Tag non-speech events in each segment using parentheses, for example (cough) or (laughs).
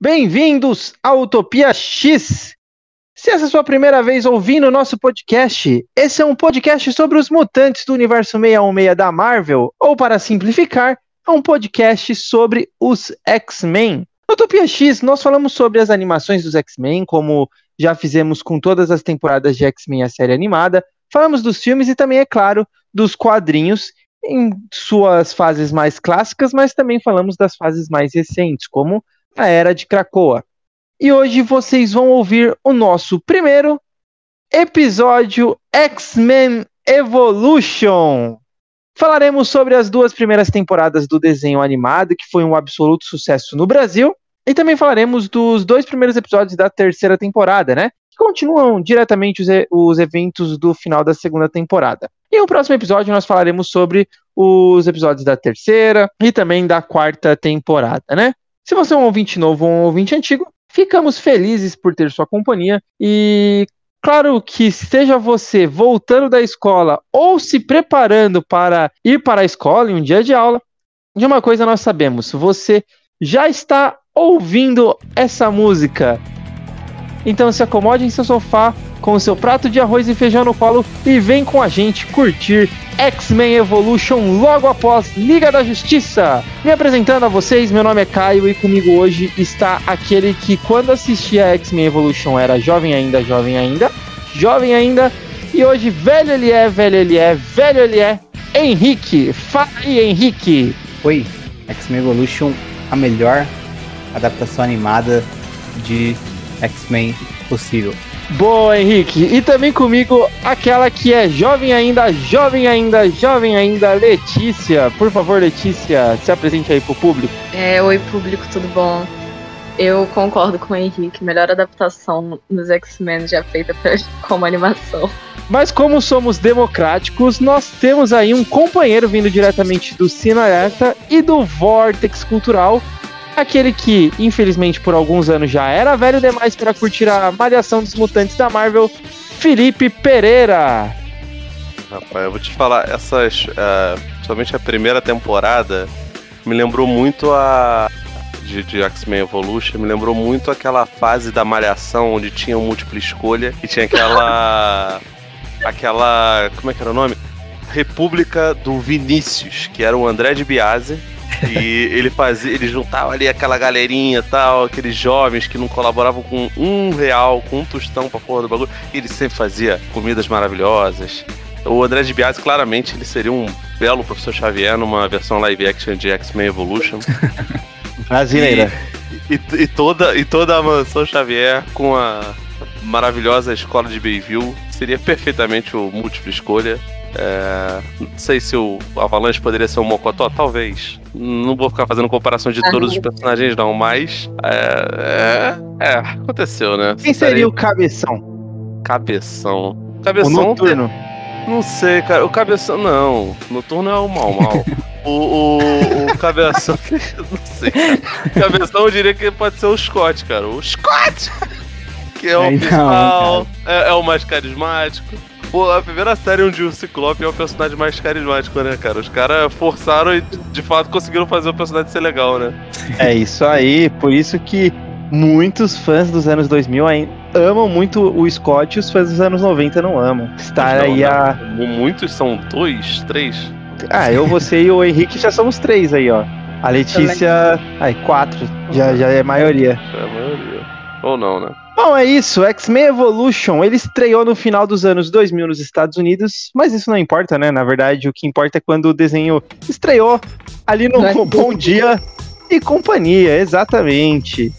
Bem-vindos à Utopia X! Se essa é a sua primeira vez ouvindo o nosso podcast, esse é um podcast sobre os mutantes do universo 616 da Marvel, ou para simplificar, é um podcast sobre os X-Men. No Utopia X, nós falamos sobre as animações dos X-Men, como já fizemos com todas as temporadas de X-Men a série animada, falamos dos filmes e também, é claro, dos quadrinhos em suas fases mais clássicas, mas também falamos das fases mais recentes, como a Era de Krakoa. E hoje vocês vão ouvir o nosso primeiro episódio X-Men Evolution. Falaremos sobre as duas primeiras temporadas do desenho animado, que foi um absoluto sucesso no Brasil, e também falaremos dos dois primeiros episódios da terceira temporada, né? Que continuam diretamente os, os eventos do final da segunda temporada. E no próximo episódio nós falaremos sobre os episódios da terceira e também da quarta temporada, né? Se você é um ouvinte novo ou um ouvinte antigo, ficamos felizes por ter sua companhia e claro que seja você voltando da escola ou se preparando para ir para a escola em um dia de aula, de uma coisa nós sabemos, você já está ouvindo essa música. Então se acomode em seu sofá com seu prato de arroz e feijão no colo e vem com a gente curtir X-Men Evolution logo após Liga da Justiça. Me apresentando a vocês, meu nome é Caio e comigo hoje está aquele que quando assistia X-Men Evolution era jovem ainda, jovem ainda, jovem ainda e hoje velho ele é, velho ele é, velho ele é, Henrique. Fala aí, Henrique. Oi, X-Men Evolution, a melhor adaptação animada de X-Men possível. Boa, Henrique. E também comigo aquela que é jovem ainda, jovem ainda, jovem ainda, Letícia. Por favor, Letícia, se apresente aí pro público. É, oi, público, tudo bom? Eu concordo com o Henrique. Melhor adaptação nos X-Men já feita (laughs) como animação. Mas como somos democráticos, nós temos aí um companheiro vindo diretamente do Cinearta e do Vortex Cultural, aquele que, infelizmente, por alguns anos já era velho demais para curtir a malhação dos mutantes da Marvel, Felipe Pereira. Rapaz, eu vou te falar, essas. Uh, somente a primeira temporada me lembrou muito a. De, de X-Men Evolution, me lembrou muito aquela fase da malhação onde tinha um múltipla escolha e tinha aquela. (laughs) aquela. Como é que era o nome? República do Vinícius, que era o André de Biase e ele fazia, ele juntava ali aquela galerinha tal, aqueles jovens que não colaboravam com um real, com um tostão pra porra do bagulho. E ele sempre fazia comidas maravilhosas. O André de Biasi, claramente, ele seria um belo professor Xavier numa versão live action de X-Men Evolution. (laughs) Brasileira. E, e, e, toda, e toda a mansão Xavier com a maravilhosa escola de Bayville seria perfeitamente o múltiplo escolha. É, não sei se o Avalanche poderia ser um Mocotó, talvez. Não vou ficar fazendo comparação de todos os personagens, não, mas. É, é, é aconteceu, né? Quem seria o Cabeção? Cabeção. Cabeção. O noturno. Não sei, cara. O Cabeção, não. Noturno é o mal, mal. o, o, o Cabeção. (laughs) não sei. Cara. Cabeção eu diria que pode ser o Scott, cara. O Scott! Que é o principal, é, é o mais carismático. Pô, a primeira série onde o Ciclope é o personagem mais carismático, né, cara? Os caras forçaram e de fato conseguiram fazer o personagem ser legal, né? É isso aí, por isso que muitos fãs dos anos 2000 amam muito o Scott e os fãs dos anos 90 não amam. Estar não, aí a. Muitos são dois, três? Ah, eu, você e o Henrique já somos três aí, ó. A Letícia. Ai, quatro. Já, já é maioria. É a maioria. Ou não, né? Bom, é isso. X-Men Evolution, ele estreou no final dos anos 2000 nos Estados Unidos, mas isso não importa, né? Na verdade, o que importa é quando o desenho estreou ali no é Bom Dia e Companhia, exatamente.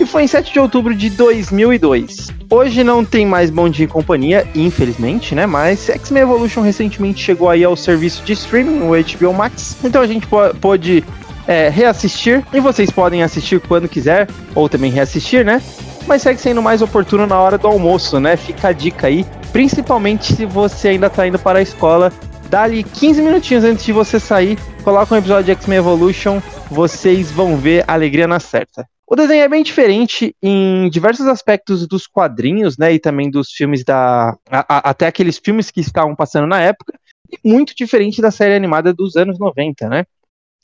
E foi em 7 de outubro de 2002. Hoje não tem mais Bom Dia e Companhia, infelizmente, né? Mas X-Men Evolution recentemente chegou aí ao serviço de streaming, o HBO Max. Então a gente pôde é, reassistir e vocês podem assistir quando quiser, ou também reassistir, né? Mas segue sendo mais oportuno na hora do almoço, né? Fica a dica aí, principalmente se você ainda tá indo para a escola, dá-lhe 15 minutinhos antes de você sair, coloca um episódio de X-Men Evolution, vocês vão ver a alegria na certa. O desenho é bem diferente em diversos aspectos dos quadrinhos, né, e também dos filmes da... A, a, até aqueles filmes que estavam passando na época, e muito diferente da série animada dos anos 90, né?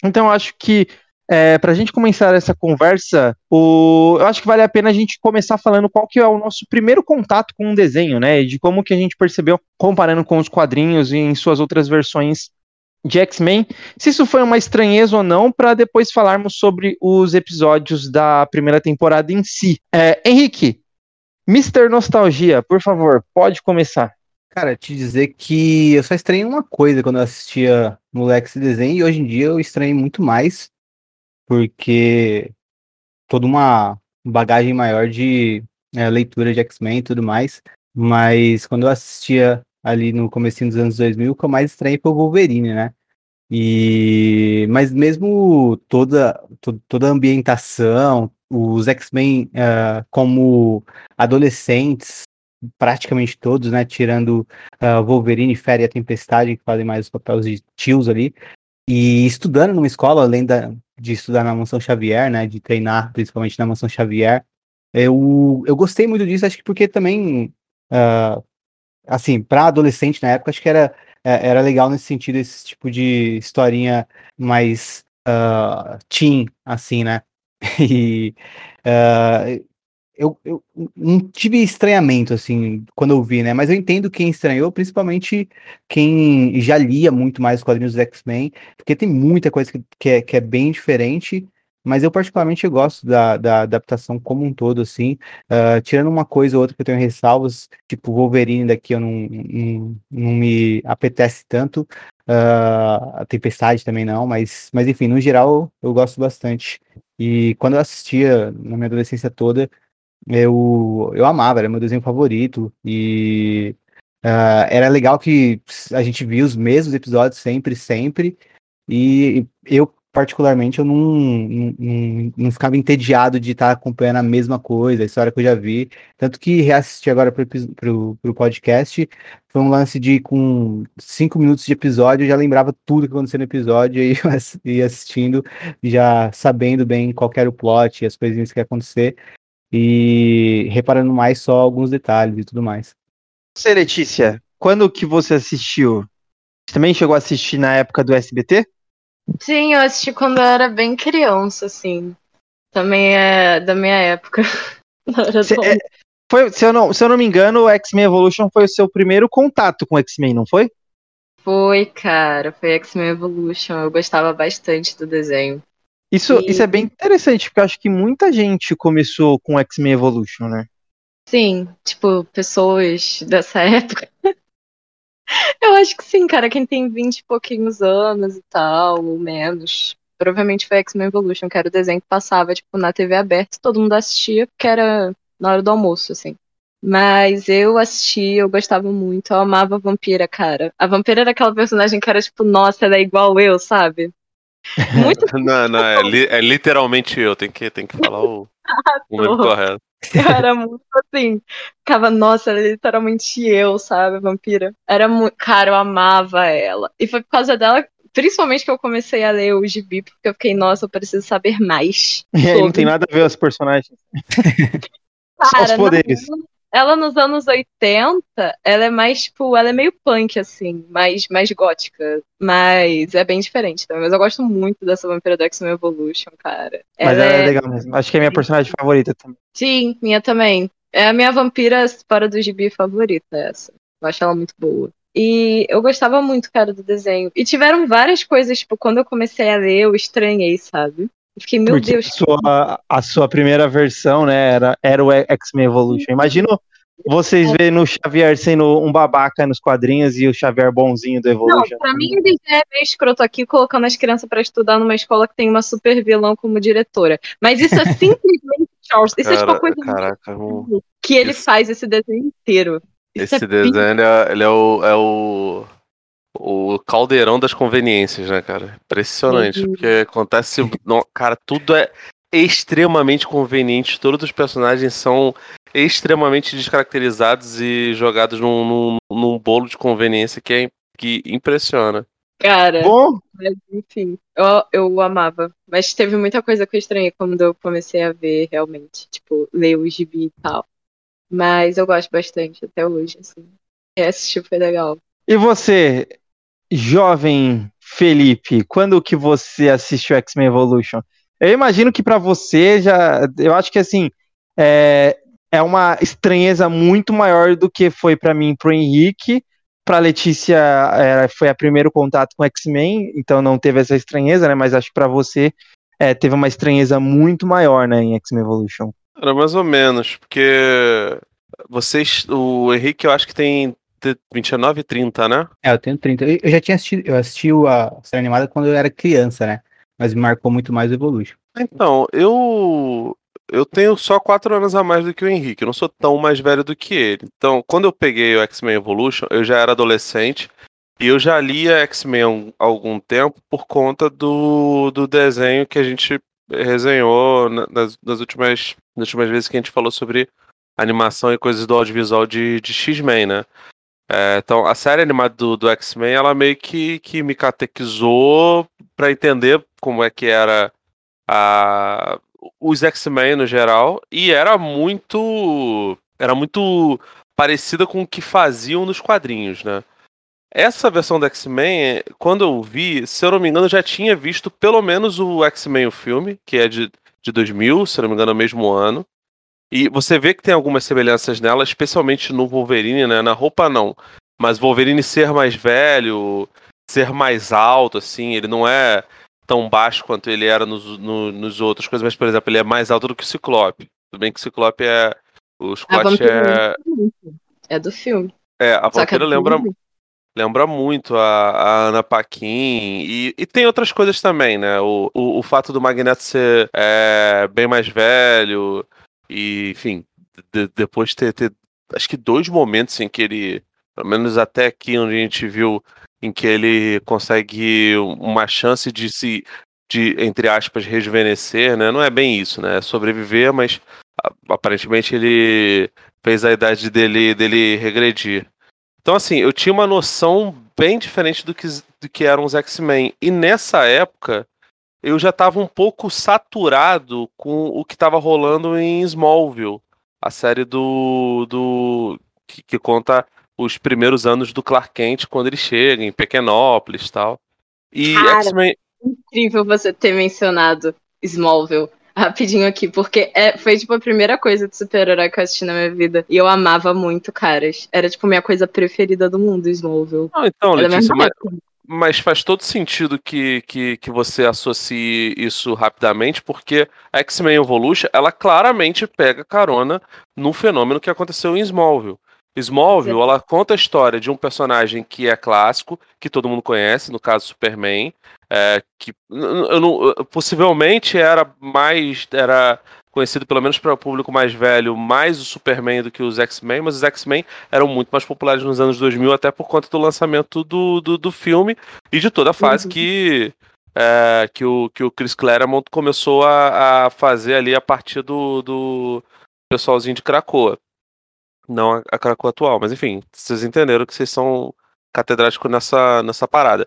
Então eu acho que é, para a gente começar essa conversa, o, eu acho que vale a pena a gente começar falando qual que é o nosso primeiro contato com um desenho, né? De como que a gente percebeu, comparando com os quadrinhos e em suas outras versões de X-Men, se isso foi uma estranheza ou não, para depois falarmos sobre os episódios da primeira temporada em si. É, Henrique, Mr. Nostalgia, por favor, pode começar. Cara, te dizer que eu só estranhei uma coisa quando eu assistia Moleque esse desenho, e hoje em dia eu estranhei muito mais, porque toda uma bagagem maior de é, leitura de X-Men e tudo mais. Mas quando eu assistia ali no começo dos anos 2000, o que eu mais estranhei foi o Wolverine, né? E mas mesmo toda to, toda a ambientação, os X-Men uh, como adolescentes, praticamente todos, né, tirando uh, Wolverine, Fera e a Tempestade, que fazem mais os papéis de tios ali, e estudando numa escola, além da, de estudar na Mansão Xavier, né, de treinar principalmente na Mansão Xavier, eu, eu gostei muito disso, acho que porque também, uh, assim, para adolescente na época, acho que era, é, era legal nesse sentido, esse tipo de historinha mais uh, teen, assim, né, (laughs) e uh, eu, eu não tive estranhamento, assim, quando eu vi, né? Mas eu entendo quem estranhou, principalmente quem já lia muito mais os quadrinhos dos X-Men, porque tem muita coisa que, que, é, que é bem diferente. Mas eu particularmente gosto da, da adaptação como um todo, assim. Uh, tirando uma coisa ou outra que eu tenho ressalvas, tipo Wolverine daqui eu não, não, não me apetece tanto. Uh, a Tempestade também não, mas, mas enfim, no geral eu gosto bastante. E quando eu assistia na minha adolescência toda, eu, eu amava, era meu desenho favorito. E uh, era legal que a gente via os mesmos episódios sempre, sempre. E eu, particularmente, eu não, não, não, não ficava entediado de estar acompanhando a mesma coisa, a história que eu já vi. Tanto que reassisti agora para o podcast. Foi um lance de, com cinco minutos de episódio, eu já lembrava tudo que aconteceu no episódio (laughs) e ia assistindo, já sabendo bem qual era o plot e as coisinhas que ia acontecer e reparando mais só alguns detalhes e tudo mais. Você, Letícia, quando que você assistiu? Você também chegou a assistir na época do SBT? Sim, eu assisti quando eu era bem criança, assim. Também é da minha época. (laughs) Cê, é, foi, se, eu não, se eu não me engano, o X-Men Evolution foi o seu primeiro contato com X-Men, não foi? Foi, cara, foi X-Men Evolution. Eu gostava bastante do desenho. Isso, e... isso é bem interessante, porque eu acho que muita gente começou com X-Men Evolution, né? Sim, tipo, pessoas dessa (laughs) época. eu acho que sim, cara, quem tem 20 e pouquinhos anos e tal, ou menos. Provavelmente foi X-Men Evolution, que era o desenho que passava, tipo, na TV aberta, todo mundo assistia, porque era na hora do almoço, assim. Mas eu assisti, eu gostava muito, eu amava a Vampira, cara. A Vampira era aquela personagem que era tipo, nossa, ela é igual eu, sabe? Muito (laughs) não, não, é, li, é, literalmente eu, tem que, tem que falar o, o nome correto. Eu era muito assim, ficava, nossa, é literalmente eu, sabe, vampira. Era muito, cara, eu amava ela. E foi por causa dela, principalmente que eu comecei a ler o gibi, porque eu fiquei, nossa, eu preciso saber mais. (laughs) E aí, não tem nada a ver os personagens. Cara, Só os poderes. Não, ela nos anos 80, ela é mais, tipo, ela é meio punk, assim, mais, mais gótica. Mas é bem diferente também. Mas eu gosto muito dessa Vampira do X-Men Evolution, cara. Mas ela, é... é legal mesmo. Acho que é a minha personagem favorita também. Sim, minha também. É a minha vampira fora do gibi favorita, essa. Eu acho ela muito boa. E eu gostava muito, cara, do desenho. E tiveram várias coisas, tipo, quando eu comecei a ler, eu estranhei, sabe? Fiquei, meu Porque Deus. A sua, a sua primeira versão, né, era, era o X-Men Evolution. Imagino vocês verem no Xavier sendo um babaca nos quadrinhos e o Xavier bonzinho do Evolution. Não, pra mim ele já é meio escroto aqui colocando as crianças para estudar numa escola que tem uma super vilão como diretora. Mas isso é (laughs) simplesmente Charles. Isso Cara, é tipo coisa caraca, que ele esse... faz esse desenho inteiro. Isso esse é desenho bem... é, ele é o, é o o caldeirão das conveniências, né, cara? Impressionante, uhum. porque acontece. Não, cara, tudo é extremamente conveniente, todos os personagens são extremamente descaracterizados e jogados num, num, num bolo de conveniência que, é, que impressiona. Cara, Bom. Mas, enfim, eu, eu amava. Mas teve muita coisa que eu estranhei quando eu comecei a ver realmente. Tipo, ler o gibi e tal. Mas eu gosto bastante até hoje, assim. Assistir foi legal. E você, jovem Felipe, quando que você assistiu X-Men Evolution? Eu imagino que para você já. Eu acho que assim. É, é uma estranheza muito maior do que foi para mim pro Henrique. Pra Letícia é, foi a primeiro contato com X-Men, então não teve essa estranheza, né? Mas acho que para você é, teve uma estranheza muito maior, né, em X-Men Evolution. Era mais ou menos, porque vocês, o Henrique, eu acho que tem 29 e 30, né? É, eu tenho 30. Eu já tinha assistido, eu assisti a série animada quando eu era criança, né? Mas me marcou muito mais o Evolution. Então, eu eu tenho só 4 anos a mais do que o Henrique, eu não sou tão mais velho do que ele. Então, quando eu peguei o X-Men Evolution, eu já era adolescente e eu já lia X-Men há algum tempo por conta do, do desenho que a gente resenhou nas, nas, últimas, nas últimas vezes que a gente falou sobre animação e coisas do audiovisual de, de X-Men, né? É, então, a série animada do, do X-Men, ela meio que, que me catequizou para entender como é que era a, os X-Men no geral, e era muito. Era muito parecida com o que faziam nos quadrinhos, né? Essa versão do X-Men, quando eu vi, se eu não me engano, já tinha visto pelo menos o X-Men, o filme, que é de, de 2000, se eu não me engano, é o mesmo ano. E você vê que tem algumas semelhanças nela, especialmente no Wolverine, né? Na roupa não. Mas Wolverine ser mais velho, ser mais alto, assim, ele não é tão baixo quanto ele era nos, no, nos outros coisas, mas, por exemplo, ele é mais alto do que o Ciclope. Tudo bem que o Ciclope é. O Scott é. É do filme. É, a Vampira lembra, lembra muito a, a Ana Paquin e, e, tem outras coisas também, né? O, o, o fato do Magneto ser é, bem mais velho, e, enfim, de, depois ter, ter, acho que dois momentos em que ele, pelo menos até aqui onde a gente viu, em que ele consegue uma chance de se, de, entre aspas, rejuvenescer, né? Não é bem isso, né? É sobreviver, mas aparentemente ele fez a idade dele, dele regredir. Então, assim, eu tinha uma noção bem diferente do que, do que eram os X-Men. E nessa época, eu já estava um pouco saturado com o que estava rolando em Smallville, a série do, do que, que, conta os primeiros anos do Clark Kent quando ele chega em Pequenópolis e tal. E X-Men incrível você ter mencionado Smallville rapidinho aqui, porque é, foi tipo a primeira coisa de super-herói que eu assisti na minha vida. E eu amava muito, caras. Era tipo minha coisa preferida do mundo, Smallville. Ah, então, Letícia, mas, mas faz todo sentido que, que, que você associe isso rapidamente, porque a X-Men Evolution, ela claramente pega carona num fenômeno que aconteceu em Smallville. Smallville, ela conta a história de um personagem que é clássico, que todo mundo conhece, no caso Superman, é, que eu não, possivelmente era mais era conhecido pelo menos para o público mais velho, mais o Superman do que os X-Men, mas os X-Men eram muito mais populares nos anos 2000, até por conta do lançamento do, do, do filme e de toda a fase uhum. que, é, que, o, que o Chris Claremont começou a, a fazer ali a partir do, do pessoalzinho de Krakoa. Não a, a Krakoa atual, mas enfim, vocês entenderam que vocês são catedráticos nessa, nessa parada.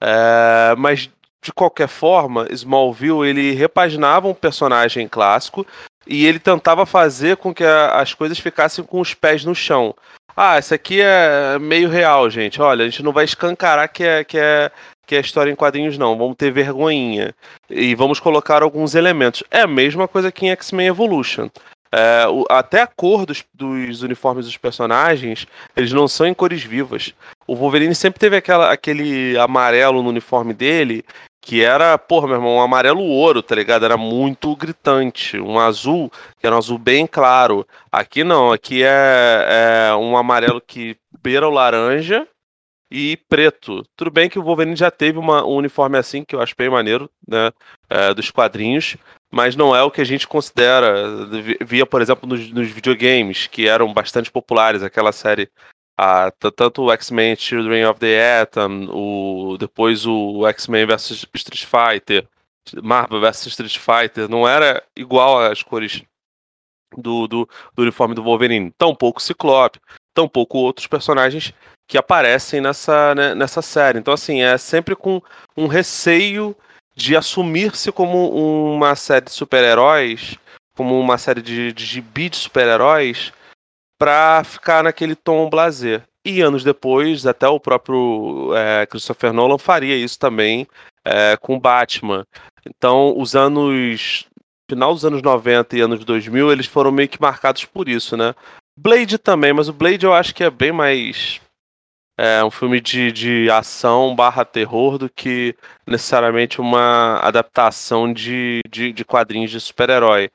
É, mas de qualquer forma, Smallville ele repaginava um personagem clássico e ele tentava fazer com que a, as coisas ficassem com os pés no chão. Ah, isso aqui é meio real, gente. Olha, a gente não vai escancarar que é, que é, que é história em quadrinhos, não. Vamos ter vergonhinha. E vamos colocar alguns elementos. É a mesma coisa que em X-Men Evolution. É, o, até a cor dos, dos, uniformes dos personagens, eles não são em cores vivas. O Wolverine sempre teve aquela, aquele amarelo no uniforme dele, que era, porra, meu irmão, um amarelo ouro, tá ligado? Era muito gritante. Um azul, que era um azul bem claro. Aqui não, aqui é, é um amarelo que beira o laranja e preto. Tudo bem que o Wolverine já teve uma, um uniforme assim, que eu acho bem maneiro, né? É, dos quadrinhos, mas não é o que a gente considera. Via, por exemplo, nos, nos videogames, que eram bastante populares, aquela série a, tanto o X-Men Children of the Atom, o, depois o X-Men vs Street Fighter, Marvel vs Street Fighter, não era igual às cores do, do, do uniforme do Wolverine. Tampouco Ciclope, tampouco outros personagens que aparecem nessa, né, nessa série. Então, assim, é sempre com um receio de assumir-se como uma série de super-heróis, como uma série de, de gibi de super-heróis, para ficar naquele tom blazer. E anos depois, até o próprio é, Christopher Nolan faria isso também é, com Batman. Então, os anos. Final dos anos 90 e anos 2000, eles foram meio que marcados por isso, né? Blade também, mas o Blade eu acho que é bem mais. É um filme de, de ação barra terror do que necessariamente uma adaptação de, de, de quadrinhos de super-herói.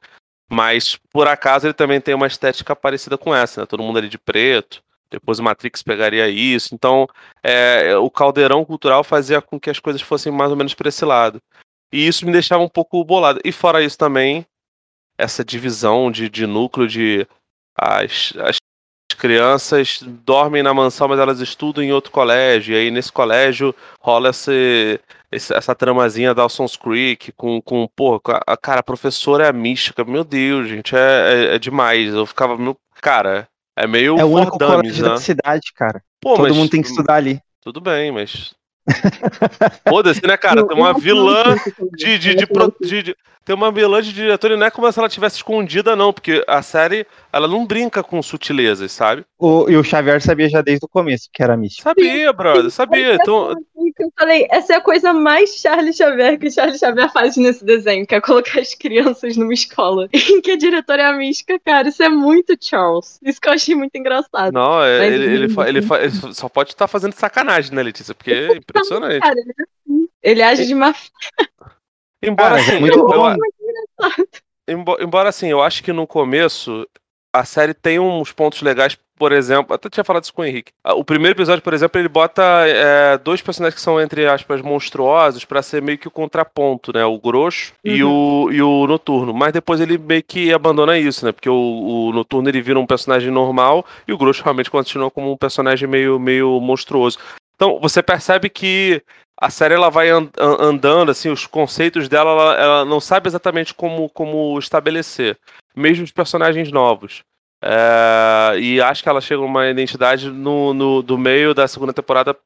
Mas, por acaso, ele também tem uma estética parecida com essa, né? Todo mundo ali de preto. Depois o Matrix pegaria isso. Então, é, o caldeirão cultural fazia com que as coisas fossem mais ou menos para esse lado. E isso me deixava um pouco bolado. E fora isso também, essa divisão de, de núcleo de as, as crianças dormem na mansão, mas elas estudam em outro colégio. E aí nesse colégio rola esse, essa tramazinha da Dawson's Creek com, com pô, a, cara, a professora é a mística. Meu Deus, gente, é, é, é demais. Eu ficava, meu, cara, é meio É o único colégio né? da cidade, cara. Pô, Todo mas, mundo tem que estudar ali. Tudo bem, mas (laughs) Foda-se, né, cara? Tem uma vilã de, de, de, de, Tem uma vilã de diretor e não é como se ela tivesse escondida, não, porque a série ela não brinca com sutilezas, sabe? O, e o Xavier sabia já desde o começo que era místico. Sabia, brother, sabia. Então... Eu falei, essa é a coisa mais Charlie Xavier que Charlie Xavier faz nesse desenho, que é colocar as crianças numa escola (laughs) em que a diretora é a mística, cara. Isso é muito Charles. Isso que eu achei muito engraçado. Não, é, ele, ele, ele, ele, só pode estar fazendo sacanagem, né, Letícia? Porque é impressionante. Cara, ele, é assim. ele age de má Embora assim, é muito eu, bom. Eu, embora assim, eu acho que no começo a série tem uns pontos legais, por exemplo, até tinha falado isso com o Henrique. Ah, o primeiro episódio, por exemplo, ele bota é, dois personagens que são, entre aspas, monstruosos para ser meio que o contraponto, né? O Grosso uhum. e, o, e o Noturno. Mas depois ele meio que abandona isso, né? Porque o, o Noturno ele vira um personagem normal e o Grosso realmente continua como um personagem meio, meio monstruoso. Então você percebe que a série ela vai andando, assim, os conceitos dela, ela, ela, não sabe exatamente como, como estabelecer, mesmo os personagens novos. É, e acho que ela chega uma identidade no, no, do meio da segunda temporada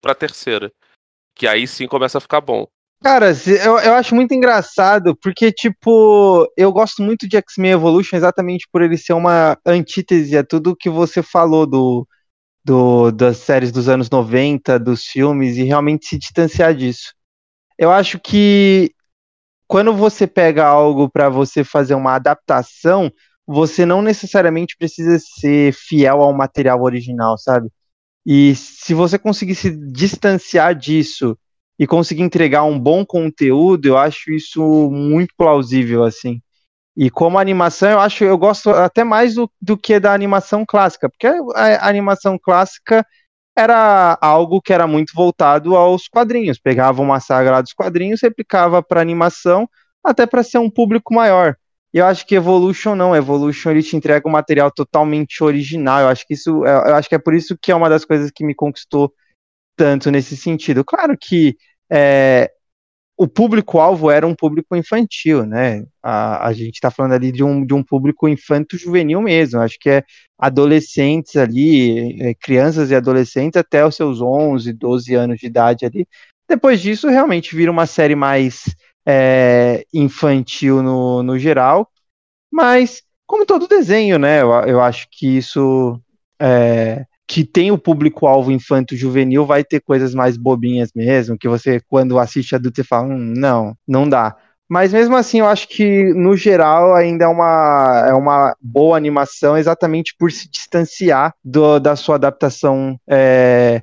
pra terceira. Que aí sim começa a ficar bom. Cara, eu, eu acho muito engraçado, porque, tipo, eu gosto muito de X-Men Evolution exatamente por ele ser uma antítese a tudo que você falou do, do, das séries dos anos 90, dos filmes, e realmente se distanciar disso. Eu acho que quando você pega algo para você fazer uma adaptação, você não necessariamente precisa ser fiel ao material original, sabe? E se você conseguir se distanciar disso e conseguir entregar um bom conteúdo, eu acho isso muito plausível, assim. E como animação, eu acho, eu gosto até mais do, do que da animação clássica, porque a, a, animação clássica era algo que era muito voltado aos quadrinhos. Pegava uma saga dos quadrinhos, replicava para animação, até para ser um público maior. E eu acho que Evolution não, Evolution ele te entrega um material totalmente original. Eu acho que isso, eu acho que é por isso que é uma das coisas que me conquistou tanto nesse sentido. Claro que é, o público-alvo era um público infantil, né? A, a gente está falando ali de um, de um público infanto-juvenil mesmo. Acho que é adolescentes ali, é, crianças e adolescentes até os seus 11, 12 anos de idade ali. Depois disso, realmente vira uma série mais é, infantil no, no geral. Mas, como todo desenho, né? Eu, eu acho que isso é, que tem o público-alvo infanto-juvenil vai ter coisas mais bobinhas mesmo, que você, quando assiste adulto, você fala, hum, não, não dá. Mas mesmo assim, eu acho que, no geral, ainda é uma, é uma boa animação, exatamente por se distanciar do, da sua adaptação é,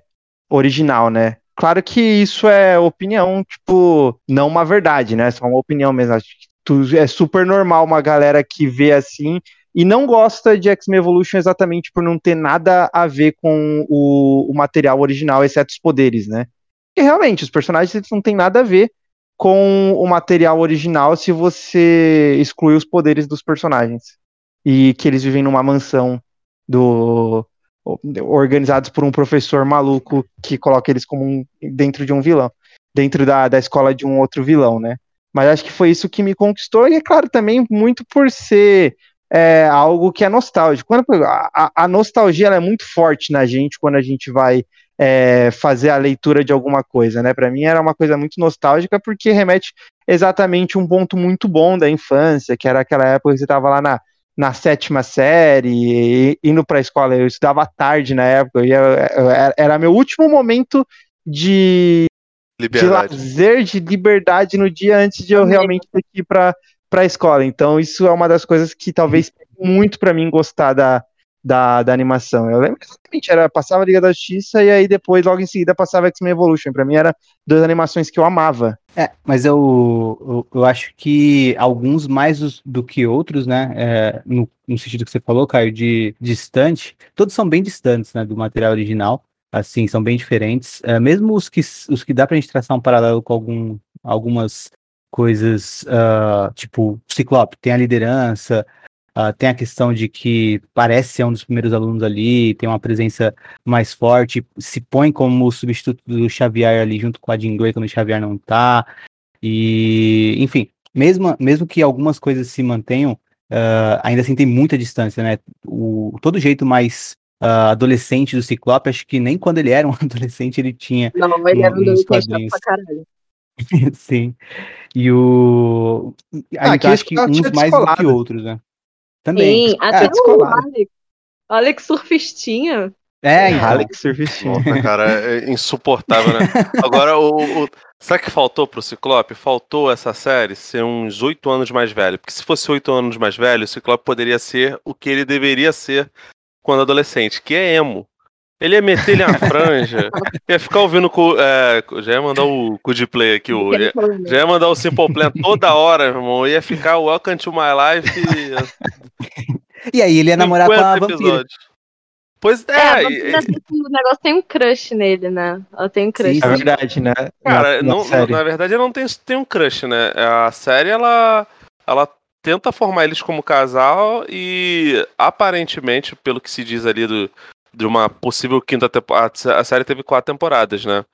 original, né? Claro que isso é opinião, tipo, não uma verdade, né? Só uma opinião mesmo. Acho que é super normal uma galera que vê assim e não gosta de X-Men Evolution exatamente por não ter nada a ver com o, o material original, exceto os poderes, né? E realmente, os personagens não têm nada a ver com o material original se você excluir os poderes dos personagens. E que eles vivem numa mansão do organizados por um professor maluco que coloca eles como um, dentro de um vilão, dentro da, da escola de um outro vilão, né? Mas acho que foi isso que me conquistou, e é claro, também muito por ser é algo que é nostálgico. Quando, a, a nostalgia é muito forte na gente quando a gente vai é, fazer a leitura de alguma coisa, né? Para mim era uma coisa muito nostálgica porque remete exatamente um ponto muito bom da infância, que era aquela época que você estava lá na, na sétima série, indo para a escola. Eu estudava tarde na época, ia, era meu último momento de Liberdade. de lazer, de liberdade no dia antes de eu realmente ter que ir pra, pra escola. Então, isso é uma das coisas que talvez muito pra mim gostar da, da, da animação. Eu lembro exatamente, era, passava Liga da Justiça e aí depois, logo em seguida, passava X-Men Evolution. Pra mim, era duas animações que eu amava. É, mas eu, eu, eu acho que alguns mais do que outros, né? é, no, no sentido que você falou, Caio, de distante, todos são bem distantes, né, do material original. Assim, são bem diferentes. É, mesmo os que, os que dá pra gente traçar um paralelo com algum, algumas coisas, ah, tipo, Ciclope, tem a liderança, ah, tem a questão de que parece ser um dos primeiros alunos ali, tem uma presença mais forte, se põe como substituto do Xavier ali junto com a Jean Grey quando o Xavier não tá. E, enfim, mesmo, mesmo que algumas coisas se mantenham, ah, ainda assim tem muita distância, né? O, todo jeito mais ah, adolescente do Ciclope, acho que nem quando ele era um (laughs) adolescente ele tinha Não, ele era um adolescente pra caralho. (laughs) Sim. E o. Ah, acho que uns mais do que outros, né? Também. Sim, até o descolado. Alex. O Alex surfistinha. É, então. Alex Surfistinha. Nossa, cara, é insuportável, né? Agora, o, o- sabe o que faltou pro Ciclope? Faltou essa série ser uns oito anos mais velho. Porque se fosse oito anos mais velho, o Ciclope poderia ser o que ele deveria ser quando adolescente, que é emo. Ele ia meter ele na franja, ia ficar ouvindo. é, já ia mandar o cu de play aqui, o, ia- já ia mandar o Simple Plan toda hora, irmão. Ia ficar o Welcome to My Life. E aí ele ia namorar com a 50 vampira. episódios. Pois É, é, a e- vampira tem- o negócio tem um crush nele, né? Ela tem um crush. Sim, É verdade, né? Cara, na, na não, na verdade, eu não tenho, tenho um crush, né? A série, ela, ela tenta formar eles como casal e, aparentemente, pelo que se diz ali do, de uma possível quinta temporada, a série teve quatro temporadas, né?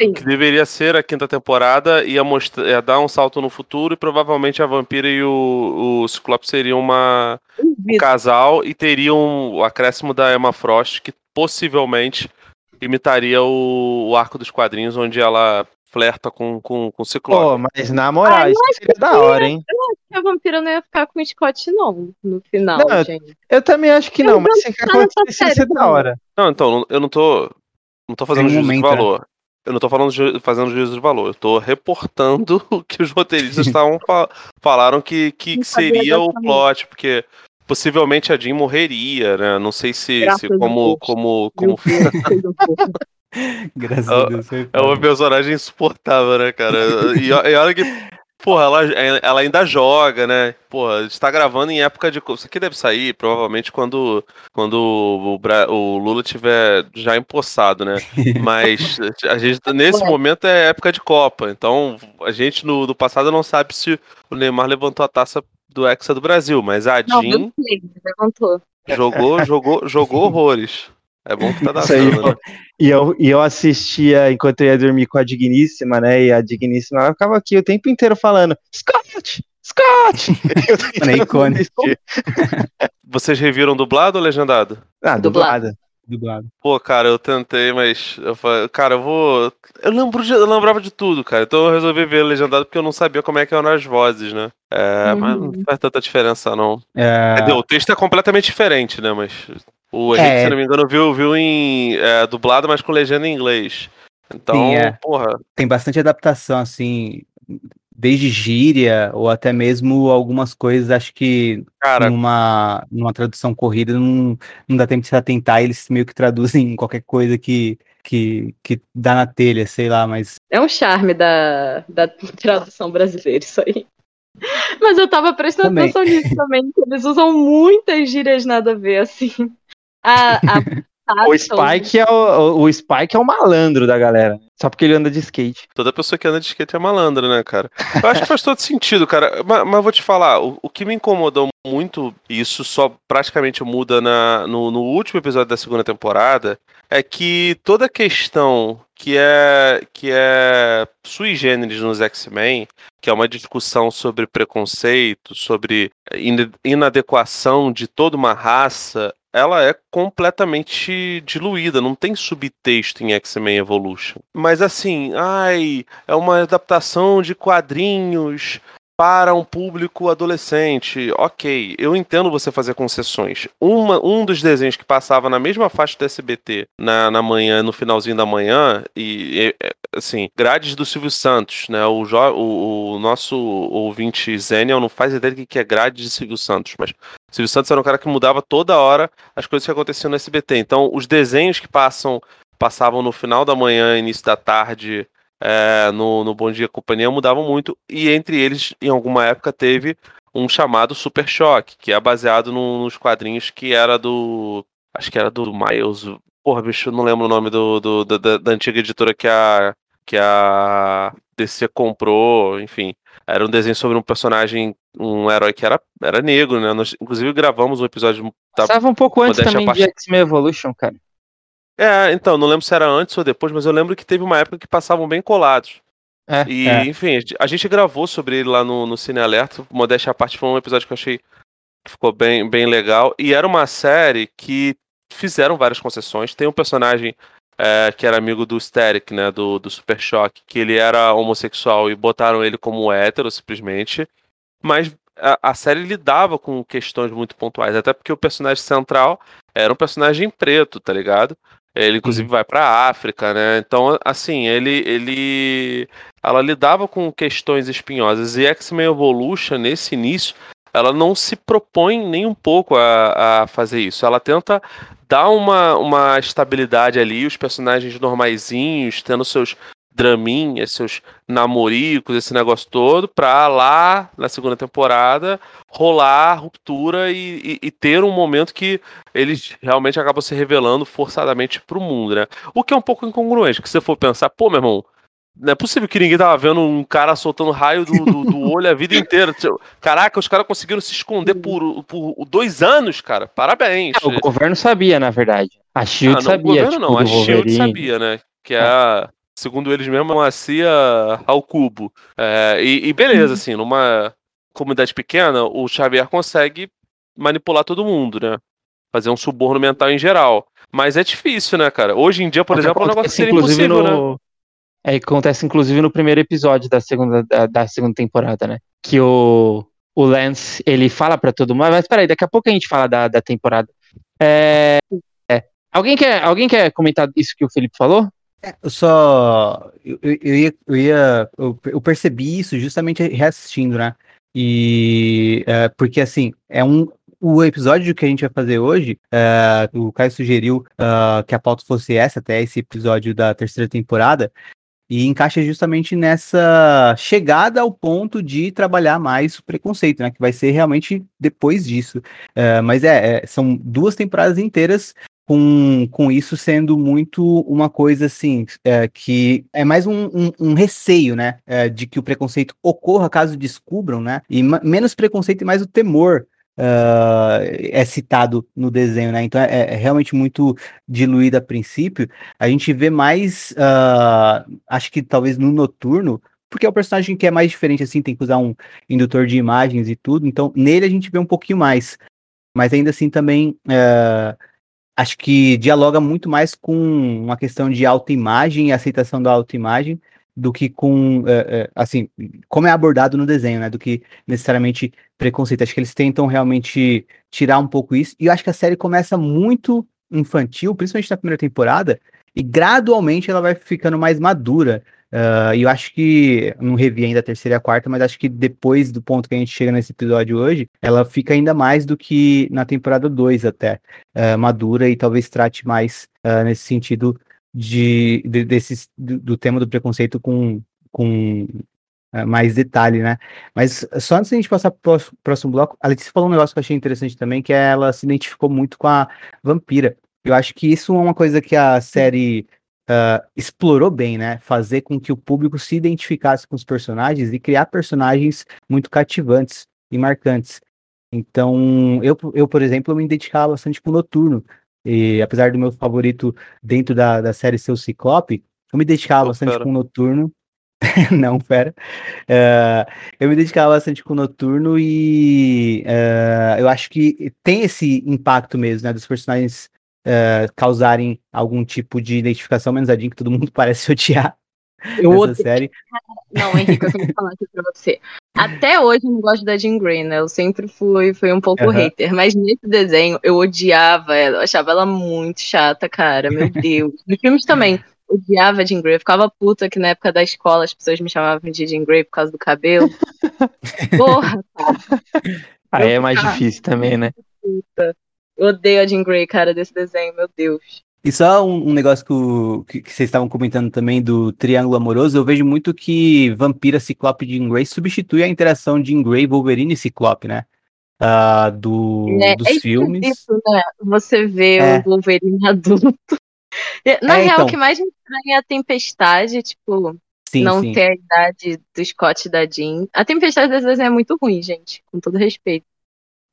Sim. Que deveria ser a quinta temporada, ia, mostrar, ia dar um salto no futuro e provavelmente a Vampira e o, o Ciclope seriam uma, um casal e teriam o acréscimo da Emma Frost, que possivelmente imitaria o, o arco dos quadrinhos, onde ela flerta com, com, com o Ciclope. Pô, mas na moral, Ai, isso seria da hora, hein? A vampira não ia ficar com o Scott, não, no final, Não, eu- gente. Eu também acho que Eu não, mas se nessa acontecesse, ia ser da hora. Não, então, eu não tô. Não tô fazendo um juízo de né? valor. Eu não tô falando ju- fazendo juízo de valor. Eu tô reportando (laughs) o que os roteiristas (laughs) estavam fa- falaram que, que sabia seria o plot, porque possivelmente a Jean morreria, né? Não sei se, se como, como, Meu (laughs) como (laughs) Graças É a o- Deus. foi É uma personagem insuportável, né, cara? E, e olha que, porra, ela, ela ainda joga, né? Porra, a gente tá gravando em época de. Isso aqui deve sair, provavelmente, quando, quando o, Bra- o Lula tiver já empossado, né? Mas (laughs) a gente, nesse momento é época de Copa. Então, a gente no, do passado não sabe se o Neymar levantou a taça do Hexa do Brasil, mas a Não, Jean sei, levantou. jogou, jogou, jogou (laughs) horrores. É bom que tá (laughs) dando, né? E eu, e eu assistia enquanto eu ia dormir com a Digníssima, né? E a Digníssima ela ficava aqui o tempo inteiro falando: Scott! Scott! (laughs) É icônico. Vocês reviram dublado ou legendado? Ah, dublada. Dublado. Pô, cara, eu tentei, mas eu falei, cara, eu vou. Eu lembro de, eu lembrava de tudo, cara. Então eu resolvi ver legendado porque eu não sabia como é que eram as vozes, né? É, mas não Uhum. faz tanta diferença, não. É, dizer, o texto é completamente diferente, né? Mas o Henrique, É. se não me engano, viu, viu em é, dublado, mas com legenda em inglês. Então, Sim, é. porra, tem bastante adaptação, assim, desde gíria ou até mesmo algumas coisas, acho que cara, numa, numa tradução corrida não, não dá tempo de se atentar, eles meio que traduzem (laughs) qualquer coisa que, que, que dá na telha, sei lá, mas É um charme da, da tradução brasileira, isso aí. Mas eu tava prestando Também. atenção nisso também, que eles usam muitas gírias nada a ver, assim. A, a, (laughs) O Spike, é o, o Spike é o malandro da galera. Só porque ele anda de skate. toda pessoa que anda de skate é malandra, né, cara? Eu acho que faz todo sentido, cara. Mas, mas vou te falar, o, o que me incomodou muito, e isso só praticamente muda na, no, no último episódio da segunda temporada, é que toda questão que é, que é sui generis nos X-Men, que é uma discussão sobre preconceito, sobre inadequação de toda uma raça, ela é completamente diluída, não tem subtexto em X-Men Evolution. Mas assim, ai, é uma adaptação de quadrinhos para um público adolescente. Ok, eu entendo você fazer concessões. Uma, um dos desenhos que passava na mesma faixa do SBT na, na manhã, no finalzinho da manhã, e, e assim, grades do Silvio Santos, né? O, o, o nosso ouvinte Zenial não faz ideia do que é grade de Silvio Santos, mas Silvio Santos era um cara que mudava toda hora as coisas que aconteciam no SBT. Então, os desenhos que passam passavam no final da manhã, início da tarde, é, no, no Bom Dia Companhia mudavam muito, e entre eles, em alguma época, teve um chamado Super Choque, que é baseado no, nos quadrinhos que era do. Acho que era do Miles. Porra, bicho, não lembro o nome do, do da, da, antiga editora que a, que a DC comprou, enfim. Era um desenho sobre um personagem, um herói que era, era negro, né? Nós, inclusive, gravamos um episódio. Passava um pouco antes também parte... de X-Men Evolution, cara. É, então, não lembro se era antes ou depois, mas eu lembro que teve uma época que passavam bem colados. É, e, é. enfim, a gente gravou sobre ele lá no, no Cine Alerta. Modéstia à parte, foi um episódio que eu achei que ficou bem, bem legal. E era uma série que fizeram várias concessões. Tem um personagem é, que era amigo do Steric, né, do, do Super Choque, que ele era homossexual e botaram ele como hétero, simplesmente. Mas a, a, série lidava com questões muito pontuais, até porque o personagem central era um personagem preto, tá ligado? Ele, inclusive, uhum. vai pra África, né? Então, assim, ele, ele. Ela lidava com questões espinhosas. E X-Men Evolution, nesse início, ela não se propõe nem um pouco a, a fazer isso. Ela tenta dar uma, uma estabilidade ali, os personagens normaizinhos, tendo seus draminhas, seus namoricos, esse negócio todo, pra lá, na segunda temporada, rolar a ruptura e, e, e, ter um momento que eles realmente acabam se revelando forçadamente pro mundo, né? O que é um pouco incongruente, que se você for pensar, pô, meu irmão, não é possível que ninguém tava vendo um cara soltando raio do, do, do olho a vida inteira. Caraca, os caras conseguiram se esconder por, por dois anos, cara. Parabéns. É, o governo sabia, na verdade. A Shield ah, não, sabia. O governo tipo, não, a Shield sabia, né? Que é a segundo eles mesmos, uma CIA ao cubo. É, e, e, beleza, uhum. assim, numa comunidade pequena, o Xavier consegue manipular todo mundo, né? Fazer um suborno mental em geral. Mas é difícil, né, cara? Hoje em dia, por exemplo, o negócio seria impossível, no... né? É, acontece inclusive no primeiro episódio da segunda, da, da segunda temporada, né? Que o, o Lance, ele fala para todo mundo, mas peraí, daqui a pouco a gente fala da, da temporada. É, é, alguém, quer, alguém quer comentar isso que o Felipe falou? É, eu só. Eu, eu, ia. Eu, ia eu, eu, percebi isso justamente reassistindo, né? E. É, porque, assim, é um. O episódio que a gente vai fazer hoje, é, o Caio sugeriu uh, que a pauta fosse essa, até esse episódio da terceira temporada, e encaixa justamente nessa chegada ao ponto de trabalhar mais o preconceito, né? Que vai ser realmente depois disso. Uh, mas é, é, são duas temporadas inteiras com, com isso sendo muito uma coisa assim, é, que é mais um, um, um receio, né? É, de que o preconceito ocorra caso descubram, né? E menos preconceito e mais o temor Uh, é citado no desenho, né? Então é, é, realmente muito diluído a princípio. A gente vê mais, uh, acho que talvez no noturno, porque é o personagem que é mais diferente, assim, tem que usar um indutor de imagens e tudo. Então nele a gente vê um pouquinho mais. Mas ainda assim também uh, acho que dialoga muito mais com uma questão de autoimagem e aceitação da autoimagem do que com, é, é, assim, como é abordado no desenho, né, do que necessariamente preconceito. Acho que eles tentam realmente tirar um pouco isso, e eu acho que a série começa muito infantil, principalmente na primeira temporada, e gradualmente ela vai ficando mais madura, Uh, e eu acho que, não revi ainda a terceira e a quarta, mas acho que depois do ponto que a gente chega nesse episódio hoje, ela fica ainda mais do que na temporada 2 até, uh, madura e talvez trate mais uh, nesse sentido de, de desse, do, do, tema do preconceito com, com mais detalhe, né? Mas só antes da gente passar pro próximo bloco, a Letícia falou um negócio que eu achei interessante também, que é ela se identificou muito com a vampira. Eu acho que isso é uma coisa que a série uh, explorou bem, né? Fazer com que o público se identificasse com os personagens e criar personagens muito cativantes e marcantes. Então, eu, eu por exemplo, eu me identificava bastante com o Noturno. E apesar do meu favorito dentro da, da série ser o Ciclope, eu me identificava oh, bastante com o Noturno. (laughs) Não, pera. Uh, eu me dedicava bastante com o Noturno e uh, eu acho que tem esse impacto mesmo, né? Dos personagens uh, causarem algum tipo de identificação, menos a Jean, que todo mundo (laughs) parece odiar. Eu Essa odeio. série. (laughs) Não, Henrique, eu tenho falar aqui pra você. Até hoje eu não gosto da Jean Grey, né? Eu sempre fui, fui um pouco Aham. hater, mas nesse desenho eu odiava ela, eu achava ela muito chata, cara. Meu (laughs) Deus. Nos filmes também. Odiava a Jean Grey. Eu ficava puta que na época da escola as pessoas me chamavam de Jean Grey por causa do cabelo. (laughs) Porra, Aí é mais difícil também, né? puta. Eu odeio a Jean Grey, cara, desse desenho, meu Deus. E só um, um negócio que, o- que- que vocês estavam comentando também do triângulo amoroso, eu vejo muito que Vampira, Ciclope e Jean Grey substitui a interação de Jean Grey, Wolverine e Ciclope, né? Ah, do, É, dos é filmes. esquisito, né? Você vê É. o Wolverine (laughs) adulto. Na É, real, então. o que mais me estranha é a tempestade, tipo, Sim, não sim. ter a idade do Scott e da Jean. A tempestade desse desenho é muito ruim, gente, com todo respeito.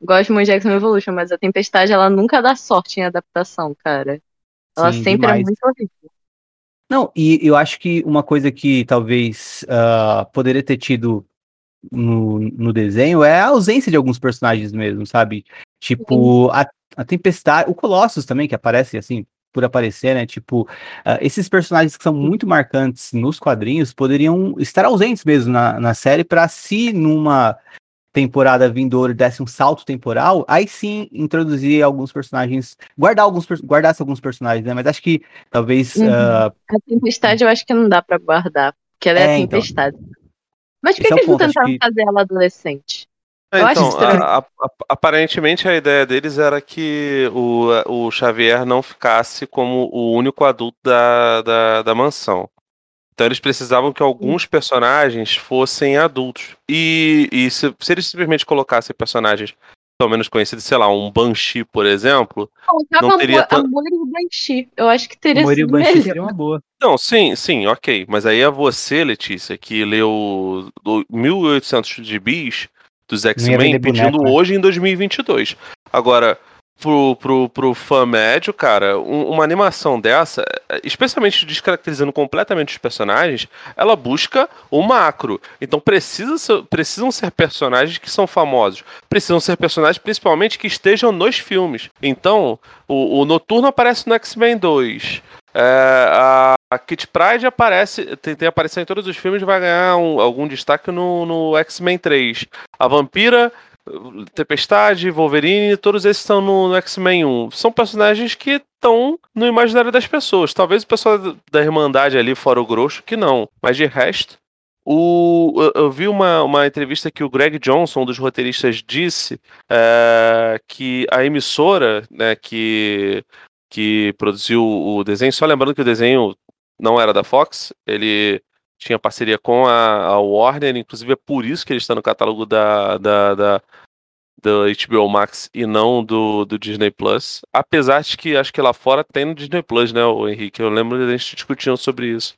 Gosto muito de X-Men Evolution, mas a tempestade ela nunca dá sorte em adaptação, cara. Ela Sim, sempre é demais. muito horrível. Não, e eu acho que uma coisa que talvez ah, poderia ter tido no, no desenho é a ausência de alguns personagens mesmo, sabe? Tipo, a, a Tempestade, o Colossus também, que aparece assim, por aparecer, né? Tipo, ah, esses personagens que são muito marcantes nos quadrinhos poderiam estar ausentes mesmo na, na série para se numa temporada vindoura desse um salto temporal, aí sim introduzir alguns personagens, guardar alguns, guardasse alguns personagens, né? Mas acho que talvez Uhum. ah, A tempestade eu acho que não dá pra guardar, porque ela é, É, a então. tempestade. Mas por que, é o que eles não ponto, acho tentaram que- fazer ela adolescente? É, Eu acho então, a- a- aparentemente a ideia deles era que o, o Xavier não ficasse como o único adulto da, da, da mansão. Então eles precisavam que alguns personagens fossem adultos. E, e se, se eles simplesmente colocassem personagens pelo menos conhecidos, sei lá, um Banshee, por exemplo. Colocava Não teria a, tan- a Moira do Banshee. Eu acho que teria Mori sido Banshee melhor. seria uma boa. Não, sim, sim, ok. Mas aí é você, Letícia, que leu do 1800 de bis dos X-Men pedindo boneco, né? hoje em 2022. Agora, pro, pro, pro fã médio, cara, um- uma animação dessa, especialmente descaracterizando completamente os personagens, ela busca o macro. Então precisa ser- precisam ser personagens que são famosos. Precisam ser personagens, principalmente, que estejam nos filmes. Então, o, o Noturno aparece no X-Men 2. É, a, a Kit Pride aparece, tem, tem aparecido em todos os filmes, vai ganhar um- algum destaque no, no X-Men 3. A Vampira, Tempestade, Wolverine, todos esses estão no, no X-Men 1. São personagens que estão no imaginário das pessoas. Talvez o pessoal da- da Irmandade ali, fora o grosso, que não. Mas de resto, o, eu, eu vi uma, uma entrevista que o Greg Johnson, um dos roteiristas, disse é, que a emissora né, que, que produziu o desenho, só lembrando que o desenho não era da Fox, ele tinha parceria com a, a Warner, inclusive é por isso que ele está no catálogo da, da, da, HBO Max e não do, do Disney Plus. Apesar de que acho que lá fora tem no Disney Plus, né, o Henrique? Eu lembro de a gente discutindo sobre isso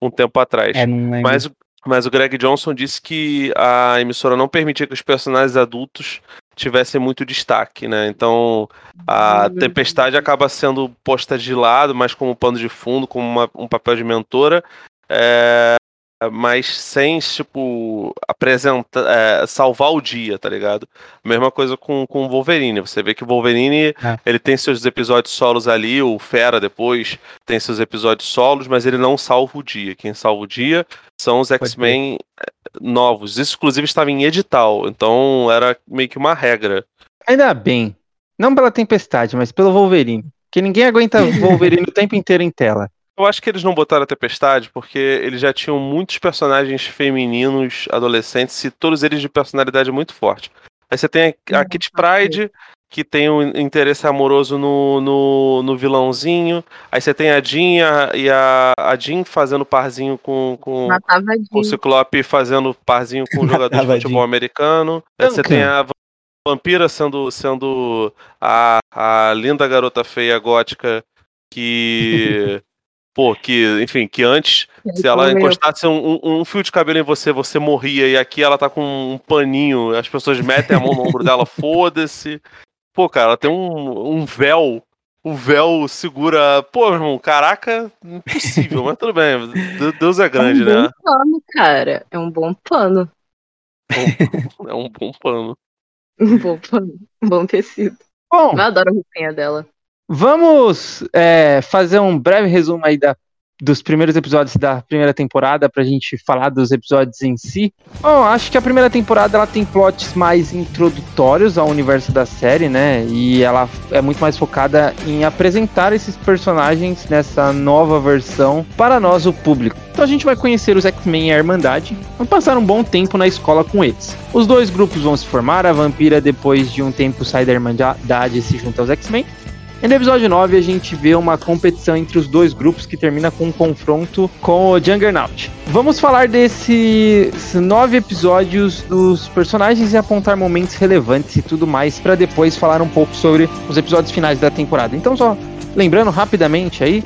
um tempo atrás. É. Mas, o- mas o Greg Johnson disse que a emissora não permitia que os personagens adultos tivessem muito destaque, né? Então a Tempestade acaba sendo posta de lado, mais como pano de fundo, como uma- um papel de mentora, é, mas sem, tipo, apresentar, é, salvar o dia, tá ligado? Mesma coisa com, o Wolverine. Você vê que o Wolverine, É. ele tem seus episódios solos ali, o Fera depois tem seus episódios solos, mas ele não salva o dia. Quem salva o dia são os X-Men eh, novos. Isso, inclusive, estava em edital, então era meio que uma regra. Ainda bem. Não pela tempestade, mas pelo Wolverine. Porque ninguém aguenta (laughs) Wolverine o tempo inteiro em tela. Eu acho que eles não botaram a Tempestade porque eles já tinham muitos personagens femininos, adolescentes, e todos eles de personalidade muito forte. Aí você tem a, a Kit Pride, que tem um interesse amoroso no, no, no vilãozinho. Aí você tem a Jean e a, e a, a Jean fazendo parzinho com, com, o. Ciclope fazendo parzinho com o (laughs) jogador de futebol Jean. americano. Aí você tem a Vampira sendo, sendo a, a linda garota feia gótica que. (laughs) Pô, que, enfim, que antes, se ela encostasse um, um- fio de cabelo em você, você morria, e aqui ela tá com um paninho, as pessoas metem a mão no ombro dela, (laughs) foda-se. Pô, cara, ela tem um, um véu, o véu segura. Pô, meu irmão, caraca, impossível, mas tudo bem, De- Deus é grande, é um né? bom pano, cara. É um bom pano. É um bom pano. (laughs) Um bom pano. Um bom tecido. Bom, Eu adoro a roupinha dela. Vamos é, fazer um breve resumo aí da dos primeiros episódios da primeira temporada pra gente falar dos episódios em si. Bom, acho que a primeira temporada ela tem plots mais introdutórios ao universo da série, né? E ela é muito mais focada em apresentar esses personagens nessa nova versão para nós, o público. Então a gente vai conhecer os X-Men e a Irmandade, vamos passar um bom tempo na escola com eles. Os dois grupos vão se formar, a Vampira depois de um tempo sai da Irmandade e se junta aos X-Men, e no episódio 9 a gente vê uma competição entre os dois grupos que termina com um confronto com o Juggernaut. Vamos falar desses nove episódios dos personagens e apontar momentos relevantes e tudo mais para depois falar um pouco sobre os episódios finais da temporada. Então só lembrando rapidamente aí,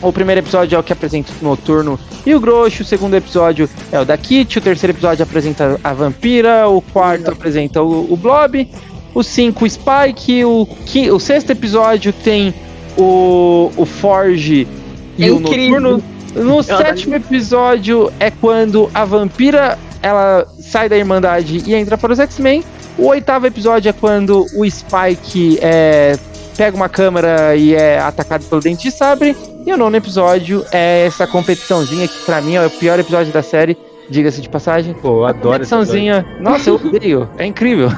o primeiro episódio é o que apresenta o Noturno e o Grosso, o segundo episódio é o da Kit, o terceiro episódio apresenta a Vampira, o quarto apresenta o, o Blob, o 5 o Spike, o, o sexto episódio tem o, o Forge e é o incrível. Noturno. No sétimo episódio é quando a vampira ela sai da Irmandade e entra para os X-Men. O oitavo episódio é quando o Spike é, pega uma câmera e é atacado pelo Dente de Sabre. E o nono episódio é essa competiçãozinha que para mim é o pior episódio da série, diga-se de passagem. Pô, eu adoro essa Nossa, eu odeio. É incrível.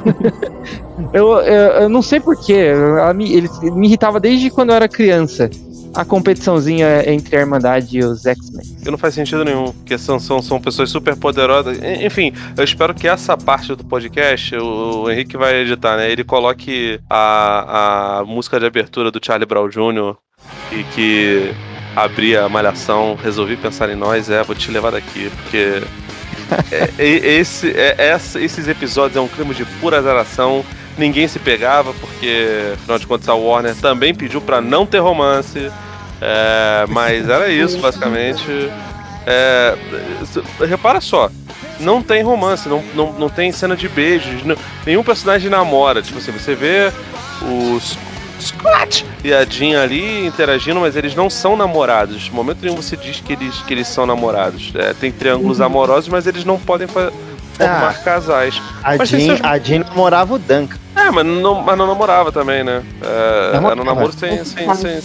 (laughs) eu, eu, eu, não sei porquê. Me, ele me irritava desde quando eu era criança. A competiçãozinha entre a Irmandade e os X-Men. Não faz sentido nenhum, porque são, são, são pessoas super poderosas. Enfim, eu espero que essa parte do podcast, o, o Henrique vai editar, né? Ele coloque a, a música de abertura do Charlie Brown Jr. e que abri a malhação, resolvi pensar em nós, é, vou te levar daqui, porque (laughs) é, esse, é, esses episódios é um clima de pura azaração. Ninguém se pegava, porque, afinal de contas, a Warner também pediu para não ter romance. É, mas era isso, (laughs) basicamente. É, repara só, não tem romance, não, não, não tem cena de beijos, não, nenhum personagem namora. Tipo assim, você vê os Scott! E a Jean ali interagindo, mas eles não são namorados. No momento nenhum você diz que eles, que eles são namorados. É, tem triângulos uhum. amorosos, mas eles não podem formar ah, casais. A mas Jean, seus... a Jean namorava o Duncan. É, mas não, mas não namorava também, né? É, era um namoro sem, sem, sem,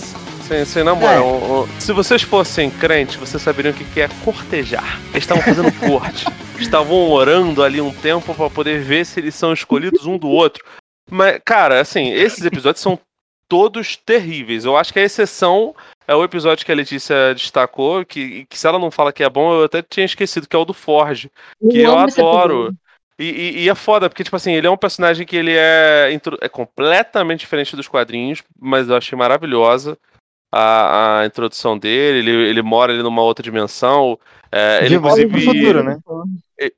sem, sem namoro. É. Se vocês fossem crentes, vocês saberiam o que é cortejar. Eles estavam fazendo (laughs) corte. Estavam orando ali um tempo para poder ver se eles são escolhidos um do outro. Mas, cara, assim, esses episódios são todos terríveis. Eu acho que a exceção é o episódio que a Letícia destacou, que, que se ela não fala que é bom, eu até tinha esquecido, que é o do Forge. Que eu, eu adoro. E, e, e, é foda, porque, tipo assim, ele é um personagem que ele é, é completamente diferente dos quadrinhos, mas eu achei maravilhosa a, a introdução dele. Ele, ele mora ali numa outra dimensão. É, ele, volta pro futuro, né?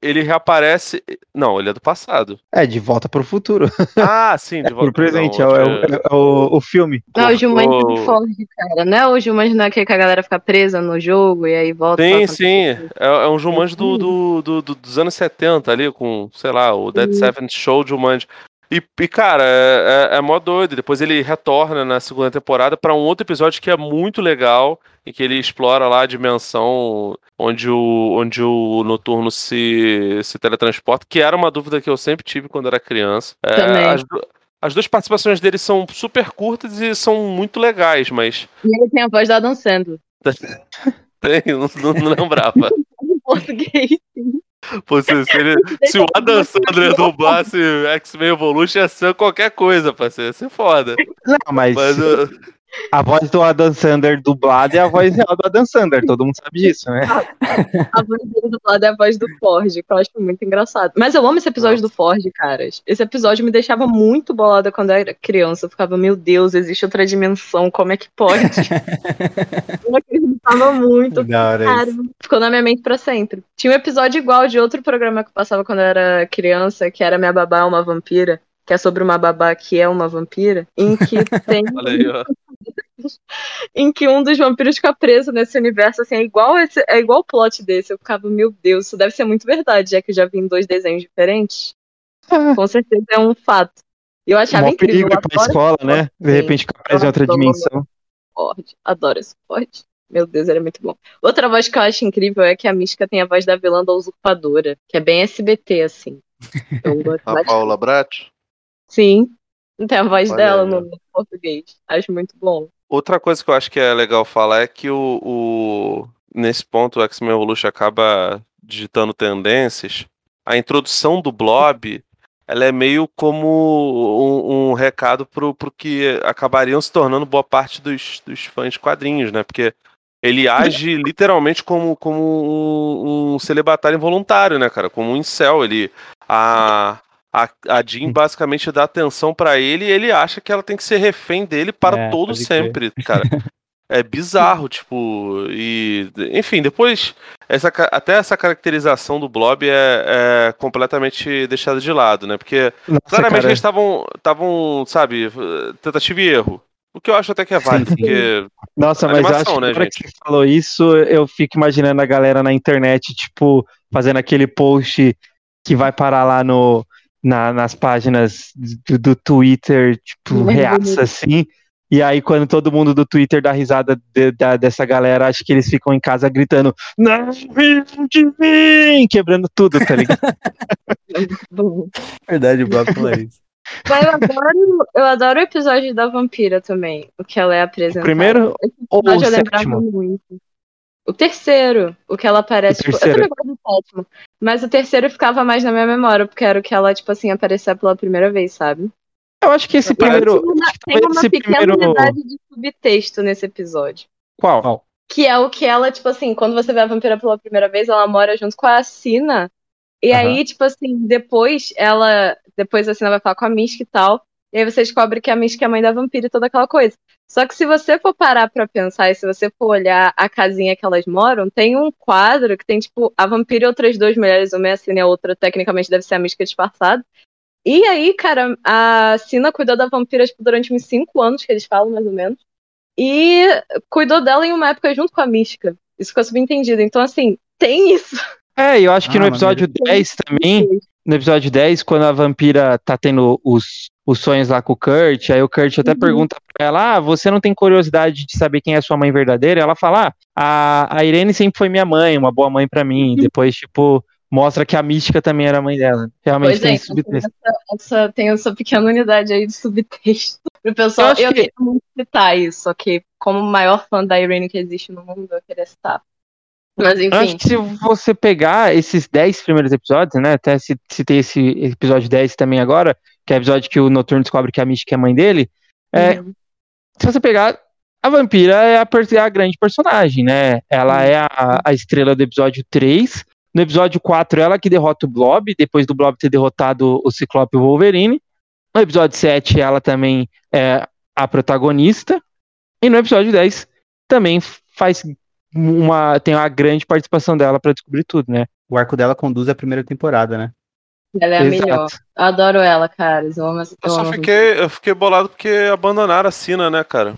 Ele reaparece. Não, ele é do passado. É, de volta pro futuro. (laughs) Ah, sim, de é (laughs) volta pro presente. Não, é, o, é, é o, o, filme. Não, o Jumanji é forte, cara. Não é o Jumanji não é que a galera fica presa no jogo e aí volta. Sim, sim. É, é, um Jumanji do, do, do, do, dos anos 70 ali, com, sei lá, o Dead Seven Show Jumanji. E, e, cara, é, é, é mó doido. Depois ele retorna na segunda temporada para um outro episódio que é muito legal, em que ele explora lá a dimensão onde o, onde o noturno se, se teletransporta, que era uma dúvida que eu sempre tive quando era criança. É, as, as duas participações dele são super curtas e são muito legais, mas. E ele tem a voz da Adam Sandler. (laughs) tem, não, não lembrava. (laughs) em português, sim. Pô, se, se, ele, (laughs) se o Adam Sandler dublasse X-Men Evolution, ia ser qualquer coisa, parceiro. Ia ser foda. Não, mas. mas uh... A voz do Adam Sandler dublada é a voz real do Adam Sandler, todo mundo sabe disso, né? A voz dele dublada é a voz do Ford, que eu acho muito engraçado. Mas eu amo esse episódio Nossa. do Ford, caras. Esse episódio me deixava muito bolada quando eu era criança. Eu ficava, meu Deus, existe outra dimensão, como é que pode? (laughs) eu acreditava muito. Cara, ficou na minha mente pra sempre. Tinha um episódio igual de outro programa que eu passava quando eu era criança, que era Minha Babá é uma Vampira que é sobre uma babá que é uma vampira, em que (laughs) tem. Aí, (laughs) em que um dos vampiros fica preso nesse universo, assim, é igual esse, é igual o plot desse. Eu ficava, meu Deus, isso deve ser muito verdade, já que eu já vi em dois desenhos diferentes. Com certeza é um fato. E eu achava Mó incrível. perigo pra escola, né? De repente fica preso em outra dimensão. Ford. Adoro esse Ford. Meu Deus, ele é muito bom. Outra voz que eu acho incrível é que a Mística tem a voz da vilã da usurpadora, que é bem SBT, assim. (laughs) a Paula Brat? Sim, tem a voz Olha dela aí, no português. Acho muito bom. Outra coisa que eu acho que é legal falar é que o, o nesse ponto o X-Men Evolution acaba digitando tendências. A introdução do Blob ela é meio como um, um recado pro, pro que acabariam se tornando boa parte dos, dos fãs de quadrinhos, né? Porque ele age literalmente como, como um, um celibatário involuntário, né, cara? Como um incel. Ele, a, a, a Jean basicamente dá atenção para ele e ele acha que ela tem que ser refém dele para É, todo sempre, cara. (laughs) É bizarro, tipo, e enfim, depois essa, até essa caracterização do Blob é, é completamente deixada de lado, né? Porque Nossa, claramente cara, eles estavam, sabe, tentativa e erro. O que eu acho até que é válido, sim. porque Nossa, mas Animação, acho que né, gente? que você falou isso, eu fico imaginando a galera na internet, tipo, fazendo aquele post que vai parar lá no, na- nas páginas do, do Twitter, tipo, Muito reaça bonito. assim. E aí, quando todo mundo do Twitter dá risada de- da- dessa galera, acho que eles ficam em casa gritando: Não riam de mim! Quebrando tudo, tá ligado? (laughs) Verdade, o Blob fala isso. Mas eu adoro, eu adoro o episódio da vampira também, o que ela é O apresentada. primeiro ou o episódio eu lembrava sétimo? muito. O terceiro, o que ela aparece. O tipo, eu também gosto do sétimo. Mas o terceiro ficava mais na minha memória, porque era o que ela, tipo assim, aparecia pela primeira vez, sabe? Eu acho que esse Parece- primeiro. Tem uma, acho que tem uma esse pequena primeiro- unidade de subtexto nesse episódio. Qual? Que é o que ela, tipo assim, quando você vê a vampira pela primeira vez, ela mora junto com a Sina. E Aham. aí, tipo assim, depois ela. Depois a Sina vai falar com a Mística e tal. E aí você descobre que a Mística é a mãe da vampira e toda aquela coisa. Só que se você for parar pra pensar e se você for olhar a casinha que elas moram, tem um quadro que tem, tipo, a vampira e outras duas mulheres, uma é a Sina e a outra, tecnicamente, deve ser a Mística disfarçada. E aí, cara, a Sina cuidou da vampira, tipo, durante uns cinco anos, que eles falam, mais ou menos. E cuidou dela em uma época junto com a Mística. Isso ficou subentendido. Então, assim, tem isso. É, eu acho que Ah, no episódio maneiro. 10 também, no episódio 10, quando a vampira tá tendo os, os sonhos lá com o Kurt, aí o Kurt até Uhum. pergunta pra ela: Ah, você não tem curiosidade de saber quem é sua mãe verdadeira? Ela fala: Ah, a, a Irene sempre foi minha mãe, uma boa mãe pra Uhum. mim. Depois, tipo, mostra que a mística também era mãe dela. Realmente Pois tem é, esse subtexto. essa, essa- tem essa pequena unidade aí de subtexto. (laughs) Pro pessoal, Eu eu, que- queria muito citar isso, que como maior fã da Irene que existe no mundo, eu queria citar. Mas Eu acho enfim, que se você pegar esses 10 primeiros episódios, né? Até ci- citei esse episódio 10 também agora, que é o episódio que o Noturno descobre que a mística é mãe dele. É, uhum, se você pegar, a vampira é a, é a grande personagem, né? Ela Sim. é a, a estrela do episódio 3. No episódio 4, ela que derrota o Blob, depois do Blob ter derrotado o Ciclope e o Wolverine. No episódio 7, ela também é a protagonista. E no episódio 10, também faz uma. tem uma grande participação dela pra descobrir tudo, né? O arco dela conduz a primeira temporada, né? ela é a Exato. melhor. Eu adoro ela, cara. Eu amo eu eu só amo a fiquei, eu fiquei bolado porque abandonaram a Sina, né, cara?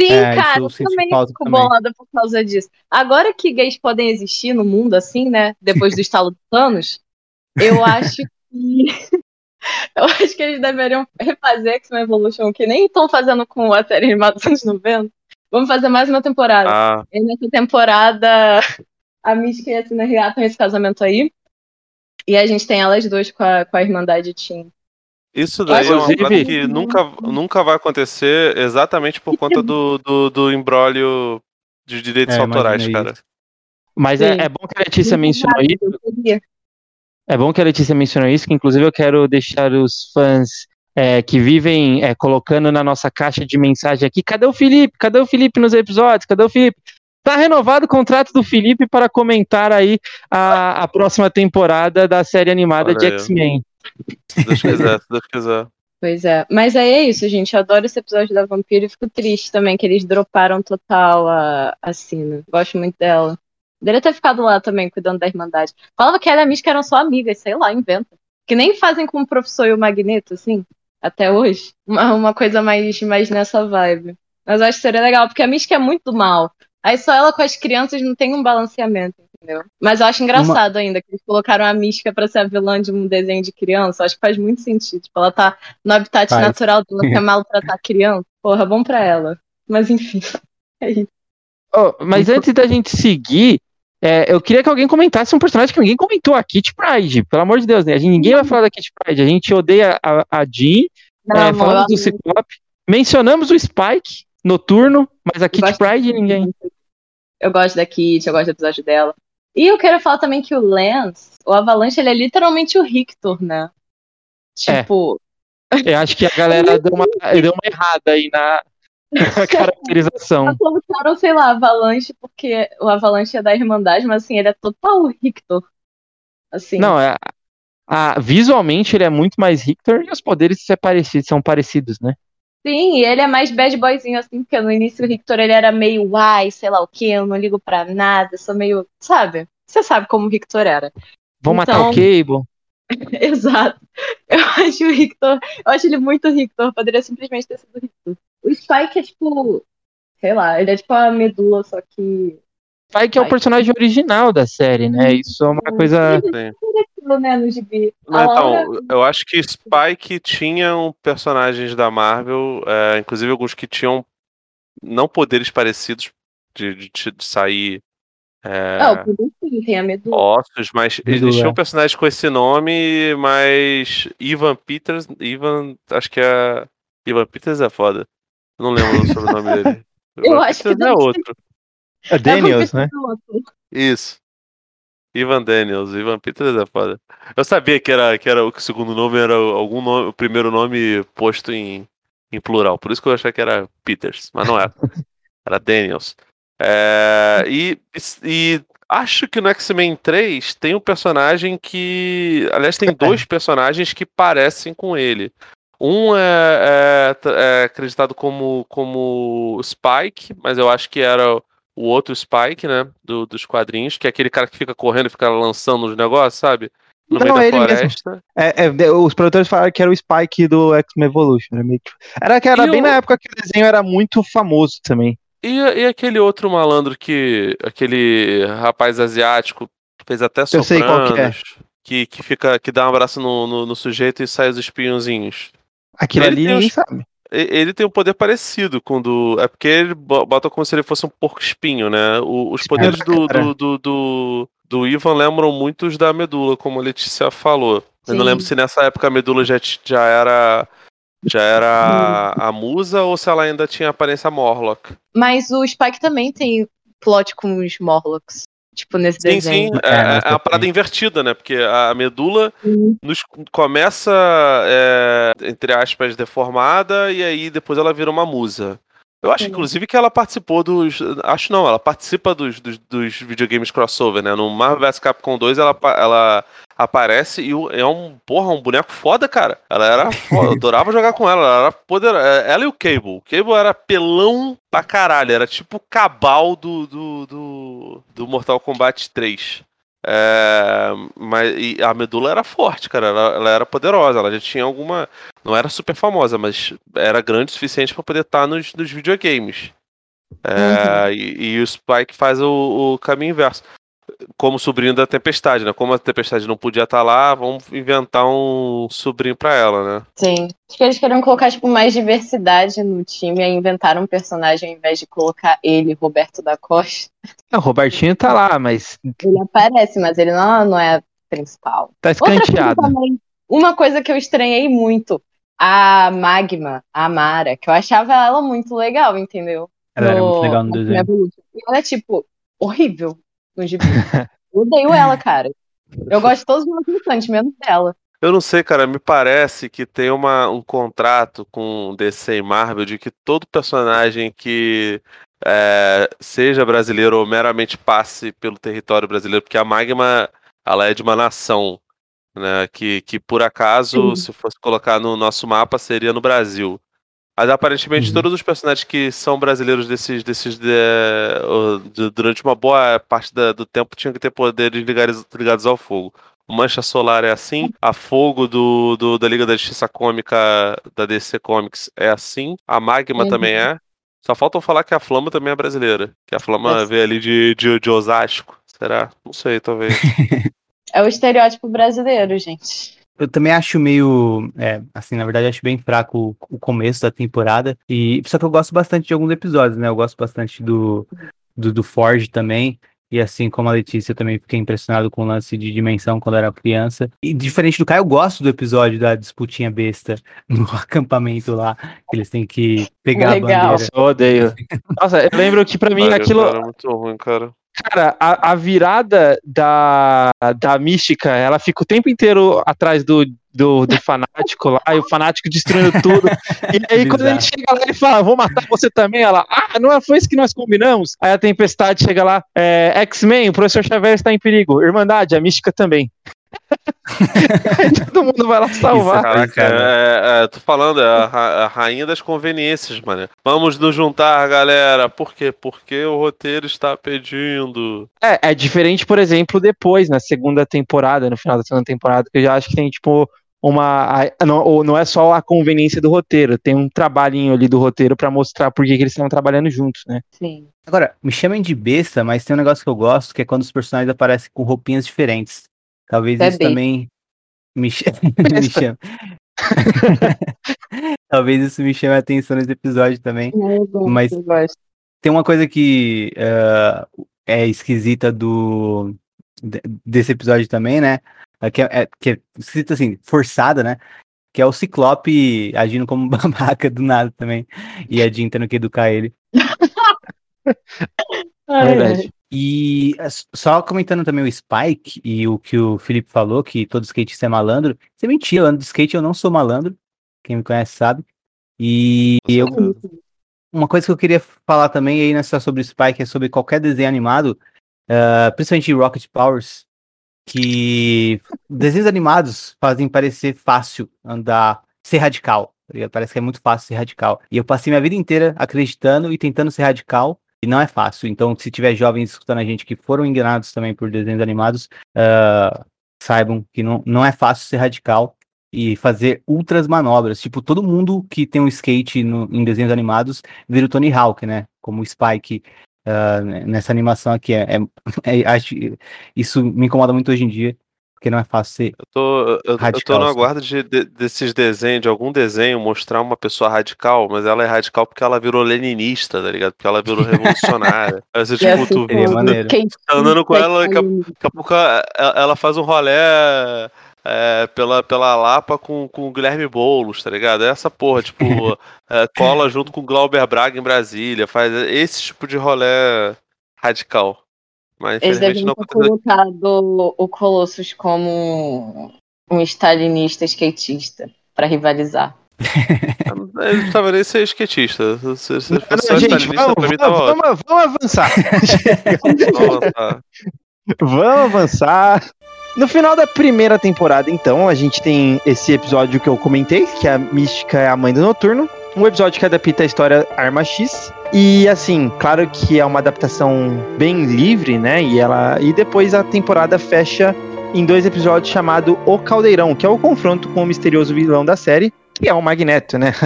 Sim, É, cara, eu também fico também. bolada por causa disso. Agora que gays podem existir no mundo, assim, né? Depois do (laughs) estalo dos anos, eu acho que. (laughs) eu acho que eles deveriam refazer X-Men Evolution, que nem estão fazendo com a série animada dos anos 90. Vamos fazer mais uma temporada. Ah, E nessa temporada, (laughs) a Mística e a Sina reatam esse casamento aí. E a gente tem elas duas com a, com a Irmandade Team. isso daí é uma Inclusive- coisa que nunca, nunca vai acontecer exatamente por conta do, do, do embrólio de direitos É, autorais, cara. isso. Mas é, é bom que a Letícia mencionou isso. É bom que a Letícia mencionou isso, que inclusive eu quero deixar os fãs é, que vivem é, colocando na nossa caixa de mensagem aqui, cadê o Felipe? Cadê o Felipe nos episódios? Cadê o Felipe? Tá renovado o contrato do Felipe para comentar aí a, a próxima temporada da série animada Olha de. X-Men. Se Deus quiser, se Deus quiser. Pois é. Mas aí é isso, gente. Eu adoro esse episódio da Vampiro e fico triste também que eles droparam total a, a Sina. Gosto muito dela. Deveria ter ficado lá também, cuidando da Irmandade. Falava que ela e a Mística eram só amigas, sei lá, inventa. Que nem fazem com o professor e o Magneto, assim, até hoje. Uma, uma coisa mais, mais nessa vibe. Mas eu acho que seria legal, porque a Mística é muito mal. Aí só ela com as crianças não tem um balanceamento, entendeu? Mas eu acho engraçado ainda que eles colocaram a Mística pra ser a vilã de um desenho de criança. Eu acho que faz muito sentido. Tipo, ela tá no habitat Faz. natural dela, que é (laughs) maltratar a criança. Porra, bom pra ela. Mas enfim. (laughs) É isso. Oh, mas antes da gente seguir, é, eu queria que alguém comentasse um personagem que ninguém comentou, a Kit Pride. Pelo amor de Deus, né? A gente- ninguém vai falar da Kit Pride. A gente odeia a, a Jean, Não, é, amor, falamos do Ciclope, mencionamos o Spike, Noturno, mas a Kit Pride ninguém. Eu gosto da Kit, eu gosto do episódio dela. E eu quero falar também que o Lance, o Avalanche, ele é literalmente o Rictor, né? É. Tipo, Eu acho que a galera (laughs) deu uma, deu uma errada aí na, na caracterização. colocaram, sei lá, Avalanche, porque o Avalanche é da Irmandade, mas assim, ele é total Rictor. Assim, Não, é, a- visualmente ele é muito mais Richter e os poderes se é parecido, são parecidos, né? Sim, e ele é mais bad boyzinho, assim, porque no início o Rictor ele era meio uai, sei lá o que, eu não ligo pra nada, sou meio. Sabe? Você sabe como o Rictor era. Vão matar o Então- Cable. (laughs) Exato. Eu acho o Rictor. Eu acho ele muito Rictor. Poderia simplesmente ter sido Rictor. O Spike é tipo. Sei lá, ele é tipo a medula, só que. Spike é o personagem original da série, né? Isso é uma coisa. Né. Não, então, eu acho que Spike tinham personagens da Marvel, é, inclusive alguns que tinham não poderes parecidos de, de, de sair é, Não, sim, tem a medula. ossos, mas Medula. existiam personagens com esse nome, mas Ivan Peters, Ivan, acho que é Ivan Peters é foda. Eu Não lembro o sobrenome dele. (laughs) Eu Ivan acho que Peters é outro. É Daniels, É né? Isso. Ivan Daniels, Ivan Peters é foda. Eu sabia que era que era o segundo nome era algum nome, o primeiro nome posto em, em plural. Por isso que eu achei que era Peters, mas não era. (laughs) Era Daniels. É, e, e acho que no X-Men 3 tem um personagem que. Aliás, tem dois personagens que parecem com ele. Um é, é- é acreditado como, como Spike, mas eu acho que era o outro Spike, né? do- dos quadrinhos, que é aquele cara que fica correndo e fica lançando os negócios, sabe? No Não, meio da é floresta. É, é, os produtores falaram que era o Spike do X-Men Evolution. Que- era, que era E bem o- na época que o desenho era muito famoso também. E, e aquele outro malandro que. aquele rapaz asiático fez até Eu sei qual que é. sopranos. Que, que fica. que dá um abraço no, no, no sujeito e sai os espinhozinhos. Aquilo Ele ali tem ninguém os- sabe. Ele tem um poder parecido com o do. É porque ele bo- bota como se ele fosse um porco espinho, né? O- os poderes do, do, do, do, do Ivan lembram muito os da medula, como a Letícia falou. Eu não Sim. lembro se nessa época a medula já, já era. Já era a musa ou se ela ainda tinha aparência Morlock. Mas o Spike também tem plot com os Morlocks. Tipo, nesse Sim, desenho. sim. É, É, é nessa uma parada invertida, né? Porque a medula Sim. nos- começa, é, entre aspas, deformada e aí depois ela vira uma musa. Eu acho, inclusive, que ela participou dos. Acho não, ela participa dos, dos, dos videogames crossover, né? No Marvel vs Capcom 2 ela, ela aparece e é um, porra, um boneco foda, cara. Ela era foda, eu (laughs) adorava jogar com ela, ela era poderosa. Ela e o Cable. O Cable era pelão pra caralho, era tipo o cabal do, do, do, do Mortal Kombat 3. É, mas a medula era forte, cara. Ela, ela era poderosa. Ela já tinha alguma. Não era super famosa, mas era grande o suficiente pra poder estar nos, nos videogames. É, e, e o Spike faz o, o caminho inverso. Como sobrinho da Tempestade, né? Como a Tempestade não podia estar lá, vamos inventar um sobrinho pra ela, né? Sim. Acho que eles queriam colocar, tipo, mais diversidade no time e inventaram um personagem ao invés de colocar ele, Roberto da Costa. Ah, O Robertinho tá lá, mas Ele aparece, mas ele não, não é principal. tá Outra coisa escanteado. também, uma coisa que eu estranhei muito, a Magma, a Mara, que eu achava ela muito legal, entendeu? Ela era muito legal no desenho. E ela é, tipo, horrível no gibi. Eu odeio ela, cara. Eu gosto de todos os meus mutantes, menos dela. Eu não sei, cara, me parece que tem uma, um contrato com DC e Marvel de que todo personagem que é, seja brasileiro ou meramente passe pelo território brasileiro, porque a Magma ela é de uma nação, né? Que, que por acaso, Sim. se fosse colocar no nosso mapa, seria no Brasil. Mas aparentemente Uhum. todos os personagens que são brasileiros desses, desses de- de- durante uma boa parte da- do tempo tinham que ter poderes ligados, ligados ao fogo. O Mancha Solar é assim, a Fogo do, do- da Liga da Justiça Cômica da DC Comics é assim, a Magma Uhum. também é. Só falta eu falar que a Flama também é brasileira, que a Flama É. veio ali de, de, de Osasco. Será? Não sei, talvez. (laughs) É o estereótipo brasileiro, gente. Eu também acho meio, é, assim, na verdade acho bem fraco o, o começo da temporada. E só que eu gosto bastante de alguns episódios, né? Eu gosto bastante do do, do Forge também. E assim como a Letícia, eu também fiquei impressionado com o lance de dimensão quando era criança. E diferente do Caio, eu gosto do episódio da disputinha besta (laughs) no acampamento lá, que eles têm que pegar Legal. a bandeira. Nossa, eu odeio. (laughs) Nossa, eu lembro que pra mim Mario, aquilo. É muito ruim, cara. Cara, a, a virada da, da mística, ela fica o tempo inteiro atrás do, do, do fanático lá, e o fanático destruindo tudo. (laughs) E aí, quando ele chega lá, ele fala: Vou matar você também. Ela, ah, não é- foi isso que nós combinamos? Aí a tempestade chega lá: é, X-Men, o professor Xavier está em perigo. Irmandade, a mística também. Todo mundo vai lá salvar. Caraca, cara. é, é, tô falando, é a, ra- a rainha das conveniências, mano. Vamos nos juntar, galera. Por quê? Porque o roteiro está pedindo. É, é diferente, por exemplo, depois, na segunda temporada, no final da segunda temporada, que eu já acho que tem, tipo, uma. a- Não, ou não é só a conveniência do roteiro, tem um trabalhinho ali do roteiro pra mostrar por que que eles estão trabalhando juntos, né? Sim. Agora, me chamem de besta, mas tem um negócio que eu gosto, que é quando os personagens aparecem com roupinhas diferentes. Talvez É isso também me, ch- (laughs) (laughs) me chame. (laughs) Talvez isso me chame a atenção nesse episódio também. Eu gosto, Mas-. Tem uma coisa que eh, é esquisita do de- desse episódio também, né? É Que é, é- que é esquisita assim, forçada, né? Que é o Ciclope agindo como babaca do nada também. E a Jean tendo que educar ele. Ai, Verdade. E é, s- só comentando também o Spike e o que o Felipe falou, que todo skatista é malandro. Isso é mentira, eu ando de skate, eu não sou malandro. Quem me conhece sabe. E eu, uma coisa que eu queria falar também aí nessa sobre o Spike é sobre qualquer desenho animado, ah, principalmente Rocket Powers, que desenhos animados fazem parecer fácil andar, ser radical. tá? Parece que é muito fácil ser radical. E eu passei minha vida inteira acreditando e tentando ser radical. E não é fácil. Então, se tiver jovens escutando a gente que foram enganados também por desenhos animados, ah, saibam que não, não é fácil ser radical e fazer outras manobras. Tipo, todo mundo que tem um skate no- em desenhos animados vira o Tony Hawk, né? Como o Spike ah, nessa animação aqui. É, é- (laughs) é- acho, isso me incomoda muito hoje em dia, porque não é fácil ser. Eu tô, eu, eu Radical, tô no sim. aguardo de, de- desses desenhos, de algum desenho, mostrar uma pessoa radical, mas ela é radical porque ela virou leninista, tá ligado? Porque ela virou revolucionária. (laughs) Aí você, E tipo, assim, tu Seria maneiro. quem tá andando com ela, daqui a, Ai, daqui a pouco ela, ela faz um rolé é, pela, pela Lapa com, com o Guilherme Boulos, tá ligado? É essa porra, tipo, (laughs) é, cola junto com o Glauber Braga em Brasília, faz esse tipo de rolé radical. Mas Eles devem não ter colocado o Colossus como um stalinista skatista pra rivalizar. Ele não tava nem ser skatista. Se, se Não, não, gente, stalinista, vamos, tava vamos, vamos, vamos avançar. (laughs) Nossa, tá. Vamos avançar. No final da primeira temporada, então, a gente tem esse episódio que eu comentei, que a Mística é a mãe do Noturno. Um episódio que adapta a história Arma X. E assim, claro que é uma adaptação bem livre, né? E ela e depois a temporada fecha em dois episódios chamado O Caldeirão, que é o confronto com o misterioso vilão da série, que é o Magneto, né? (laughs)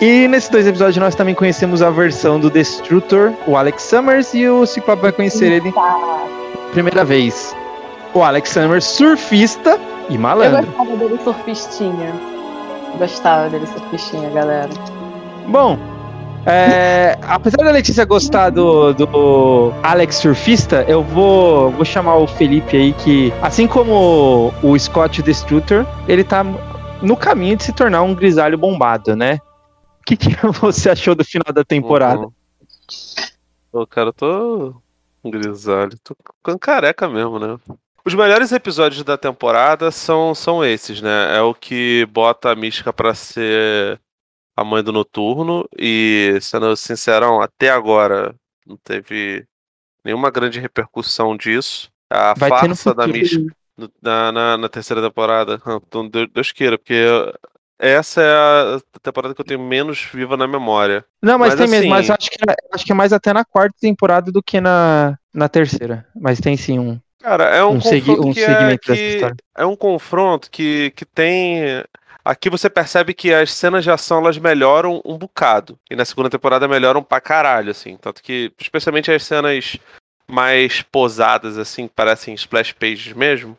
E nesses dois episódios nós também conhecemos a versão do Destrutor, o Alex Summers, e o Ciclope vai conhecer ele primeira vez. O Alex Summers, surfista e Eu malandro. gostava dele surfistinha. Gostava dele surfistinha, galera. Bom, é, apesar da Letícia gostar do, do Alex Surfista, eu vou, vou chamar o Felipe aí, que assim como o Scott Destructor, ele tá no caminho de se tornar um grisalho bombado, né? O que, que (laughs) você achou do final da temporada? Uhum. Pô, cara, eu tô um grisalho. Tô ficando careca mesmo, né? Os melhores episódios da temporada são, são esses, né? É o que bota a Mística pra ser a mãe do Noturno. E, sendo sincerão, até agora não teve nenhuma grande repercussão disso. A Vai farsa da. Mística no- na, na, na terceira temporada. Ah, Então, Deus, queira, porque essa é a temporada que eu tenho menos viva na memória. Não, mas, Mas tem mesmo, mas assim- acho que, acho que é mais até na quarta temporada do que na, na terceira. Mas tem sim um. Cara, é um, Um confronto um que, é, que é um confronto que, que tem. Aqui você percebe que as cenas de ação elas melhoram um bocado. E na segunda temporada melhoram pra caralho, assim. Tanto que, especialmente as cenas mais posadas, assim, que parecem splash pages mesmo,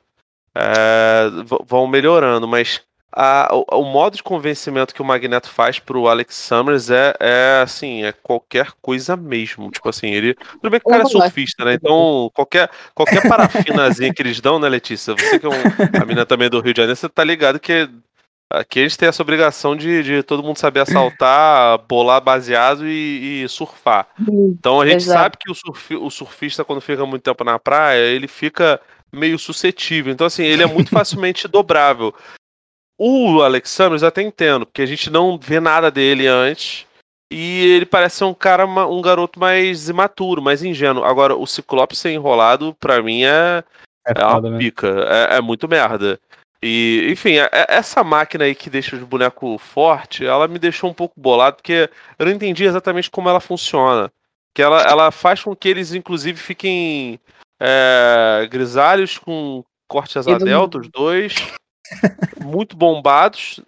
é, vão melhorando. Mas a, o, o, modo de convencimento que o Magneto faz pro Alex Summers é, é assim, é qualquer coisa mesmo. Tipo assim, ele. Tudo bem que o cara é surfista, né? Então, qualquer, qualquer parafinazinha que eles dão, né, Letícia? Você que é um, a menina também do Rio de Janeiro, você tá ligado que aqui a gente tem essa obrigação de, de todo mundo saber assaltar, bolar baseado e, e surfar. Então a gente Exato. sabe que o, surf, o surfista, quando fica muito tempo na praia, ele fica meio suscetível. Então, assim, ele é muito (laughs) facilmente dobrável. O Alexandre eu até entendo, porque a gente não vê nada dele antes. E ele parece ser um cara, um garoto mais imaturo, mais ingênuo. Agora, o Ciclope ser enrolado, pra mim, é, é, é uma né? pica. É, é, muito merda. E, enfim, é, é, essa máquina aí que deixa os bonecos forte, ela me deixou um pouco bolado, porque eu não entendi exatamente como ela funciona. Que ela, ela faz com que eles, inclusive, fiquem é, grisalhos com corte asa delta, os dois muito bombados.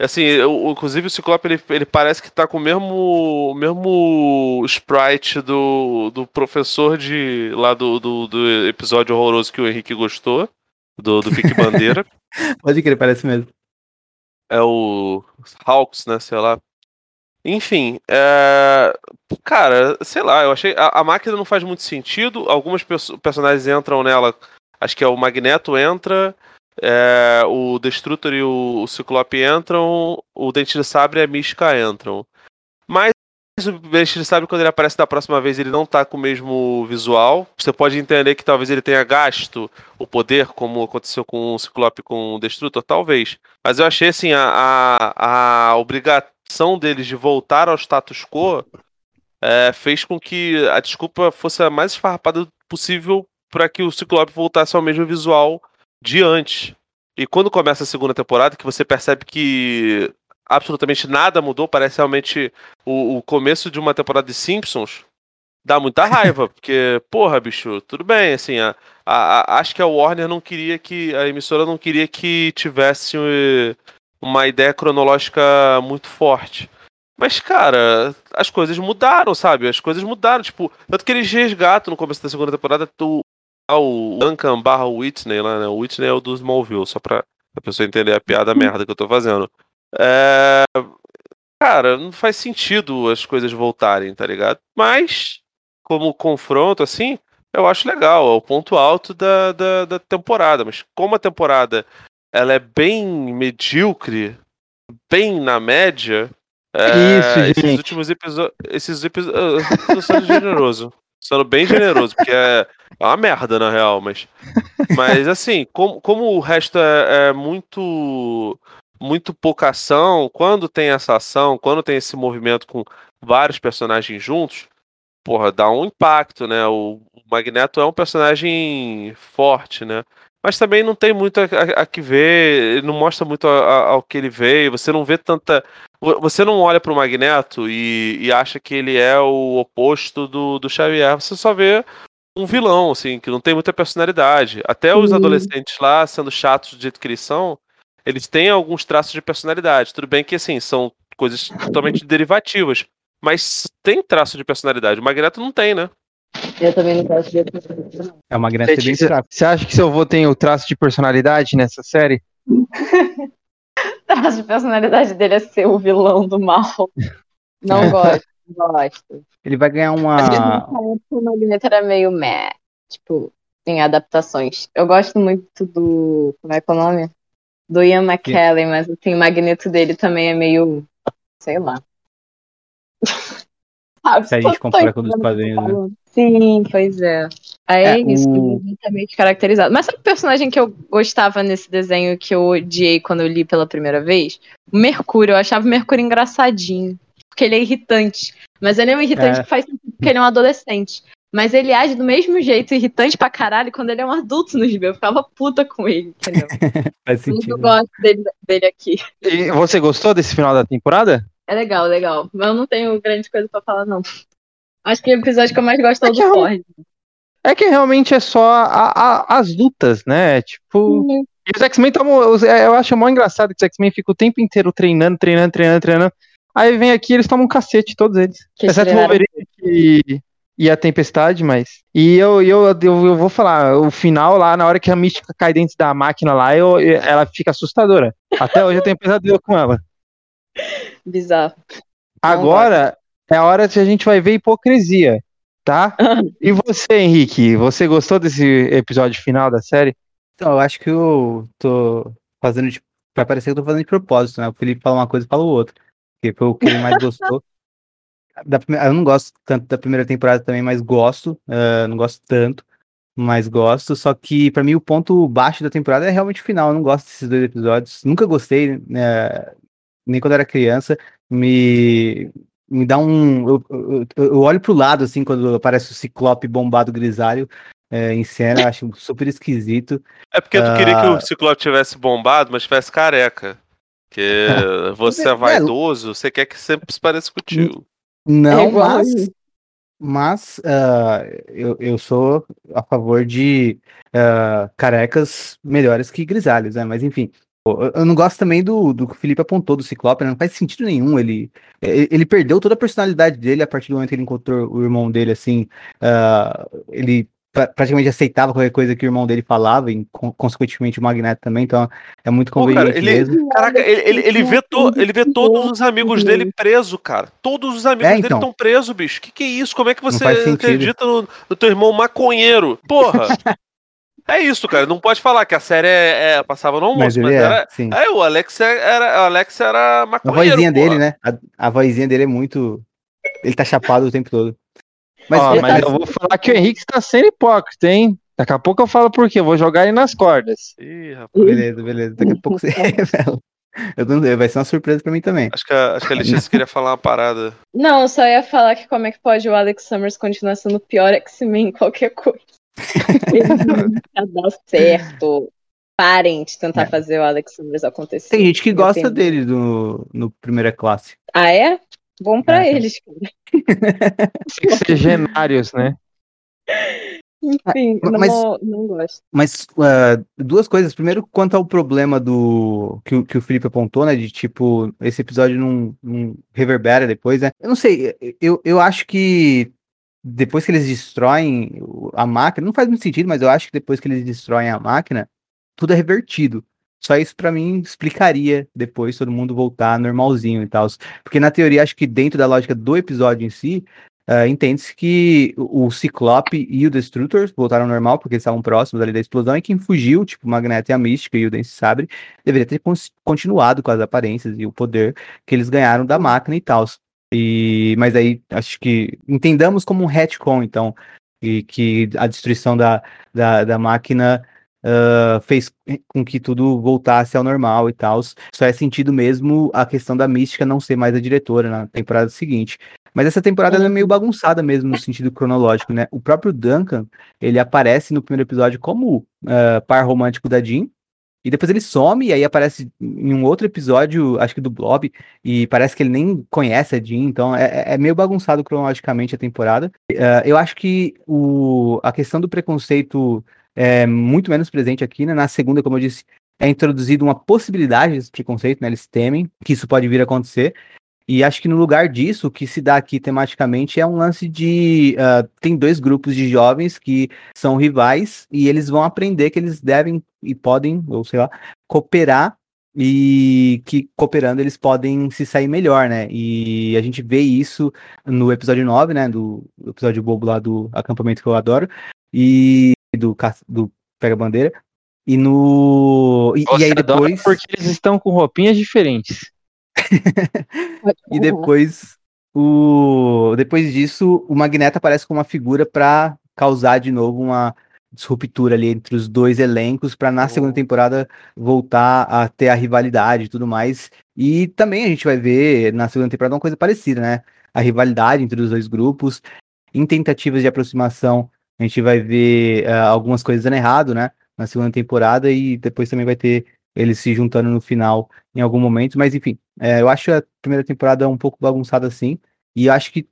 Assim, eu, inclusive o Ciclope ele, ele parece que tá com o mesmo, o mesmo sprite do, do professor de lá do, do, do episódio horroroso que o Henrique gostou, do, do Pique Bandeira. (laughs) Pode crer, parece mesmo. É o Hawks, né? Sei lá. Enfim, é... cara, sei lá, eu achei. A, a, máquina não faz muito sentido. Algumas personagens entram nela. Acho que é o Magneto entra, é, o Destrutor e o, o Ciclope entram, o Dente de Sabre e a Mística entram. Mas o Dente de Sabre, quando ele aparece da próxima vez, ele não tá com o mesmo visual. Você pode entender que talvez ele tenha gasto o poder, como aconteceu com o Ciclope com o Destrutor, talvez. Mas eu achei assim, a, a, a obrigação deles de voltar ao status quo é, fez com que a desculpa fosse a mais esfarrapada possível para que o Ciclope voltasse ao mesmo visual de antes. E quando começa a segunda temporada, que você percebe que absolutamente nada mudou, parece realmente o, o começo de uma temporada de Simpsons, dá muita raiva, (laughs) porque, porra, bicho, tudo bem, assim, a, a, a, acho que a Warner não queria que, a emissora não queria que tivesse uma ideia cronológica muito forte. Mas, cara, as coisas mudaram, sabe? As coisas mudaram, tipo, tanto que eles resgatam no começo da segunda temporada o, o Duncan barra Whitney lá, né? O Whitney é o do Smallville, só pra a pessoa entender a piada uhum. merda que eu tô fazendo. É... Cara, não faz sentido as coisas voltarem, tá ligado? Mas, como confronto, assim, eu acho legal. É o ponto alto da, da, da temporada. Mas como a temporada ela é bem medíocre, bem na média. É, Isso, esses gente. últimos episódios. Esses episódios. (laughs) Eu tô sendo generoso. Sendo bem generoso, porque é, é uma merda, na real, mas. Mas assim, como, como o resto é, é muito. Muito pouca ação, quando tem essa ação, quando tem esse movimento com vários personagens juntos, porra, dá um impacto, né? O, Magneto é um personagem forte, né? Mas também não tem muito a, a, a que ver, não mostra muito ao que ele veio, você não vê tanta. Você não olha para o Magneto e, e, acha que ele é o oposto do, do Xavier, você só vê um vilão, assim, que não tem muita personalidade. Até os uhum. adolescentes lá, sendo chatos do jeito que eles são, eles têm alguns traços de personalidade. Tudo bem que, assim, são coisas totalmente derivativas. Mas tem traço de personalidade. O Magneto não tem, né? Eu também não gosto de personalidade. É o Magneto bem fraco. Você acha que seu avô tem o traço de personalidade nessa série? (laughs) de personalidade dele é ser o vilão do mal. Não gosto gosto. Ele vai ganhar uma. O Magneto era meio meh, tipo, em adaptações. Eu gosto muito do. Como é que é o nome? Do Ian McKellen, mas assim, o Magneto dele também é meio. sei lá. Se a gente compara com os quadrinhos, né? Sim, pois é. É, é isso, o... exatamente caracterizado. Mas sabe o personagem que eu gostava nesse desenho que eu odiei quando eu li pela primeira vez? O Mercúrio. Eu achava o Mercúrio engraçadinho porque ele é irritante. Mas ele é um irritante é. que faz sentido porque ele é um adolescente. Mas ele age do mesmo jeito, irritante pra caralho, quando ele é um adulto no gibi. Eu ficava puta com ele, entendeu? (laughs) Faz sentido. Eu gosto dele, dele aqui. E você gostou desse final da temporada? É legal, legal. Mas eu não tenho grande coisa pra falar, não. Acho que o episódio que eu mais gosto é, é o do Ford. É que realmente é só a, a, as lutas, né? Tipo. Uhum. E os X-Men estavam. Eu acho mó engraçado que os X-Men ficam o tempo inteiro treinando, treinando, treinando, treinando. Aí vem aqui eles tomam um cacete, todos eles. Que Exceto o Wolverine, que e a Tempestade, mas. E eu, eu, eu, eu vou falar, o final lá, na hora que a mística cai dentro da máquina lá, eu, ela fica assustadora. Até hoje eu tenho pesadelo com ela. Bizarro. Agora é a hora que a gente vai ver hipocrisia, tá? (laughs) e você, Henrique, você gostou desse episódio final da série? Então, eu acho que eu tô fazendo de. Vai parecer que eu tô fazendo de propósito, né? O Felipe fala uma coisa e fala o outro. Porque foi o que ele mais (laughs) gostou. Da primeira, eu não gosto tanto da primeira temporada também, mas gosto. Uh, não gosto tanto, mas gosto. Só que para mim o ponto baixo da temporada é realmente o final. Eu não gosto desses dois episódios. Nunca gostei, né, nem quando era criança. Me, me dá um. Eu, eu, eu, olho pro lado, assim, quando aparece o ciclope bombado grisalho é, em cena, acho super esquisito. É porque tu uh... queria que o ciclope tivesse bombado, mas tivesse careca. Porque (laughs) você é, é vaidoso, você quer que sempre se pareça contigo. Não, é mas, mas uh, eu, eu sou a favor de uh, carecas melhores que grisalhos, né? Mas enfim, eu não gosto também do, do que o Felipe apontou do Ciclope, né? não faz sentido nenhum. Ele, ele perdeu toda a personalidade dele a partir do momento que ele encontrou o irmão dele, assim. Uh, ele praticamente aceitava qualquer coisa que o irmão dele falava, e consequentemente o Magneto também, então é muito conveniente Pô, cara, ele, mesmo. Caraca, ele, ele, ele, vê to, ele vê todos os amigos dele presos, cara. Todos os amigos é, então. dele estão presos, bicho. Que que é isso? Como é que você acredita no, no teu irmão maconheiro? Porra! (laughs) É isso, cara. Não pode falar que a série é, é passava no almoço, mas, mas era. Sim. É, o Alex era, o Alex era maconheiro. A vozinha porra. dele, né? A, a vozinha dele é muito. Ele tá chapado o tempo todo. Mas, Ó, mas eu vou falar que o Henrique está sendo hipócrita, hein? Daqui a pouco eu falo por quê. Eu vou jogar ele nas cordas. Ih, rapaz. Beleza, beleza. Daqui a pouco você (laughs) (laughs) revela. Eu não, vai ser uma surpresa pra mim também. Acho que a, acho que a Letícia queria falar uma parada. Não, eu só ia falar que como é que pode o Alex Summers continuar sendo o pior X-Men qualquer coisa. (laughs) Ele dar certo. Parem de tentar é. fazer o Alex Summers acontecer. Tem gente que gosta dele no, no Primeira Classe. Ah, é? Bom para é. eles. (laughs) Sexagenários, né? (laughs) Enfim, mas, não, não gosto. Mas uh, duas coisas. Primeiro, quanto ao problema do que, que o Felipe apontou, né? De tipo, esse episódio não, não reverbera depois, né? Eu não sei, eu, eu acho que depois que eles destroem a máquina, não faz muito sentido, mas eu acho que depois que eles destroem a máquina, tudo é revertido. Só isso para mim explicaria depois todo mundo voltar normalzinho e tal. Porque na teoria, acho que dentro da lógica do episódio em si, uh, entende-se que o Ciclope e o Destrutor voltaram ao normal, porque eles estavam próximos ali da explosão, e quem fugiu, tipo o Magneto e a Mística e o Dance Sabre, deveria ter continuado com as aparências e o poder que eles ganharam da máquina e tal. E, mas aí acho que entendamos como um retcon, então, e que a destruição da, da, da máquina uh, fez com que tudo voltasse ao normal e tal. Só é sentido mesmo a questão da mística não ser mais a diretora na temporada seguinte. Mas essa temporada é meio bagunçada mesmo no sentido cronológico, né? O próprio Duncan, ele aparece no primeiro episódio como uh, par romântico da Jean, e depois ele some, e aí aparece em um outro episódio, acho que do Blob, e parece que ele nem conhece a Jean, então é, é meio bagunçado cronologicamente a temporada. Uh, eu acho que o, a questão do preconceito é muito menos presente aqui, né? Na segunda, como eu disse, é introduzido uma possibilidade desse preconceito, né? Eles temem que isso pode vir a acontecer. E acho que no lugar disso, o que se dá aqui tematicamente é um lance de. Uh, tem dois grupos de jovens que são rivais e eles vão aprender que eles devem e podem, ou sei lá, cooperar e que cooperando eles podem se sair melhor, né? E a gente vê isso no episódio 9, né? Do, episódio bobo lá do acampamento que eu adoro. E do, do Pega Bandeira. E no. E, e aí depois. Porque eles estão com roupinhas diferentes. (laughs) e depois. O... Depois disso, o Magneto aparece como uma figura para causar de novo uma disruptura ali entre os dois elencos para na oh. segunda temporada voltar a ter a rivalidade e tudo mais. E também a gente vai ver na segunda temporada uma coisa parecida, né? A rivalidade entre os dois grupos, em tentativas de aproximação a gente vai ver uh, algumas coisas dando errado, né? Na segunda temporada e depois também vai ter eles se juntando no final em algum momento. Mas enfim, é, eu acho a primeira temporada um pouco bagunçada assim. E eu acho que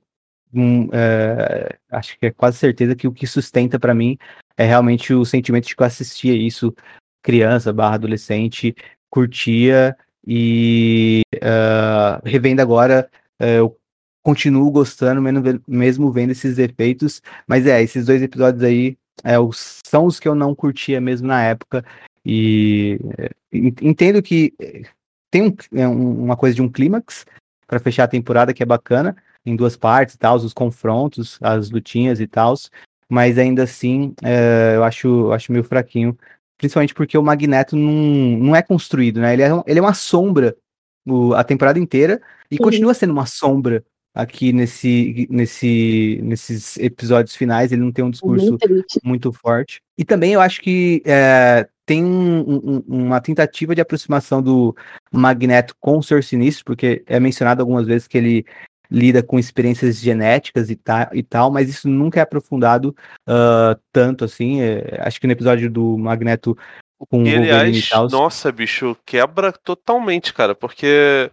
um, é, acho que é quase certeza que o que sustenta para mim é realmente o sentimento de que eu assistia isso criança barra adolescente, curtia e uh, revendo agora, uh, eu continuo gostando, mesmo vendo esses defeitos. Mas é, esses dois episódios aí é, são os que eu não curtia mesmo na época. E é, entendo que é, tem um, é, uma coisa de um clímax para fechar a temporada que é bacana, em duas partes e tal, os confrontos, as lutinhas e tal. Mas ainda assim, é, eu acho, acho meio fraquinho. Principalmente porque o Magneto não, não é construído, né? Ele é, ele é uma sombra o, a temporada inteira e continua sendo uma sombra aqui nesse, nesse, nesses episódios finais. Ele não tem um discurso muito, muito forte. E também eu acho que é, tem um, um, uma tentativa de aproximação do Magneto com o Senhor Sinistro, porque é mencionado algumas vezes que ele lida com experiências genéticas e, ta, e tal, mas isso nunca é aprofundado uh, tanto assim. É, acho que no episódio do Magneto com e, aliás, e tal. Nossa, bicho, quebra totalmente, cara, porque.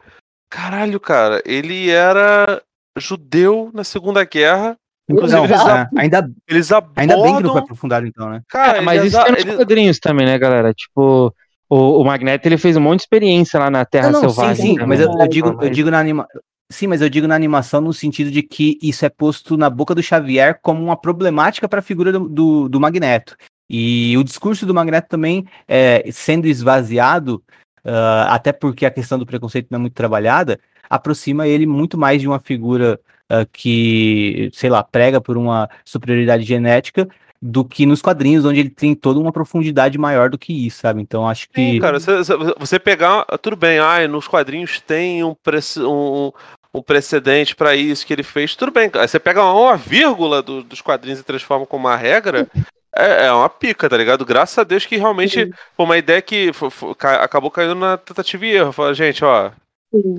Caralho, cara, ele era judeu na Segunda Guerra. Inclusive, não, eles, é, ainda, eles abordam... ainda bem que não foi aprofundado, então, né? Cara, é, mas isso é nos eles... quadrinhos também, né, galera? Tipo, o, o Magneto ele fez um monte de experiência lá na Terra não, não, Selvagem. Sim, sim, mas eu, eu, digo, eu digo na anima... Sim, mas eu digo na animação no sentido de que isso é posto na boca do Xavier como uma problemática para a figura do, do, do, Magneto. E o discurso do Magneto também é, sendo esvaziado, uh, até porque a questão do preconceito não é muito trabalhada, aproxima ele muito mais de uma figura uh, que, sei lá, prega por uma superioridade genética do que nos quadrinhos, onde ele tem toda uma profundidade maior do que isso, sabe? Então acho que. Sim, cara, você, você pegar. Tudo bem, ai, nos quadrinhos tem um, um, um precedente para isso que ele fez, tudo bem. Você pega uma vírgula do, dos quadrinhos e transforma como uma regra. É, é, uma pica, tá ligado? Graças a Deus que realmente foi uma ideia que foi, foi, acabou caindo na tentativa e erro. Fala, gente, ó,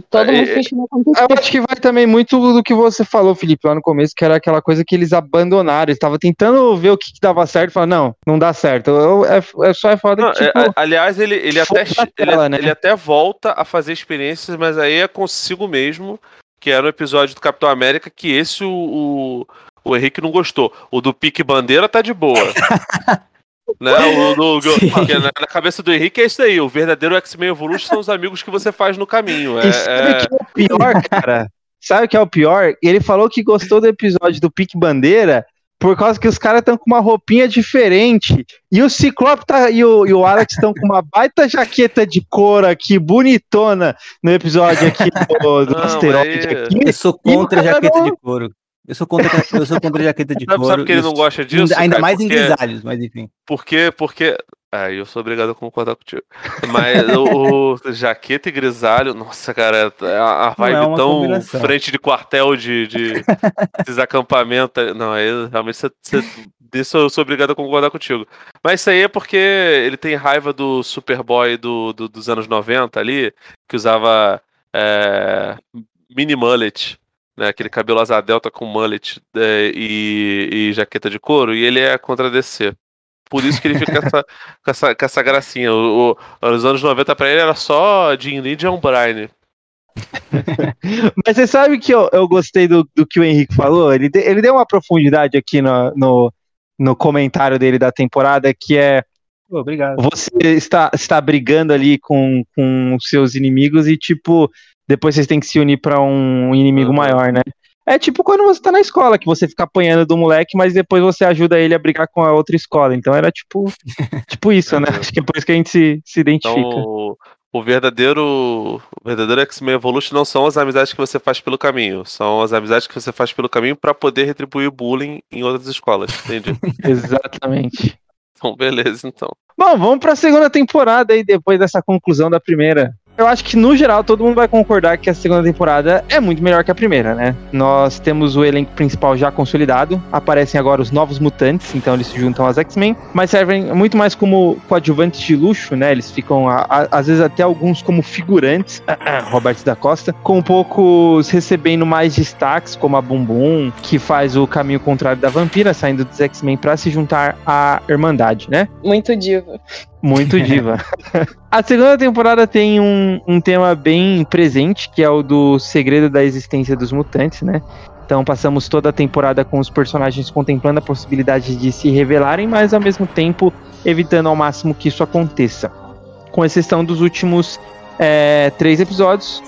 todo mundo fez que não aconteceu. Eu acho que vai também muito do que você falou, Felipe, lá no começo, que era aquela coisa que eles abandonaram. Eles estavam tentando ver o que, que dava certo e falaram, não, não dá certo. Eu, é, é só é foda não, que, tipo, é, aliás, ele, ele, até, tela, ele, né? ele até volta a fazer experiências, mas aí é consigo mesmo, que era o episódio do Capitão América, que esse o, o, o Henrique não gostou. O do Pique Bandeira tá de boa. (laughs) Né? (laughs) O, do, na, na, cabeça do Henrique é isso aí. O verdadeiro X-Men Evolution são os amigos que você faz no caminho. É, sabe é... que é o pior, cara? Sabe o que é o pior? Ele falou que gostou do episódio do Pique Bandeira por causa que os caras estão com uma roupinha diferente. E o Ciclope tá, e, o, e o Alex estão com uma baita jaqueta de couro aqui, bonitona, no episódio aqui do, do Não, asteroide. Aqui. Eu sou contra a jaqueta de couro. Eu sou contra, eu sou contra jaqueta de (laughs) couro. Sabe por que ele não gosta disso? Ainda cara, mais porque, em grisalhos, mas enfim. Porque, porque. Ah, eu sou obrigado a concordar contigo. Mas o, o, (laughs) jaqueta e grisalho, nossa, cara, é a, a vibe é tão frente de quartel de, de (laughs) esses acampamentos. Não, aí realmente você, você, disso eu sou obrigado a concordar contigo. Mas isso aí é porque ele tem raiva do Superboy do, do dos anos 90 ali, que usava é, mini mullet né, aquele cabelo asa delta com mullet é, e, e, jaqueta de couro, e ele é contra DC. Por isso que ele fica com, essa, (laughs) com, essa, com essa gracinha. O, o, nos anos 90 pra ele era só Jim Lee e John Bryan. (laughs) Mas você sabe que eu, eu gostei do, do que o Henrique falou? Ele, de, ele deu uma profundidade aqui no, no, no comentário dele da temporada que é Obrigado. Você está, está brigando ali com, com os seus inimigos e, tipo, depois vocês têm que se unir para um inimigo uhum. maior, né? É tipo quando você tá na escola, que você fica apanhando do moleque, mas depois você ajuda ele a brigar com a outra escola. Então era tipo, (laughs) tipo isso, né? Acho que é por isso que a gente se, se identifica. Então, o verdadeiro, o verdadeiro X-Men Evolution não são as amizades que você faz pelo caminho, são as amizades que você faz pelo caminho para poder retribuir bullying em outras escolas, entende? (laughs) Exatamente. Então, beleza, então. Bom, vamos para a segunda temporada aí depois dessa conclusão da primeira. Eu acho que, no geral, todo mundo vai concordar que a segunda temporada é muito melhor que a primeira, né? Nós temos o elenco principal já consolidado, aparecem agora os novos mutantes, então eles se juntam aos X-Men, mas servem muito mais como coadjuvantes de luxo, né? Eles ficam, a, a, às vezes, até alguns como figurantes, (coughs) Roberto da Costa, com poucos recebendo mais destaques, como a Bumbum, que faz o caminho contrário da vampira, saindo dos X-Men para se juntar à Irmandade, né? Muito diva. Muito diva. (laughs) a segunda temporada tem um, um tema bem presente, que é o do segredo da existência dos mutantes, né? Então passamos toda a temporada com os personagens contemplando a possibilidade de se revelarem, mas ao mesmo tempo evitando ao máximo que isso aconteça. Com exceção dos últimos é, três episódios,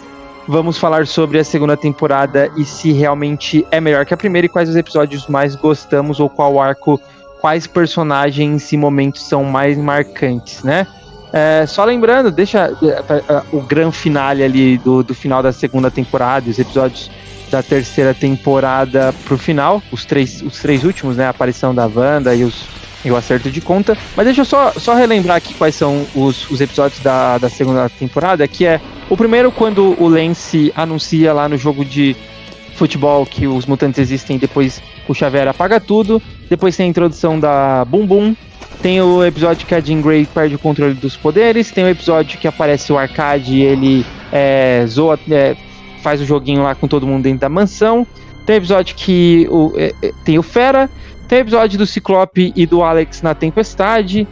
Vamos falar sobre a segunda temporada e se realmente é melhor que a primeira e quais os episódios mais gostamos ou qual arco, quais personagens e momentos são mais marcantes, né? É, só lembrando, deixa uh, o grande finale ali do, do final da segunda temporada, os episódios da terceira temporada pro final, os três, os três últimos, né? A aparição da Wanda e, os, e o acerto de conta. Mas deixa eu só, só relembrar aqui quais são os, os episódios da, da segunda temporada, que é o primeiro, quando o Lance anuncia lá no jogo de futebol que os mutantes existem, depois o Xavier apaga tudo. Depois tem a introdução da Boom Boom. Tem o episódio que a Jean Grey perde o controle dos poderes. Tem o episódio que aparece o Arcade e ele é, zoa, é, faz o joguinho lá com todo mundo dentro da mansão. Tem o episódio que o, é, é tem o Fera. Tem o episódio do Ciclope e do Alex na tempestade.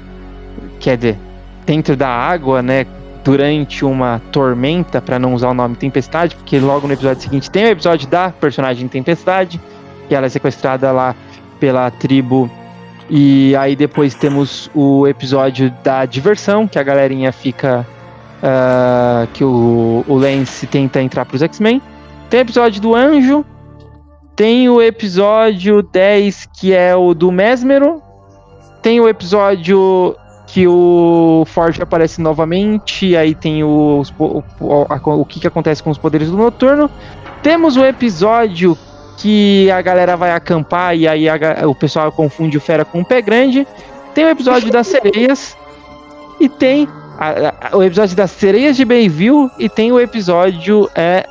Quer dizer, dentro da água, né? durante uma tormenta, para não usar o nome Tempestade, porque logo no episódio seguinte tem o episódio da personagem Tempestade, que ela é sequestrada lá pela tribo. E aí depois temos o episódio da diversão, que a galerinha fica. Uh, que o, o Lance tenta entrar pros X-Men. Tem o episódio do Anjo. Tem o episódio 10, que é o do Mesmero. Tem o episódio que o Forge aparece novamente, aí tem o, o, o, o que, que acontece com os poderes do Noturno. Temos o episódio que a galera vai acampar e aí a, o pessoal confunde o Fera com o Pé Grande. Tem o episódio das sereias e tem a, a, o episódio das sereias de Bayville e tem o episódio é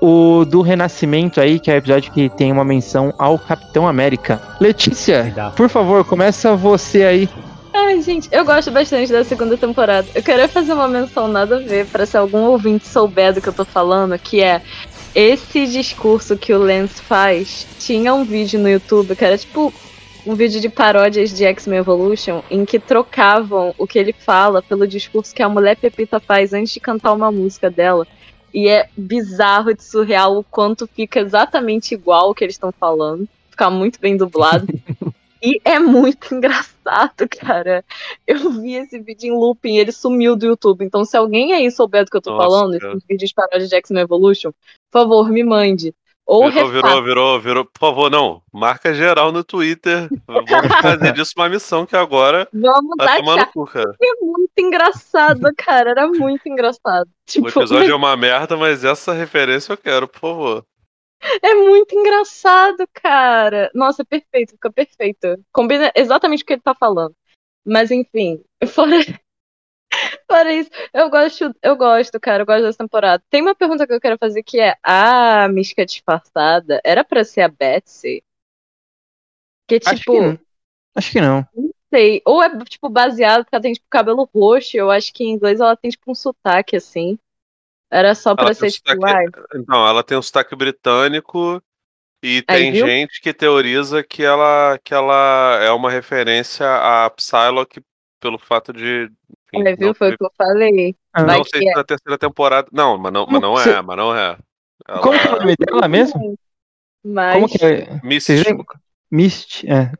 o do Renascimento aí, que é o episódio que tem uma menção ao Capitão América. Letícia, por favor, começa você aí. Ai, gente, eu gosto bastante da segunda temporada. Eu queria fazer uma menção nada a ver, para se algum ouvinte souber do que eu tô falando, que é esse discurso que o Lance faz. Tinha um vídeo no YouTube que era tipo um vídeo de paródias de X-Men Evolution em que trocavam o que ele fala pelo discurso que a mulher Pepita faz antes de cantar uma música dela. E é bizarro de surreal o quanto fica exatamente igual o que eles estão falando. Fica muito bem dublado. (laughs) E é muito (laughs) engraçado, cara. Eu vi esse vídeo em looping, ele sumiu do YouTube. Então, se alguém aí souber do que eu tô Nossa, falando, cara. esses vídeos paródia de X-Men Evolution, por favor, me mande. Ou virou, virou, virou, virou. Por favor, não. Marca geral no Twitter. Vamos fazer disso uma missão que agora Vamos tá tomando cu, cara. É muito engraçado, cara. Era muito engraçado. Tipo, o episódio é uma merda, mas essa referência eu quero, por favor. (laughs) É muito engraçado, cara. Nossa, perfeito, fica perfeito. Combina exatamente o que ele tá falando. Mas enfim, (laughs) fora, fora isso, eu gosto, eu gosto, cara, eu gosto dessa temporada. Tem uma pergunta que eu quero fazer que é: a mística disfarçada era para ser a Betsy? Que tipo. Acho que, não. Acho que não. Não sei. Ou é, tipo, baseado, porque ela tem, tipo, cabelo roxo. Eu acho que em inglês ela tem, tipo, um sotaque assim. Era só pra ela ser tipo, sotaque... Não, ela tem um sotaque britânico e tem gente que teoriza que ela, que ela é uma referência a Psylocke pelo fato de. Enfim, é, viu? Foi o que eu falei. Ah, não sei se é. na terceira temporada. Não, mas não, mas não é, mas não é. Ela... Como que é o nome dela mesmo? Mas... Como que é? Mist. Mist, é.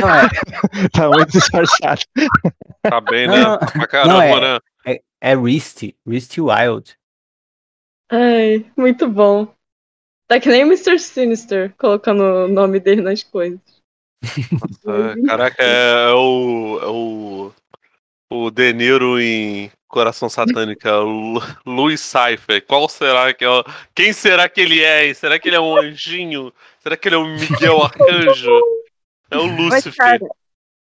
Não, é. (laughs) tá muito disfarçado. Tá bem, né? Não, pra caramba, não, é, né? É Risty, Risty Wild. Ai, muito bom. Tá que nem o Mr. Sinister colocando o nome dele nas coisas. Nossa, caraca, é, é, o, é o. O De Niro em Coração Satânica, o Louis Cypher. Qual será que é? O, quem será que ele é? Será que ele é um anjinho? Será que ele é um Miguel (laughs) Arcanjo? É o Lúcifer. Mas, cara,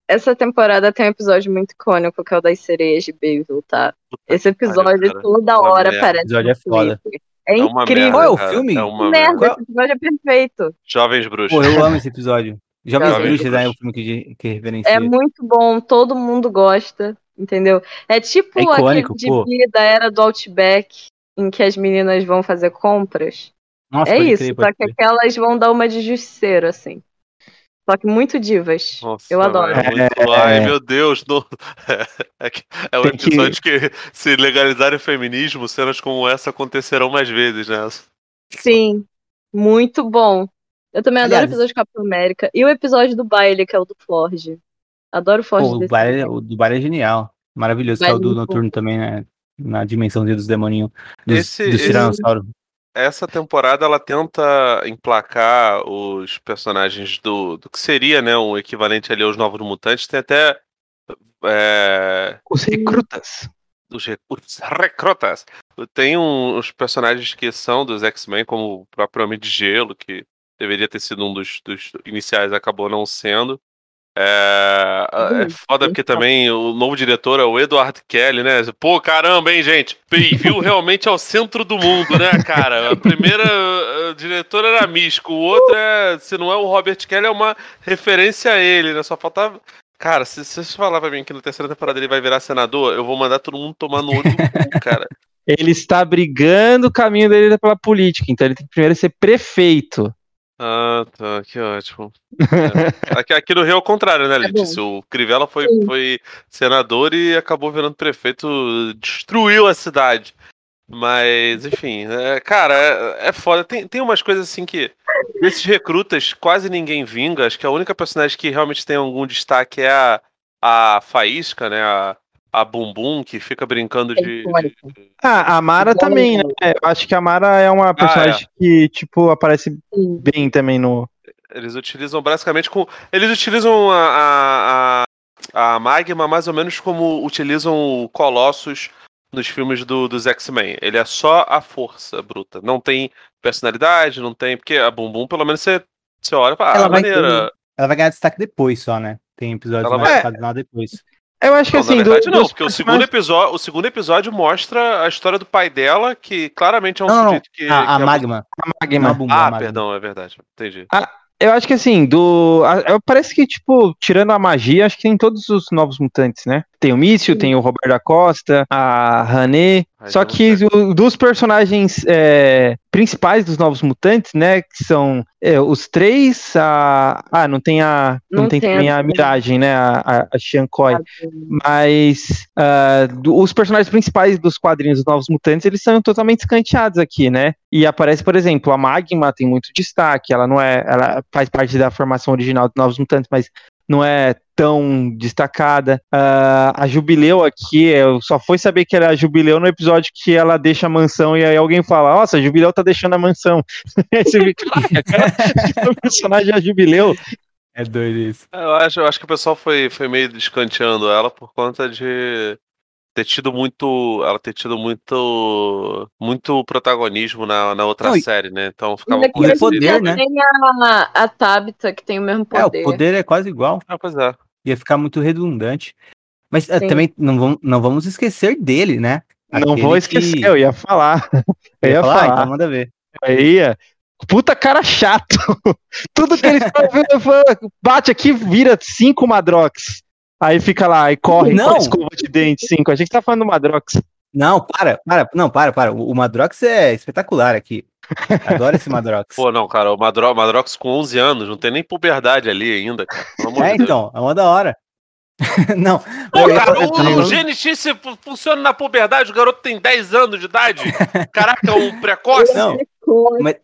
essa temporada tem um episódio muito icônico, que é o das sereias de Bayville, tá? Esse episódio cara, toda hora merda. parece. episódio é foda. É, é incrível. Qual é o filme? É uma merda, Qual... esse episódio é perfeito. Jovens Bruxos. Pô, eu amo esse episódio. (laughs) Jovens, Jovens Bruxos é o filme que, que referencia. É muito bom, todo mundo gosta, entendeu? É tipo é icônico, aquele de vida da era do Outback, em que as meninas vão fazer compras. Nossa, é isso, crer, só que aquelas vão dar uma de justiceiro, assim. Só que muito divas. Nossa, eu adoro. É muito... Ai, meu Deus. Não... (laughs) É, é, o episódio que... que, se legalizarem o feminismo, cenas como essa acontecerão mais vezes, né? Sim, muito bom. Eu também adoro o episódio de Capitão América. E o episódio do baile, que é o do Forge. Adoro o Forge. Pô, o, baile, o do baile é genial. Maravilhoso. Que é o do Noturno também, né? na dimensãozinha dos demoninhos, dos, Esse- dos esse-. Essa temporada ela tenta emplacar os personagens do, do que seria, né, um equivalente ali aos Novos Mutantes. Tem até é, Os recrutas. os, os recrutas. Tem um- uns personagens que são dos X-Men, como o próprio Homem de Gelo, que deveria ter sido um dos, dos iniciais, acabou não sendo. É, é Hum, foda porque também o novo diretor é o Edward Kelly, né? Pô, caramba, hein, gente? Viu realmente é o centro do mundo, né, cara? A primeira eh, diretora era Misco, o outro é, se não é o Robert Kelly, é uma referência a ele, né? Só faltava. Cara, se se você falar pra mim que na terceira temporada ele vai virar senador, eu vou mandar todo mundo tomar no olho do cu, (laughs) cara. Ele está brigando o caminho dele pela política, então ele tem que primeiro ser prefeito. Ah, tá, que ótimo. É. (laughs) Aqui, aqui no Rio é o contrário, né, Tá. Letícia? O Crivella foi, Sim. foi senador e acabou virando prefeito, destruiu a cidade. Mas, enfim, é, cara, é, é foda. Tem, tem umas coisas assim que. Desses recrutas, quase ninguém vinga. Acho que a única personagem que realmente tem algum destaque é a, a Faísca, né? A, a Bumbum, que fica brincando É de. Ah, a Mara também, né? Eu acho que a Mara é uma personagem que, tipo, aparece bem também no. Eles utilizam basicamente com. Eles utilizam a, a, a, Magma mais ou menos como utilizam o Colossus nos filmes do, dos X-Men. Ele é só a força bruta. Não tem personalidade, não tem. Porque a Bumbum, pelo menos, você, você olha e fala, Ela ah, vai maneira. Ela vai ganhar destaque depois só, né? Tem episódios Ela mais vai- depois. Eu acho que Não, assim, na verdade, do, não, dos porque o segundo, episódio, o segundo episódio mostra a história do pai dela, que claramente é um Não, sujeito que. a, a que é- Magma. Magma. A Bumbum, a Ah, Magma. perdão, é verdade. Entendi. Eu acho que assim, do. a- eu- Parece que, tipo, tirando a magia, acho que tem todos os novos mutantes, né? Tem o Mício, tem o Roberto da Costa, a Hané. Só não que o- dos personagens é, principais dos novos mutantes, né? Que são é, os três, a. Ah, não tem a. Não, Não tem, tem também a- a Miragem, né? A, a, a Shankoi. Sabe? Mas ah, do- os personagens principais dos quadrinhos dos Novos Mutantes, eles são totalmente escanteados aqui, né? E aparece, por exemplo, a Magma tem muito destaque, ela não é, ela faz parte da formação original dos Novos Mutantes, mas não é tão destacada. Ah, a Jubileu aqui, eu só fui saber que era a Jubileu no episódio que ela deixa a mansão e aí alguém fala, nossa, a Jubileu tá deixando a mansão. (laughs) Aí você fica, caraca, o personagem é a Jubileu. É doido isso. Eu acho, eu acho que o pessoal foi, foi meio descanteando ela por conta de ter tido muito. Ela ter tido muito. muito protagonismo na, na outra Não, série, né? Então ficava com o poder, né? Tem a, a Tabitha, que tem o mesmo É, poder. o poder é quase igual. Ah, pois é. Ia ficar muito redundante. Mas Sim. também não vamos, não vamos esquecer dele, né? Não Aquele vou esquecer, que- eu ia falar. (laughs) Eu ia falar, falar. então manda ver. Aí, é. puta cara chato. (laughs) Tudo que ele fala, bate aqui, vira cinco Madrox. Aí fica lá e corre Não. com a escova de dente, cinco. A gente tá falando do Madrox. Não, para, para, não, para, para. O o Madrox é espetacular aqui. Adoro esse (laughs) Madrox. Pô, não, cara, o Madro, Madrox com 11 anos, não tem nem puberdade ali ainda, cara. É, de então, é uma da hora. (laughs) não, Pô, cara, o, o GNX funciona na puberdade, o garoto tem 10 anos de idade. Caraca, um (laughs) precoce. Não. Mas-.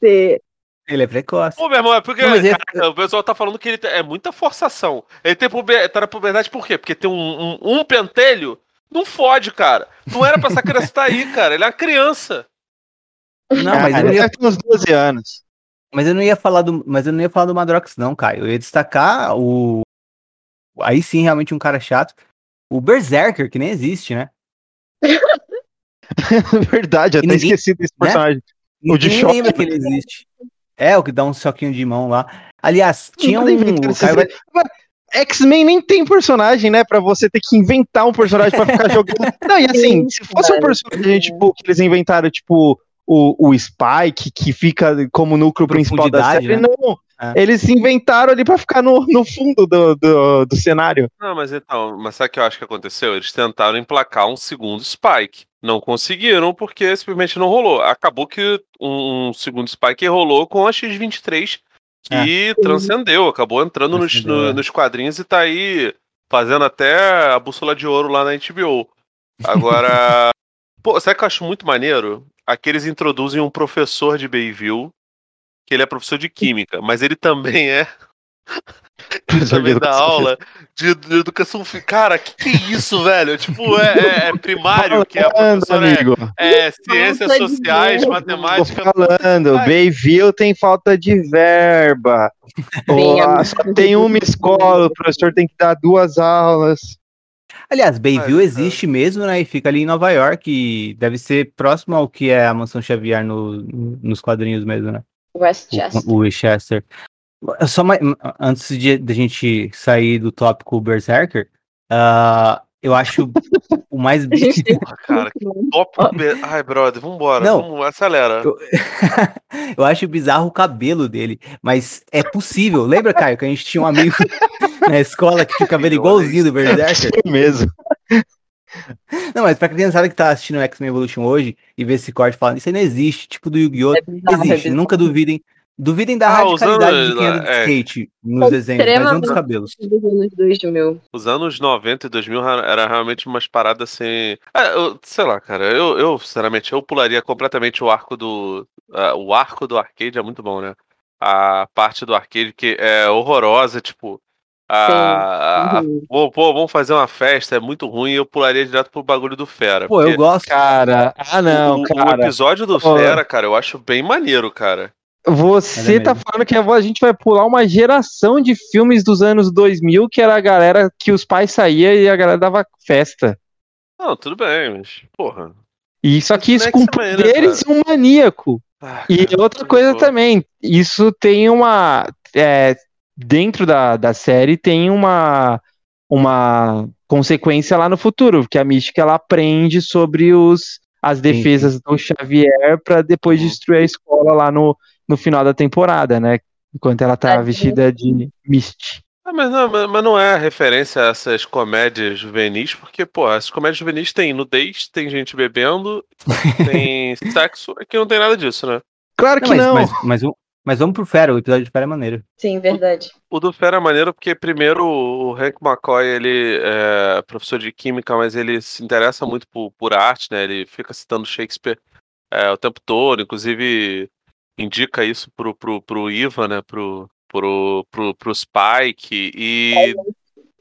Ele é precoce. Pô, meu irmão, é porque Não, ele- o pessoal tá falando que ele tem- é muita forçação. Ele tem puber, tá na puberdade por quê? Porque tem um, um, um pentelho. Não fode, cara. Não era pra essa criança estar aí, cara. Ele é uma criança. Não, mas ele deve ter uns 12 anos. mas eu não ia falar do, mas eu não ia falar do Madrox não, Caio. Eu ia destacar o aí sim realmente um cara chato, o Berserker, que nem existe, né? (laughs) Verdade, até ninguém- esqueci desse né? personagem. O de Ninguém choque, lembra que ele existe. É, o que dá um soquinho de mão lá. Aliás, tinha um. X-Men nem tem personagem, né? Pra você ter que inventar um personagem pra ficar jogando. (laughs) Não, e assim, se fosse um personagem, tipo, que eles inventaram, tipo, o, o Spike, que fica como núcleo principal da série, né? não. É. Eles inventaram ali pra ficar no, no fundo do, do, do cenário. Não, mas então, mas sabe o que eu acho que aconteceu? Eles tentaram emplacar um segundo Spike. Não conseguiram porque simplesmente não rolou. Acabou que um, um segundo Spike rolou com a X-23 que transcendeu, acabou entrando nos, no- é. nos quadrinhos e tá aí fazendo até a bússola de ouro lá na HBO. Agora, (laughs) pô, sabe o que eu acho muito maneiro? Aqui eles introduzem um professor de Bayville, que ele é professor de química, mas ele também é (laughs) também dá aula de, de educação física. Cara, que que é isso, velho? Tipo, é, é- é primário, que é a professora é, amigo. é ciências Falta sociais, verba. Tô matemática. falando, Ai. Bayville tem falta de verba. Amigo. só tem uma escola, o professor tem que dar duas aulas. Aliás, Bayville Mas, é. existe mesmo, né? E fica ali em Nova York. E deve ser próximo ao que é a Mansão Xavier no- nos quadrinhos mesmo, né? Westchester. O, o Winchester. Só mais, antes de, de a gente sair do tópico Berserker, ah, eu acho o mais. A (laughs) gente tem Porra, cara, que be- Ai, brother, vambora. Não. Vamos, acelera. Eu- (laughs) eu acho bizarro o cabelo dele, mas é possível. Lembra, Caio, que a gente tinha um amigo (laughs) na escola que tinha o cabelo igualzinho do Berserker? É mesmo. Não, mas pra criançada que tá assistindo o X-Men Evolution hoje e vê esse corte falando, isso aí não existe, tipo do Yu-Gi-Oh! É bizarro, é existe, bizarro. nunca duvidem. Duvidem da Ah, radicalidade usando- de quem anda de é. skate nos desenhos, mas não dos cabelos. Dos anos 2000. Os anos 90 e 2000 ra- era realmente umas paradas assim. É, eu- sei lá, cara. Eu, eu, sinceramente, eu pularia completamente o arco do. ah, o arco do arcade é muito bom, né? A parte do arcade que é horrorosa, tipo. A, a- Uhum. pô, pô, vamos fazer uma festa, é muito ruim. Eu pularia direto pro bagulho do Fera. Pô, eu porque gosto. Cara, ah não, o, o cara. episódio do Pô. Fera, cara, eu acho bem maneiro, cara. Você tá falando que a gente vai pular uma geração de filmes dos anos 2000 que era a galera que os pais saíam e a galera dava festa. Não, tudo bem, mas. Porra. E só que isso como é com né, poderes um maníaco. Ah, E cara, outra coisa favor. também, isso tem uma. é, dentro da, da série tem uma, uma consequência lá no futuro, que a Mística ela aprende sobre os, as defesas do Xavier para depois Uhum. destruir a escola lá no, no final da temporada, né? Enquanto ela tá Tadinha. vestida de Misty. Ah, mas, não, mas- mas não é referência a essas comédias juvenis, porque, pô, essas comédias juvenis tem nudez, tem gente bebendo, (laughs) tem sexo, aqui não tem nada disso, né? Claro que mas, não. Mas, mas, o- mas vamos pro Fera, o episódio de Fera é maneiro. Sim, verdade. O do Fera é maneiro porque, primeiro, o Hank McCoy, ele é professor de química, mas ele se interessa muito por, por arte, né? Ele fica citando Shakespeare é, o tempo todo, inclusive indica isso pro, pro, pro Ivan, né? Pro, pro, pro, pro Spike. E,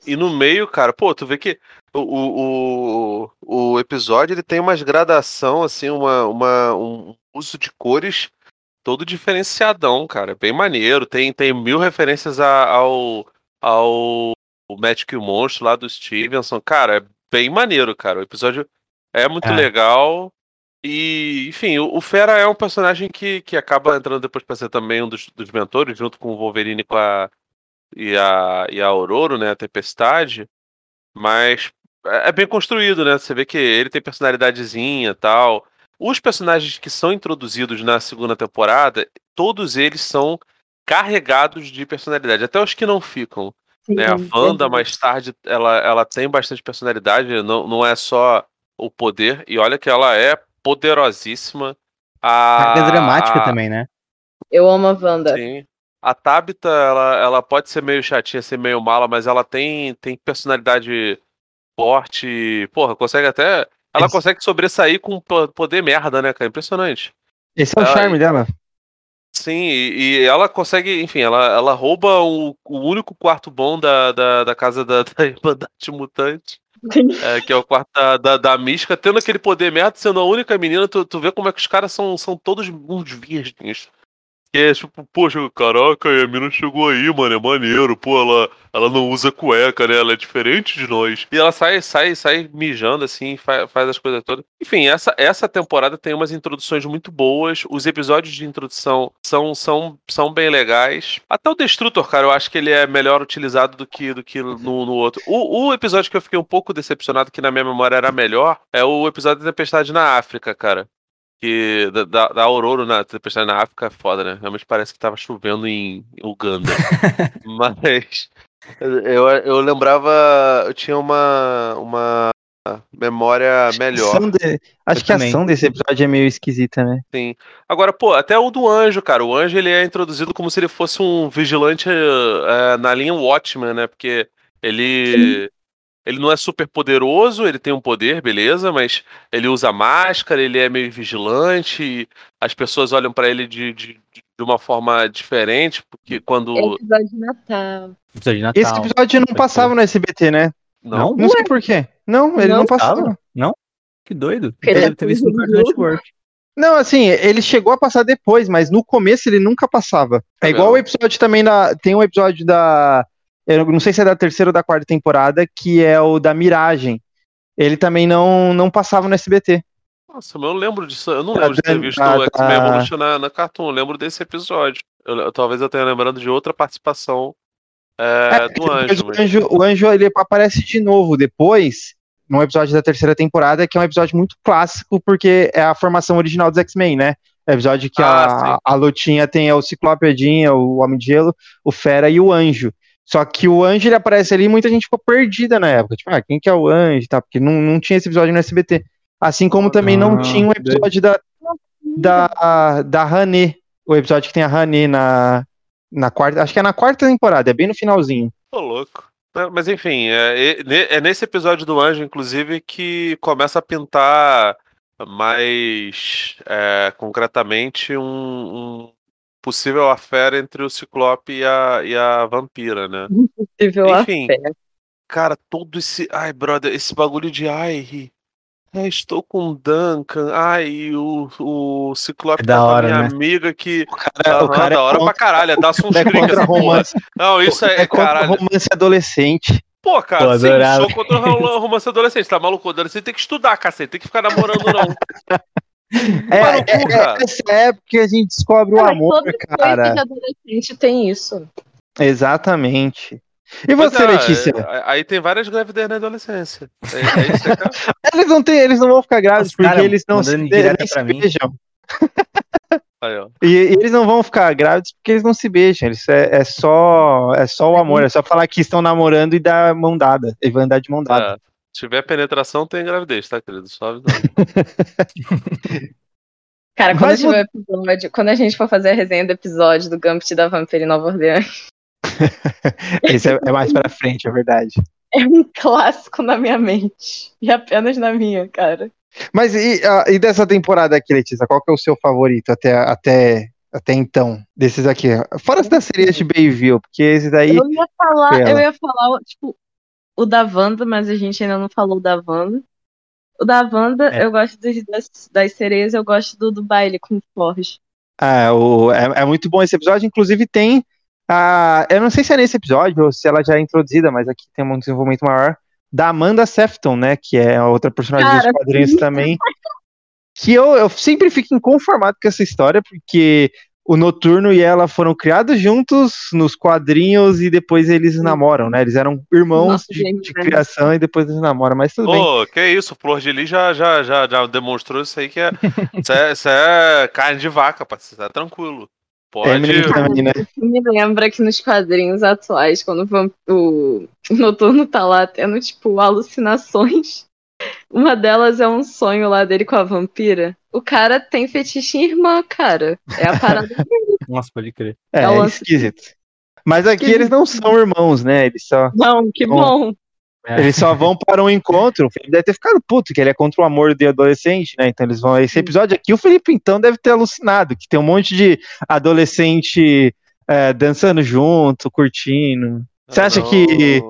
e no meio, cara, pô, tu vê que o, o, o, episódio ele tem umas gradação, assim, uma, uma, um uso de cores todo diferenciadão, cara. Bem maneiro. Tem, tem mil referências a- ao, ao Magic e o Monstro lá do Stevenson. Cara, é bem maneiro, cara. O episódio é muito É. legal. E, enfim, o, o Fera é um personagem que, que acaba entrando depois pra ser também um dos, dos mentores, junto com o Wolverine e com a, e a, e a Aurora, né? A Tempestade. Mas é é bem construído, né? Você vê que ele tem personalidadezinha e tal. Os personagens que são introduzidos na segunda temporada, todos eles são carregados de personalidade, até os que não ficam. Sim, Né? A Wanda, verdade. mais tarde, ela, ela tem bastante personalidade, não, não é só o poder, e olha que ela é poderosíssima. A, Carga dramática a- também, né? Eu amo a Wanda. Sim. A Tabitha, ela, ela pode ser meio chatinha, ser meio mala, mas ela tem, tem personalidade forte. Porra, consegue até. Ela Esse- consegue sobressair com po- poder merda, né, cara? Impressionante. Esse é o Ai. charme dela. Sim, e, e ela consegue, enfim, ela, ela rouba o, o único quarto bom da, da, da casa da, (laughs) da Irmandade Mutante, é, que é o quarto da, da, da Mística, tendo aquele poder merda, sendo a única menina, tu, tu vê como é que os caras são, são todos uns virgens. Que é tipo, poxa, caraca, a mina chegou aí, mano, é maneiro, pô, ela, ela não usa cueca, né? Ela é diferente de nós. E ela sai, sai, sai mijando assim, faz, faz as coisas todas. Enfim, essa, essa temporada tem umas introduções muito boas. Os episódios de introdução são, são, são bem legais. Até o Destrutor, cara, eu acho que ele é melhor utilizado do que, do que no, no outro. O, o episódio que eu fiquei um pouco decepcionado, que na minha memória era melhor, é o episódio da Tempestade na África, cara que da, da, da Aurora na tempestade na África é foda, né? Realmente parece que tava chovendo em Uganda. (laughs) Mas eu, eu lembrava, eu tinha uma, uma memória melhor. De- Acho Eu que a também. ação desse episódio é meio esquisita, né? Sim. Agora, pô, até o do anjo, cara. O anjo ele é introduzido como se ele fosse um vigilante eh, na linha Watchman, né? Porque ele. Ele não é super poderoso, ele tem um poder, beleza, mas ele usa máscara, ele é meio vigilante, as pessoas olham pra ele de, de, de uma forma diferente, porque quando. É episódio de Natal. Episódio de Natal. Esse episódio não passava no SBT, né? Não? Não sei por quê. Não, ele não, Não passava. Não? Que doido. Ele Deve é ter visto no Cartoon Network. Não, assim, ele chegou a passar depois, mas no começo ele nunca passava. É Tá igual o episódio também da. Tem um episódio da. Eu não sei se é da terceira ou da quarta temporada, que é o da Miragem. Ele também não, não passava no SBT. Nossa, mas eu lembro disso. Eu não lembro de ter visto o X-Men Evolution na, na Cartoon. Eu lembro desse episódio. Eu- eu- talvez eu tenha lembrando de outra participação é, do Depois Anjo. o mas- anjo, o anjo ele aparece de novo depois, num episódio da terceira temporada, que é um episódio muito clássico, porque é a formação original dos X-Men, né? É o episódio que Ah, a, a Lutinha tem o Ciclope, a Jean, o Homem de Gelo, o Fera e o Anjo. Só que o Anjo ele aparece ali e muita gente ficou perdida na época. Tipo, ah, quem que é o Anjo? Tá? Porque não, não tinha esse episódio no SBT. Assim como também não Ah, tinha um episódio da, da, da Hané. O episódio que tem a Hané na, na quarta. Acho que é na quarta temporada, é bem no finalzinho. Tô louco. Mas enfim, é, é- é nesse episódio do Anjo, inclusive, que começa a pintar mais é, concretamente um, um possível affair entre o Ciclope e a, e a vampira, né? Possível Enfim, afé. cara, todo esse. Ai, brother, esse bagulho de ai. é, estou com o Duncan. Ai, o, o Ciclope É da tá com a hora, minha né? amiga que. O cara, Aham, o cara da hora é pra caralho. Dá-se uns é cliques contra romance. Não, isso é, é contra caralho. romance adolescente. Pô, cara, Pô, sim, sou contra o rom- romance adolescente, tá maluco? Adolescente tem que estudar, cacete, tem que ficar namorando, não. (laughs) É, no cu, é, cara. é essa época que a gente descobre o Cara, amor, todo cara. coisa de adolescente tem isso. Exatamente. E você, ah, Letícia? é- aí tem várias gravidez na adolescência. É, é isso, cara. (laughs) Eles não, têm, eles não vão ficar grávidos Os porque cara eles não se, nem se beijam. E, e eles não vão ficar grávidos porque eles não se beijam. Eles é, é só é só o amor. É só falar que estão namorando e dar mão dada. E vai andar de mão dada. Se tiver penetração, tem gravidez, tá, querido? Só avisando. (laughs) Cara, quando Mas episódio, quando a gente for fazer a resenha do episódio do Gambit da Vampira em Nova Orleans, (laughs) Esse é, é mais pra frente, é verdade. (laughs) é um clássico na minha mente. E apenas na minha, cara. Mas e, e dessa temporada aqui, Letícia, qual que é o seu favorito até, até, até então? Desses aqui. Fora as das séries de Bayville, porque esse daí. Eu ia falar, eu ia falar, tipo, o da Wanda, mas a gente ainda não falou da Wanda. O da Wanda, É. eu gosto dos- das, das sereias, eu gosto do, do baile com Forge. Ah, o, é, é muito bom esse episódio. Inclusive tem. A, eu não sei se é nesse episódio ou se ela já é introduzida, mas aqui tem um desenvolvimento maior. Da Amanda Sefton, né? Que é outra personagem Cara, dos quadrinhos sim. também. Que eu, eu sempre fico inconformado com essa história, porque o Noturno e ela foram criados juntos nos quadrinhos e depois eles namoram, né? Eles eram irmãos Nossa, de, gente, de né? criação e depois eles namoram, mas tudo bem. Pô, que isso, Flor de Lis já, já, já, já demonstrou isso aí que é. (laughs) Isso é, isso é carne de vaca, parceiro. Tá tranquilo. Pode. Emily também, né? Me lembra que nos quadrinhos atuais, quando o o Noturno tá lá tendo, tipo, alucinações, (laughs) uma delas é um sonho lá dele com a vampira. O cara tem fetiche em irmã, cara. É a parada. (laughs) Nossa, pode crer. É, É é esquisito. Mas aqui eles não são irmãos, né? Eles só. Não, que bom. É. Eles só vão para um encontro. O Felipe deve ter ficado puto, que ele é contra o amor de adolescente, né? Então eles vão. Esse episódio aqui, o Felipe então deve ter alucinado, que tem um monte de adolescente é, dançando junto, curtindo. Você acha que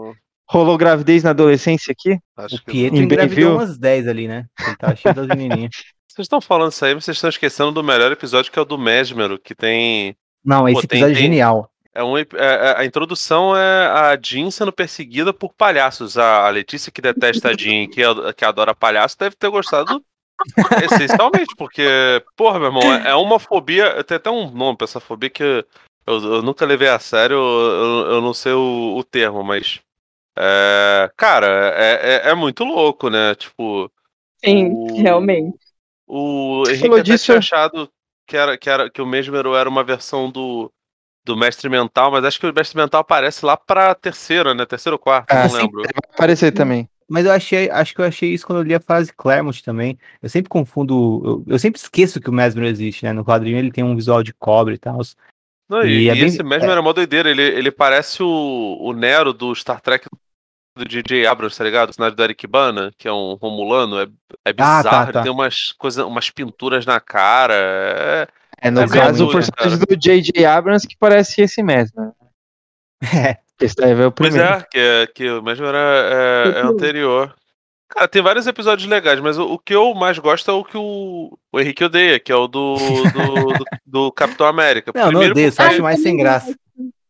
rolou gravidez na adolescência aqui? Acho O que Pietro Em engravidou Bayville? umas 10 ali, né? Ele tava cheio das menininhas. (laughs) Vocês estão falando isso aí, mas vocês estão esquecendo do melhor episódio que é o do Mesmero, que tem. Não, esse Pô, tem- episódio é genial. É um, é- é- a introdução é a Jean sendo perseguida por palhaços. A, a Letícia, que detesta a Jean, que, que adora palhaço, deve ter gostado essencialmente, porque, porra, meu irmão, é, é uma fobia. Tem até um nome pra essa fobia que eu, eu nunca levei a sério, eu, eu não sei o, o termo, mas. É, cara, é, é, é muito louco, né? Tipo. Sim, o- realmente. O Henrique falou até disso- tinha achado que, era, que, era, que o Mesmero era uma versão do, do Mestre Mental, mas acho que o Mestre Mental aparece lá pra terceira, né? Terceira ou quarta, Ah, não sim. lembro. Vai aparecer também. Mas eu achei, acho que eu achei isso quando eu li a fase Claremont também. Eu sempre confundo, eu, eu sempre esqueço que o Mesmer existe, né? No quadrinho ele tem um visual de cobre e tal. Não, E e é e bem- esse Mesmer é mó doideira, ele, ele parece o, o Nero do Star Trek do DJ Abrams, tá ligado? O personagem do Eric Bana, que é um Romulano, é, é Ah, tá, bizarro, tá. ele tem umas coisas, umas pinturas na cara, é, É, no É caso, o personagem cara. do J.J. Abrams que parece esse mesmo. É. Esse daí veio o Pois primeiro. é, que, é- que o mesmo era é, é anterior. Cara, tem vários episódios legais, mas o, o que eu mais gosto é o que o, o Henrique odeia, que é o do, do, do, do Capitão América. Não, não Primeiro odeio, só acho mais sem graça.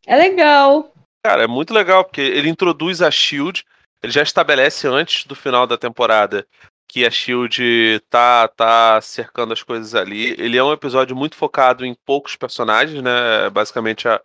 É legal. Cara, é muito legal, porque ele introduz a Shield, ele já estabelece antes do final da temporada que a Shield tá, tá cercando as coisas ali. Ele é um episódio muito focado em poucos personagens, né? Basicamente a,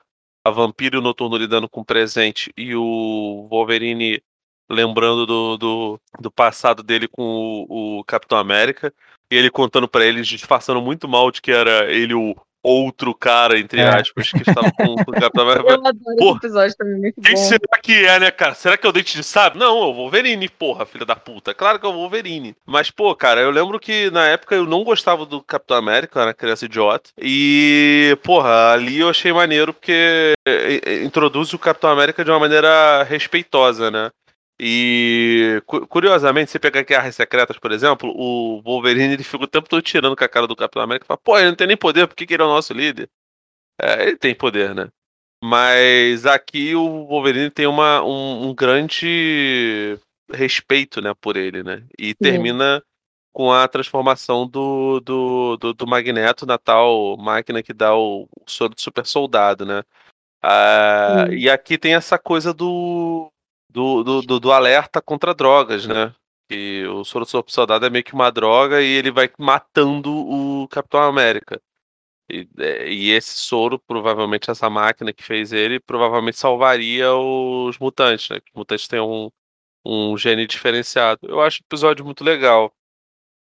a Vampiro Noturno lidando com o presente e o Wolverine lembrando do, do, do passado dele com o, o Capitão América. E ele contando pra eles, disfarçando muito mal de que era ele o outro cara, entre É. aspas, que estava com, o Capitão América. Eu adoro Porra. esse episódio também, muito Quem bom. será que é, né, cara? Será que é o Dente de Sábio? Não, é o Wolverine, porra, filha da puta. Claro que é o Wolverine. Mas, pô, cara, eu lembro que na época eu não gostava do Capitão América, eu era criança idiota. E, porra, ali eu achei maneiro porque eh, eh, introduz o Capitão América de uma maneira respeitosa, né? E, cu- curiosamente, você pegar Guerras Secretas, por exemplo, o Wolverine ele fica o tempo todo tirando com a cara do Capitão América e fala, pô, ele não tem nem poder, por que, que ele é o nosso líder? É, ele tem poder, né? Mas aqui o Wolverine tem uma, um, um grande respeito, né, por ele, né? E termina com a transformação do, do, do, do Magneto na tal máquina que dá o, soro de super soldado, né? Ah, e aqui tem essa coisa do, do, do, do, do alerta contra drogas, né? Que o soro super soldado é meio que uma droga e ele vai matando o Capitão América. E, é, e esse soro, provavelmente essa máquina que fez ele, provavelmente salvaria os mutantes, né? Os mutantes têm um, um gene diferenciado. Eu acho o episódio muito legal.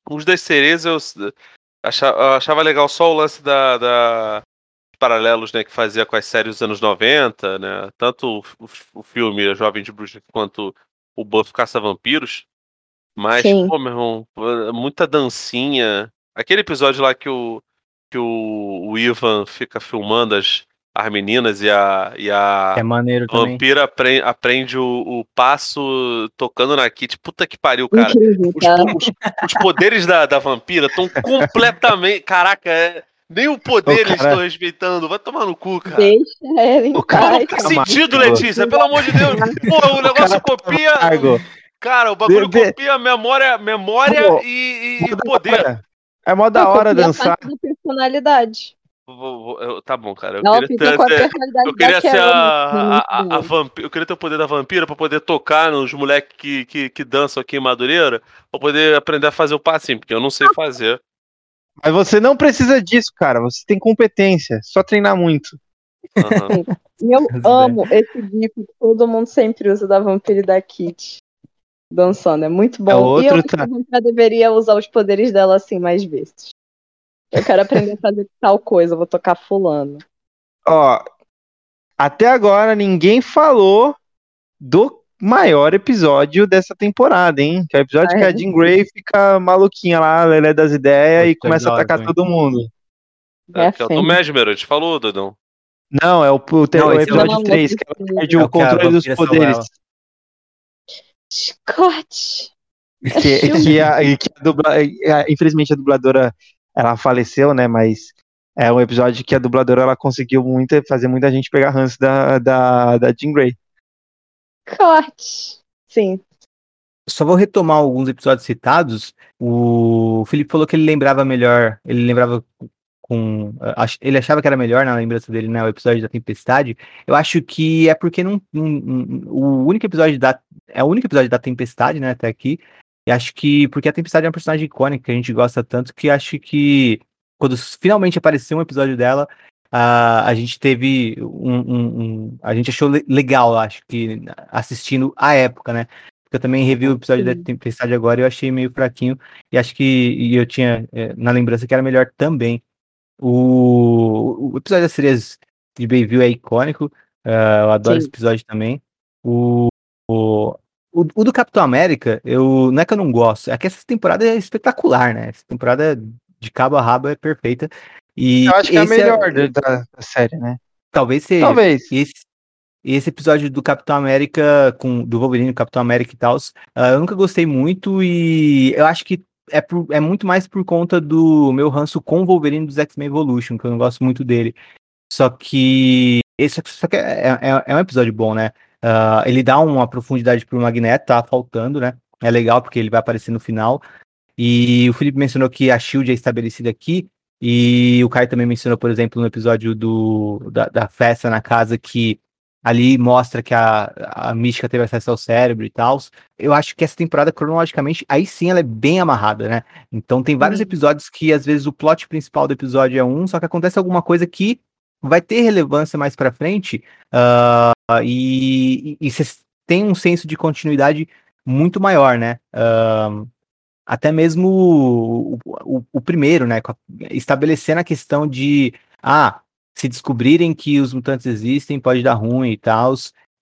Os das cerezas eu s- acha- eu achava legal só o lance da, da- paralelos né, que fazia com as séries dos anos 90, né? Tanto o, o- o filme A Jovem de Bruxa quanto o Buff Caça-Vampiros. Mas, Sim. pô, meu irmão, pô, muita dancinha. Aquele episódio lá que o, que o, o Ivan fica filmando as, as meninas e a, e a É maneiro vampira apre- aprende o, o passo tocando na Kit. Puta que pariu, cara. Incrível, Os, os- os poderes da, da vampira estão (laughs) completamente. Caraca, é- nem o poder Ô, eles cara. estão respeitando. Vai tomar no cu, cara. Deixa ela em O cara. Não faz Calma, sentido. Letícia. Pelo amor de Deus. (laughs) Pô, o negócio copia. Cargo. Cara, o bagulho De- de- copia memória, memória Pô, e, e Mó da poder. É mó da Não, hora copia a dançar. parte da personalidade. Vou- vou- eu- tá bom, cara. Eu Ela queria ter, com a ter- personalidade eu queria ser daquela, a, né? a, a, a vampi- Eu queria ter o poder da vampira pra poder tocar nos moleques que, que, que dançam aqui em Madureira, pra poder aprender a fazer o passinho, porque eu não sei fazer. Mas você não precisa disso, cara. Você tem competência. Só treinar muito. E eu é. amo esse gif que todo mundo sempre usa da Vampira e da Kit dançando. É muito bom. É e eu outro, acho que tá? a Vampira deveria usar os poderes dela assim mais vezes. Eu quero aprender a fazer tal coisa, eu vou tocar fulano. Ó, até agora ninguém falou do maior episódio dessa temporada, hein? Que é o episódio Ah, que é? a Jean Grey fica maluquinha lá, Lelé das ideias, e começa a atacar também. todo mundo. É, que é o do sempre. Mesmer, a gente falou, Dodão. Não, é o, o, te- Não, o é o episódio Não, 3, não, que ela perde É o controle dos poderes. ela. Scott! Que, que a, que a dubla, a- infelizmente a dubladora ela faleceu, né? Mas é um episódio que a dubladora ela conseguiu muita, fazer muita gente pegar ranço da, da, da Jean Grey. Scott! Sim. Só vou retomar alguns episódios citados. O Felipe falou que ele lembrava melhor, ele lembrava com. Ele achava que era melhor na lembrança dele, né? O episódio da Tempestade. Eu acho que é porque não, não- não- o único episódio da. É o único episódio da Tempestade, né? Até aqui. E acho que. Porque a Tempestade é uma personagem icônica que a gente gosta tanto que acho que quando finalmente apareceu um episódio dela. A a gente teve um, um- um- A gente achou le- legal, acho que assistindo a época, né? Porque eu também revi o episódio da Sim. Tempestade agora e eu achei meio fraquinho. E acho que e eu tinha eh, na lembrança que era melhor também. O, o episódio das sereias de Bayview é icônico. ah, eu adoro Sim. esse episódio também. O, o, o, o do Capitão América, eu, não é que eu não gosto, é que essa temporada é espetacular, né? Essa temporada de cabo a rabo é perfeita. E Eu acho que é a esse melhor da, da série, né? talvez seja. Talvez. Esse, esse episódio do Capitão América, com do Wolverine, Capitão América e tal, eu nunca gostei muito e eu acho que é, por- é muito mais por conta do meu ranço com o Wolverine dos X-Men Evolution, que eu não gosto muito dele. Só que esse só que é, é, é um episódio bom, né? Ah, ele dá uma profundidade pro Magneto, tá faltando, né? É legal porque ele vai aparecer no final. E o Felipe mencionou que a Shield é estabelecida aqui. E o Caio também mencionou, por exemplo, no episódio do, da, da festa na casa que ali mostra que a, a Mística teve acesso ao cérebro e tal. Eu acho que essa temporada, cronologicamente, aí sim ela é bem amarrada, né? Então tem vários Uhum. episódios que às vezes o plot principal do episódio é um, só que acontece alguma coisa que vai ter relevância mais pra frente ah, e, você tem um senso de continuidade muito maior, né? Ah, até mesmo o, o- o primeiro, né? Estabelecendo a questão de ah, se descobrirem que os mutantes existem, pode dar ruim e tal.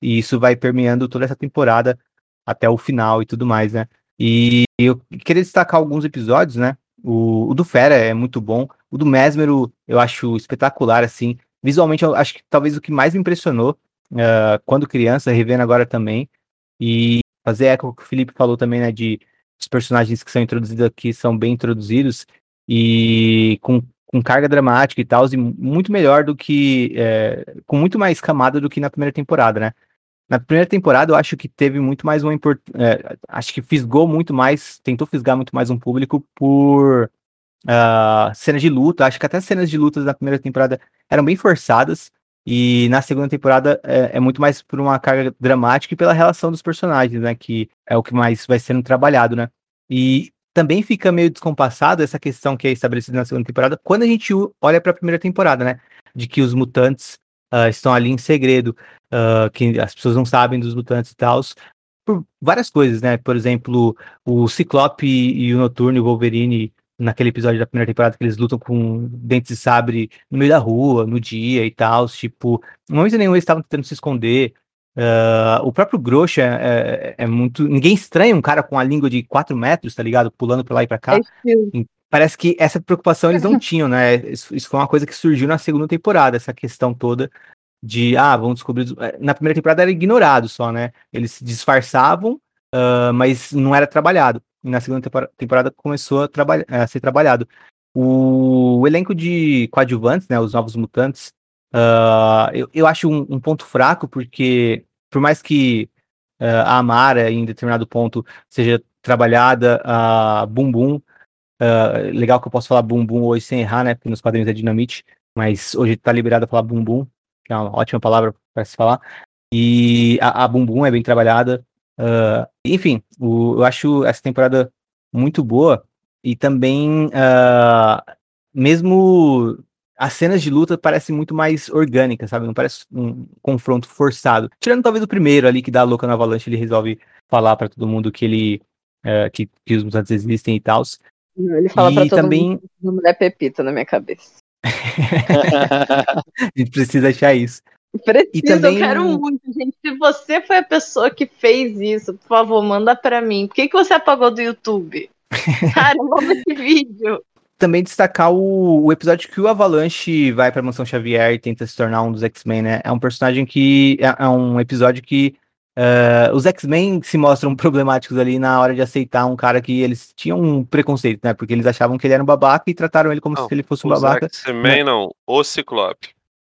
E isso vai permeando toda essa temporada até o final e tudo mais, né? E eu queria destacar alguns episódios, né? O, o do Fera é muito bom. O do Mesmero eu acho espetacular, assim. Visualmente, eu acho que talvez o que mais me impressionou ah, quando criança, revendo agora também. E fazer eco que o Felipe falou também, né? De os personagens que são introduzidos aqui são bem introduzidos e com, com carga dramática e tal, e muito melhor do que. é, com muito mais camada do que na primeira temporada, né? Na primeira temporada, eu acho que teve muito mais uma import... é, acho que fisgou muito mais, tentou fisgar muito mais um público por ah, cenas de luta. Acho que até as cenas de lutas da primeira temporada eram bem forçadas. E na segunda temporada é, é muito mais por uma carga dramática e pela relação dos personagens, né? Que é o que mais vai sendo trabalhado, né? E também fica meio descompassado essa questão que é estabelecida na segunda temporada quando a gente olha para a primeira temporada, né? De que os mutantes ah, estão ali em segredo, ah, que as pessoas não sabem dos mutantes e tal, por várias coisas, né? Por exemplo, o Ciclope e o Noturno e o Wolverine naquele episódio da primeira temporada que eles lutam com dentes de sabre no meio da rua, no dia e tal, tipo, no momento nenhum eles estavam tentando se esconder. Ah, o próprio Groxa é, é- é muito. Ninguém estranha um cara com a língua de 4 metros, tá ligado? Pulando pra lá e pra cá. É. Parece que essa preocupação eles não (laughs) tinham, né? Isso, isso foi uma coisa que surgiu na segunda temporada, essa questão toda de, ah, vamos descobrir. eh, Na primeira temporada era ignorado só, né? Eles se disfarçavam, ah, mas não era trabalhado. E na segunda tempora- temporada começou a, a ser trabalhado. O, o elenco de coadjuvantes, né? Os novos mutantes, ah, eu, eu acho um, um ponto fraco, porque por mais que ah, a Amara, em determinado ponto, seja trabalhada, a Bumbum, ah, legal que eu posso falar bumbum hoje sem errar, né? Porque nos quadrinhos é dinamite, mas hoje tá liberado a falar bumbum, que é uma ótima palavra para se falar. E a, a bumbum é bem trabalhada. Ah, enfim, o- eu acho essa temporada muito boa. E também, ah, mesmo as cenas de luta parecem muito mais orgânicas, sabe? Não parece um confronto forçado. Tirando talvez o primeiro ali, que dá a louca na avalanche, ele resolve falar para todo mundo que ele. eh, que, que os mutantes existem e tal. Ele fala E pra todo também- mundo mulher Pepita na minha cabeça. (laughs) (laughs) A gente precisa achar isso. Preciso, também- eu quero muito, gente. Se você foi a pessoa que fez isso, por favor, manda pra mim. Por que, que você apagou do YouTube? (laughs) Cara, eu amo esse vídeo. Também destacar o, o episódio que o Avalanche vai pra Mansão Xavier e tenta se tornar um dos X-Men, né? É um personagem que. É, é um episódio que. eh, os X-Men se mostram (laughs) problemáticos ali na hora de aceitar um cara que eles tinham um preconceito, né? Porque eles achavam que ele era um babaca e trataram ele como Não, se ele fosse um Os babaca. X-Men não, o Ciclope.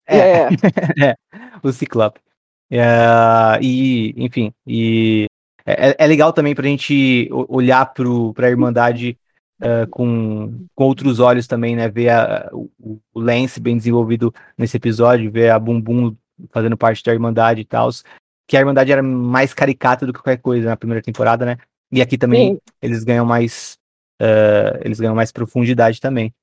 É. (laughs) É. o Ciclope. É, e, enfim, e é, é legal também pra gente olhar pro, pra Irmandade é, com, com outros olhos também, né? Ver a- o, o Lance bem desenvolvido nesse episódio, ver a Bumbum fazendo parte da Irmandade e tal. Que a Irmandade era mais caricata do que qualquer coisa na primeira temporada, né? E aqui também Sim. eles ganham mais. é, eles ganham mais profundidade também.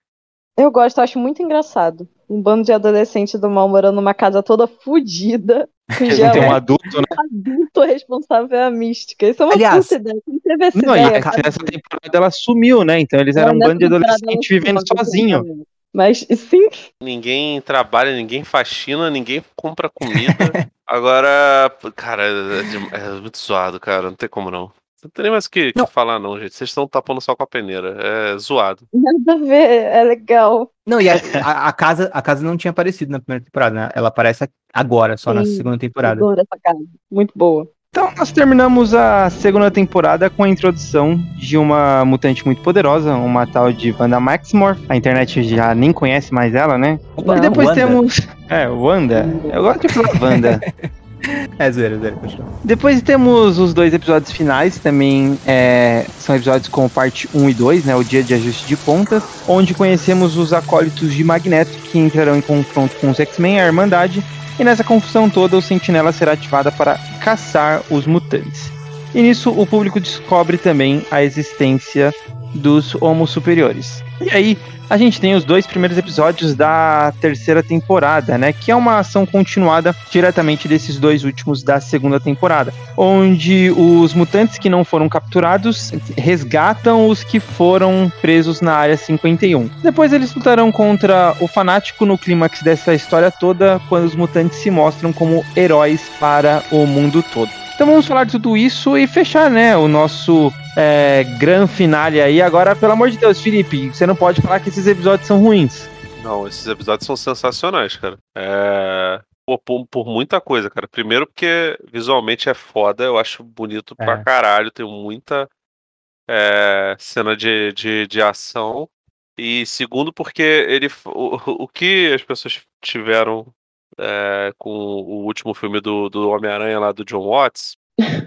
Eu gosto, eu acho muito engraçado. Um bando de adolescentes do mal morando numa casa toda fodida. Que Tem é um (laughs) adulto, né? adulto responsável é a mística. Isso é uma Aliás, puta ideia. Quem teve essa Não, e ideia? essa, cara? essa temporada ela sumiu, né? Então eles eram um Nessa bando de ela vivendo sozinho. Mas sim, Ninguém trabalha, ninguém faxina, ninguém compra comida. (laughs) Agora, cara, é, é muito zoado, cara. Não tem como não. Não tem nem mais o que, que falar, não, gente. Vocês estão tapando só com a peneira. É zoado. (laughs) nada a ver, é legal. Não, e a, a- a casa, a casa não tinha aparecido na primeira temporada, né? Ela aparece agora, só na Sim, segunda temporada. Adoro essa casa. Muito boa. Então, nós terminamos a segunda temporada com a introdução de uma mutante muito poderosa, uma tal de Wanda Maximoff. A internet já nem conhece mais ela, né? Não, e depois Wanda. temos. (laughs) É, Wanda. Eu gosto de falar Wanda. (laughs) É zoeira, zoeira, continua. Depois temos os dois episódios finais, também é, são episódios com parte 1 e 2, né? O Dia de Ajuste de Contas, onde conhecemos os acólitos de Magneto que entrarão em confronto com os X-Men, a Irmandade, e nessa confusão toda o Sentinela será ativada para caçar os mutantes. E nisso o público descobre também a existência dos Homos Superiores. E aí a gente tem os dois primeiros episódios da terceira temporada, né? Que é uma ação continuada diretamente desses dois últimos da segunda temporada, onde os mutantes que não foram capturados resgatam os que foram presos na área 51. Depois eles lutarão contra o fanático no clímax dessa história toda, quando os mutantes se mostram como heróis para o mundo todo. Então vamos falar de tudo isso e fechar, né, o nosso é, gran finale aí. Agora, pelo amor de Deus, Felipe, você não pode falar que esses episódios são ruins. Não, esses episódios são sensacionais, cara. É. Pô, por, por muita coisa, cara. Primeiro porque visualmente é foda, eu acho bonito É. pra caralho, tem muita é, cena de, de, de ação. E segundo porque ele. O, o que as pessoas tiveram é, com o último filme do, do Homem-Aranha lá do John Watts,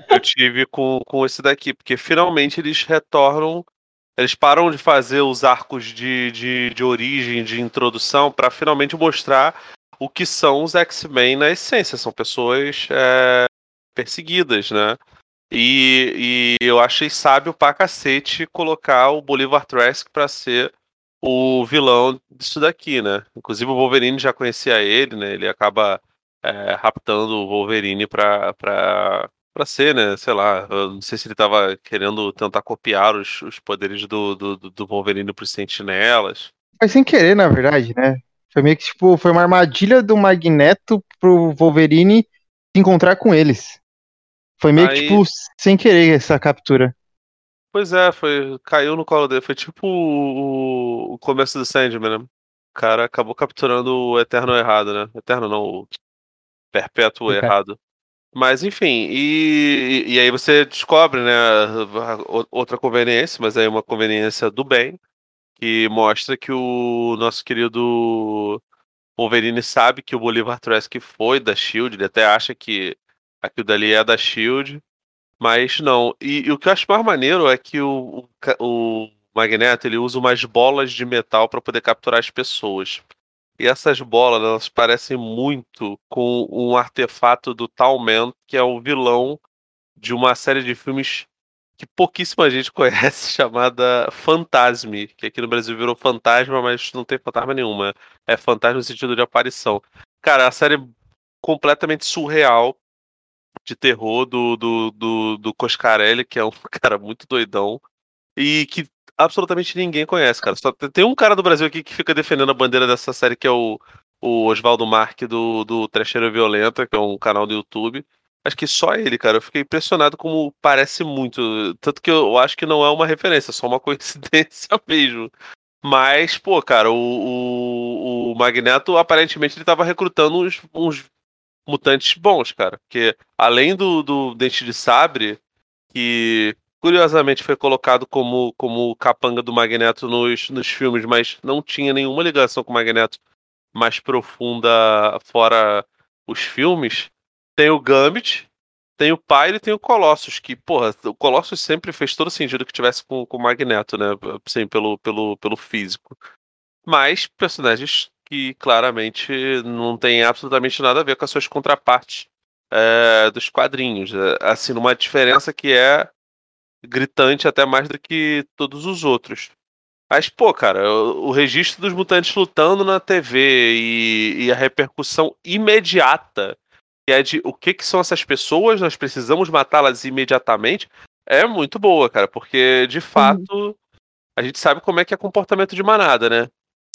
eu (laughs) tive com, com esse daqui, porque finalmente eles retornam. Eles param de fazer os arcos de, de, de origem, de introdução, pra finalmente mostrar o que são os X-Men na essência. São pessoas é, perseguidas, né? E, e eu achei sábio pra cacete colocar o Bolivar Trask pra ser o vilão disso daqui, né? Inclusive o Wolverine já conhecia ele, né? Ele acaba é, raptando o Wolverine pra, pra, pra ser, né? Sei lá, eu não sei se ele tava querendo tentar copiar os, os poderes do, do, do Wolverine pros sentinelas. Foi sem querer, na verdade, né? Foi meio que tipo, foi uma armadilha do Magneto pro Wolverine se encontrar com eles. Foi meio que Aí- tipo sem querer essa captura. Pois é, foi, caiu no colo dele. Foi tipo o, o começo do Sandman, né? O cara acabou capturando o Eterno errado, né? Eterno não, o Perpétuo Perpétuo. errado. Mas enfim, e, e aí você descobre, né, outra conveniência, mas aí uma conveniência do bem, que mostra que o nosso querido Wolverine sabe que o Bolivar Trask foi da SHIELD, ele até acha que aquilo dali é da SHIELD, mas não. E, e o que eu acho mais maneiro é que o, o, o Magneto ele usa umas bolas de metal para poder capturar as pessoas. E essas bolas, elas parecem muito com um artefato do Talman, que é o vilão de uma série de filmes que pouquíssima gente (laughs) conhece, chamada Fantasme, que aqui no Brasil virou Fantasma, mas não tem fantasma nenhuma. É fantasma no sentido de aparição. Cara, a série é completamente surreal de terror do, do, do, do Coscarelli, que é um (laughs) cara muito doidão, e que absolutamente ninguém conhece, cara. Só tem- um cara do Brasil aqui que fica defendendo a bandeira dessa série, que é o, o Oswaldo Marque do, do Trecheira Violenta, que é um canal do YouTube. Acho que só ele, cara. Eu fiquei impressionado como parece muito. Tanto que eu acho que não é uma referência, é só uma (laughs) coincidência mesmo. Mas, pô, cara, o, o, o Magneto aparentemente ele tava recrutando uns, uns mutantes bons, cara. Porque além do, do Dente de Sabre, que curiosamente foi colocado como, como capanga do Magneto nos, nos filmes, mas não tinha nenhuma ligação com o Magneto mais profunda fora os filmes, tem o Gambit, tem o Pyre e tem o Colossus, que, porra, o Colossus sempre fez todo sentido que tivesse com, com o Magneto, né? Assim, pelo, pelo, pelo físico. Mas personagens que claramente não tem absolutamente nada a ver com as suas contrapartes é, dos quadrinhos. É, assim, numa diferença que é gritante até mais do que todos os outros. Mas, pô, cara, o, registro dos mutantes lutando na TV e, e a repercussão imediata, que é de o que, que são essas pessoas, nós precisamos matá-las imediatamente, é muito boa, cara, porque de fato a gente sabe como é que é comportamento de manada, né?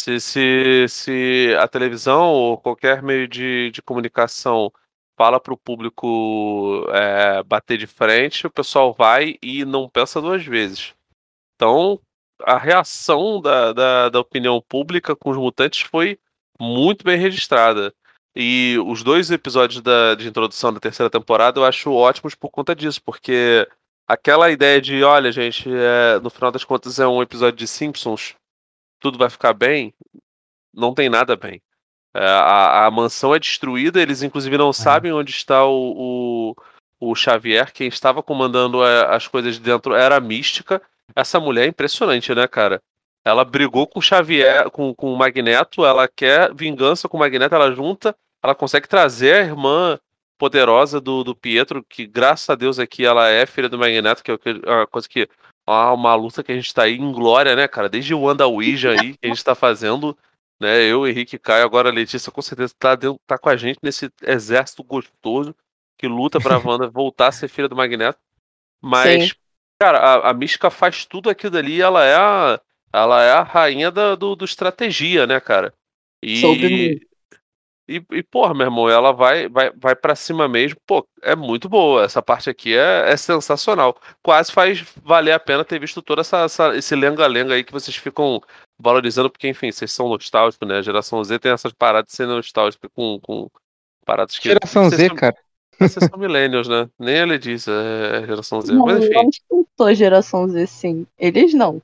Se, se, se a televisão ou qualquer meio de, de comunicação fala para o público é, bater de frente, o pessoal vai e não pensa duas vezes. Então, a reação da, da, da opinião pública com os mutantes foi muito bem registrada. E os dois episódios da, de introdução da terceira temporada eu acho ótimos por conta disso, porque aquela ideia de, olha, gente, é, no final das contas é um episódio de Simpsons, tudo vai ficar bem, não tem nada bem. É, a, a, mansão é destruída, eles inclusive não é. sabem onde está o, o, o, Xavier, quem estava comandando a, as coisas de dentro era a Mística. Essa mulher é impressionante, né, cara? Ela brigou com o Xavier, com, com o Magneto, ela quer vingança com o Magneto, ela junta, ela consegue trazer a irmã poderosa do, do Pietro, que graças a Deus aqui ela é filha do Magneto, que é uma coisa que. Ó, uma luta que a gente tá aí em glória, né, cara? Desde o WandaVision aí que a gente tá fazendo, né? Eu, Henrique Caio, agora a Letícia com certeza tá, dentro, tá com a gente nesse exército gostoso que luta pra (laughs) Wanda voltar a ser filha do Magneto. Mas, Sim. cara, a, a Mística faz tudo aquilo dali ela é a, ela é a rainha da, do, do estratégia, né, cara? E, e, e, porra, meu irmão, ela vai, vai, vai para cima mesmo. Pô, é muito boa. Essa parte aqui é, é sensacional. Quase faz valer a pena ter visto todo essa, essa esse lenga-lenga aí que vocês ficam valorizando, porque, enfim, vocês são nostálgicos, né? A geração Z tem essas paradas de ser nostálgica com, com paradas que. Geração Z, são, cara. Vocês são millennials, né? Nem ele disse, é geração Z. Não, Mas enfim. Eu acho que eu sou geração Z, sim. Eles não.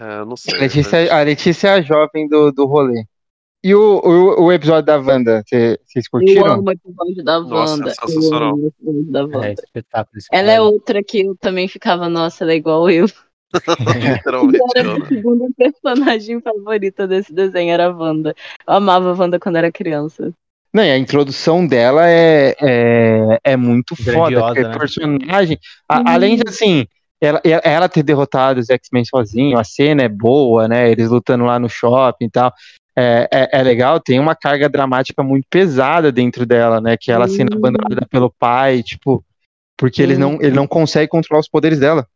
É, não sei. A Letícia, mas... a Letícia é a jovem do, do rolê. E o, o, o episódio da Wanda, vocês curtiram? Eu amo o episódio da Wanda. Nossa, é sensacional. Eu amo o episódio da Wanda. É, ela é outra que eu também ficava, nossa, ela é igual eu. (laughs) Literalmente. Era a segunda personagem favorita desse desenho, era a Wanda. Eu amava a Wanda quando era criança. Não, a introdução dela é, é, é muito Grandiosa, foda, porque né? personagem, a, uhum. além de assim, ela, ela ter derrotado os X-Men sozinho, a cena é boa, né? Eles lutando lá no shopping e tal é, é, é, legal, tem uma carga dramática muito pesada dentro dela, né? Que ela sendo abandonada pelo pai, tipo, porque ele não, ele não consegue controlar os poderes dela.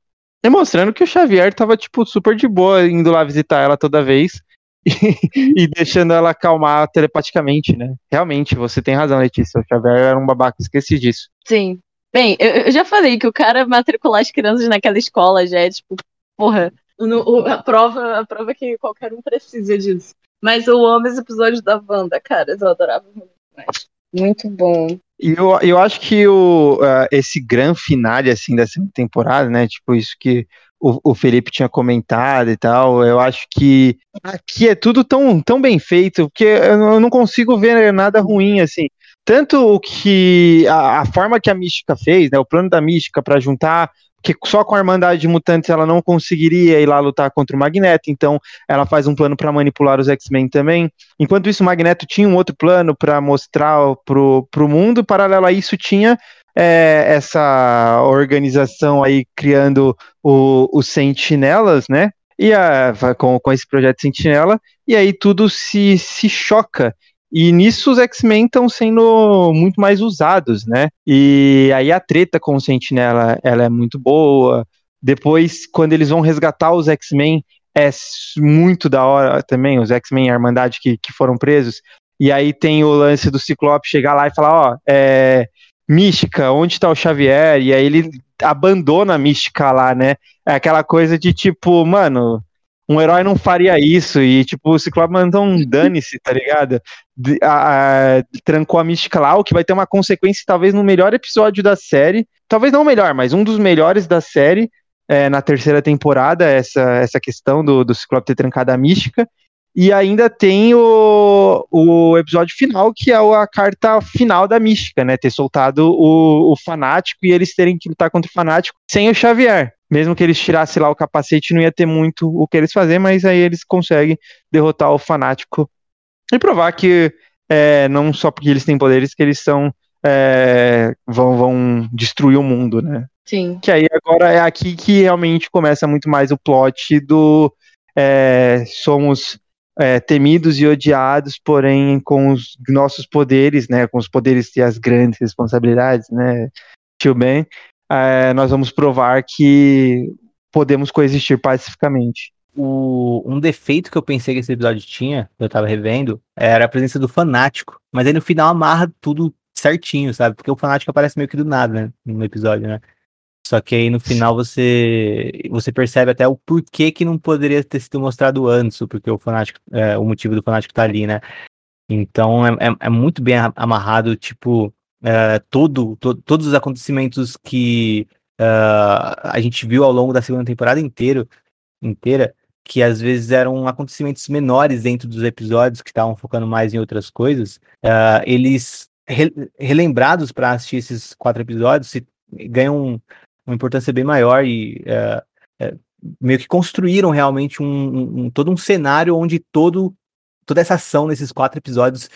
Demonstrando que o Xavier tava, tipo, super de boa indo lá visitar ela toda vez (laughs) e, e deixando ela acalmar telepaticamente, né? Realmente, você tem razão, Letícia. O Xavier era um babaca, esqueci disso. Sim. Bem, eu, eu já falei que o cara matricular as crianças naquela escola já é, tipo, porra, no, a prova, a prova que qualquer um precisa disso. Mas eu amo os episódios da Wanda, cara. Eu adorava muito mais. Muito bom. E eu, eu acho que o, uh, esse grande finale, assim, dessa temporada, né? Tipo, isso que o, o, Felipe tinha comentado e tal, eu acho que aqui é tudo tão, tão bem feito, porque eu não consigo ver nada ruim, assim. Tanto o que. A, a forma que a Mística fez, né? O plano da Mística para juntar que só com a Irmandade de Mutantes ela não conseguiria ir lá lutar contra o Magneto, então ela faz um plano para manipular os X-Men também. Enquanto isso, o Magneto tinha um outro plano para mostrar pro, pro mundo, paralelo a isso tinha é, essa organização aí criando os Sentinelas, né? E a, com, com esse projeto Sentinela, e aí tudo se, se choca. E nisso os X-Men estão sendo muito mais usados, né? E aí a treta com o Sentinela, ela é muito boa. Depois, quando eles vão resgatar os X-Men, é muito da hora também, os X-Men a Irmandade que, que foram presos. E aí tem o lance do Ciclope chegar lá e falar, ó, é, Mística, onde tá o Xavier? E aí ele abandona a Mística lá, né? É aquela coisa de tipo, mano, um herói não faria isso. E, tipo, o Ciclope mandou um (laughs) dane-se, tá ligado? De, a, a, trancou a mística lá, o que vai ter uma consequência, talvez, no melhor episódio da série. Talvez não o melhor, mas um dos melhores da série. É, na terceira temporada, essa, essa questão do, do Ciclope ter trancado a mística. E ainda tem o, o episódio final, que é a carta final da mística, né? Ter soltado o, o fanático e eles terem que lutar contra o fanático sem o Xavier. Mesmo que eles tirassem lá o capacete, não ia ter muito o que eles fazer, mas aí eles conseguem derrotar o fanático e provar que é, não só porque eles têm poderes, que eles são. É, vão, vão destruir o mundo, né? Sim. Que aí agora é aqui que realmente começa muito mais o plot do é, somos é, temidos e odiados, porém com os nossos poderes, né, com os poderes e as grandes responsabilidades, né, tio Ben, é, nós vamos provar que podemos coexistir pacificamente. O, um defeito que eu pensei que esse episódio tinha, eu tava revendo, era a presença do fanático. Mas aí no final amarra tudo certinho, sabe? Porque o fanático aparece meio que do nada, né? No episódio, né? Só que aí no final você você percebe até o porquê que não poderia ter sido mostrado antes, porque o fanático, é, o motivo do fanático tá ali, né? Então é, é, é muito bem amarrado, tipo, é, todo, to, todos os acontecimentos que uh, a gente viu ao longo da segunda temporada inteiro, inteira, que às vezes eram acontecimentos menores dentro dos episódios, que estavam focando mais em outras coisas, uh, eles re, relembrados para assistir esses quatro episódios se, ganham uma importância bem maior e uh, meio que construíram realmente um, um, um, todo um cenário onde todo, toda essa ação nesses quatro episódios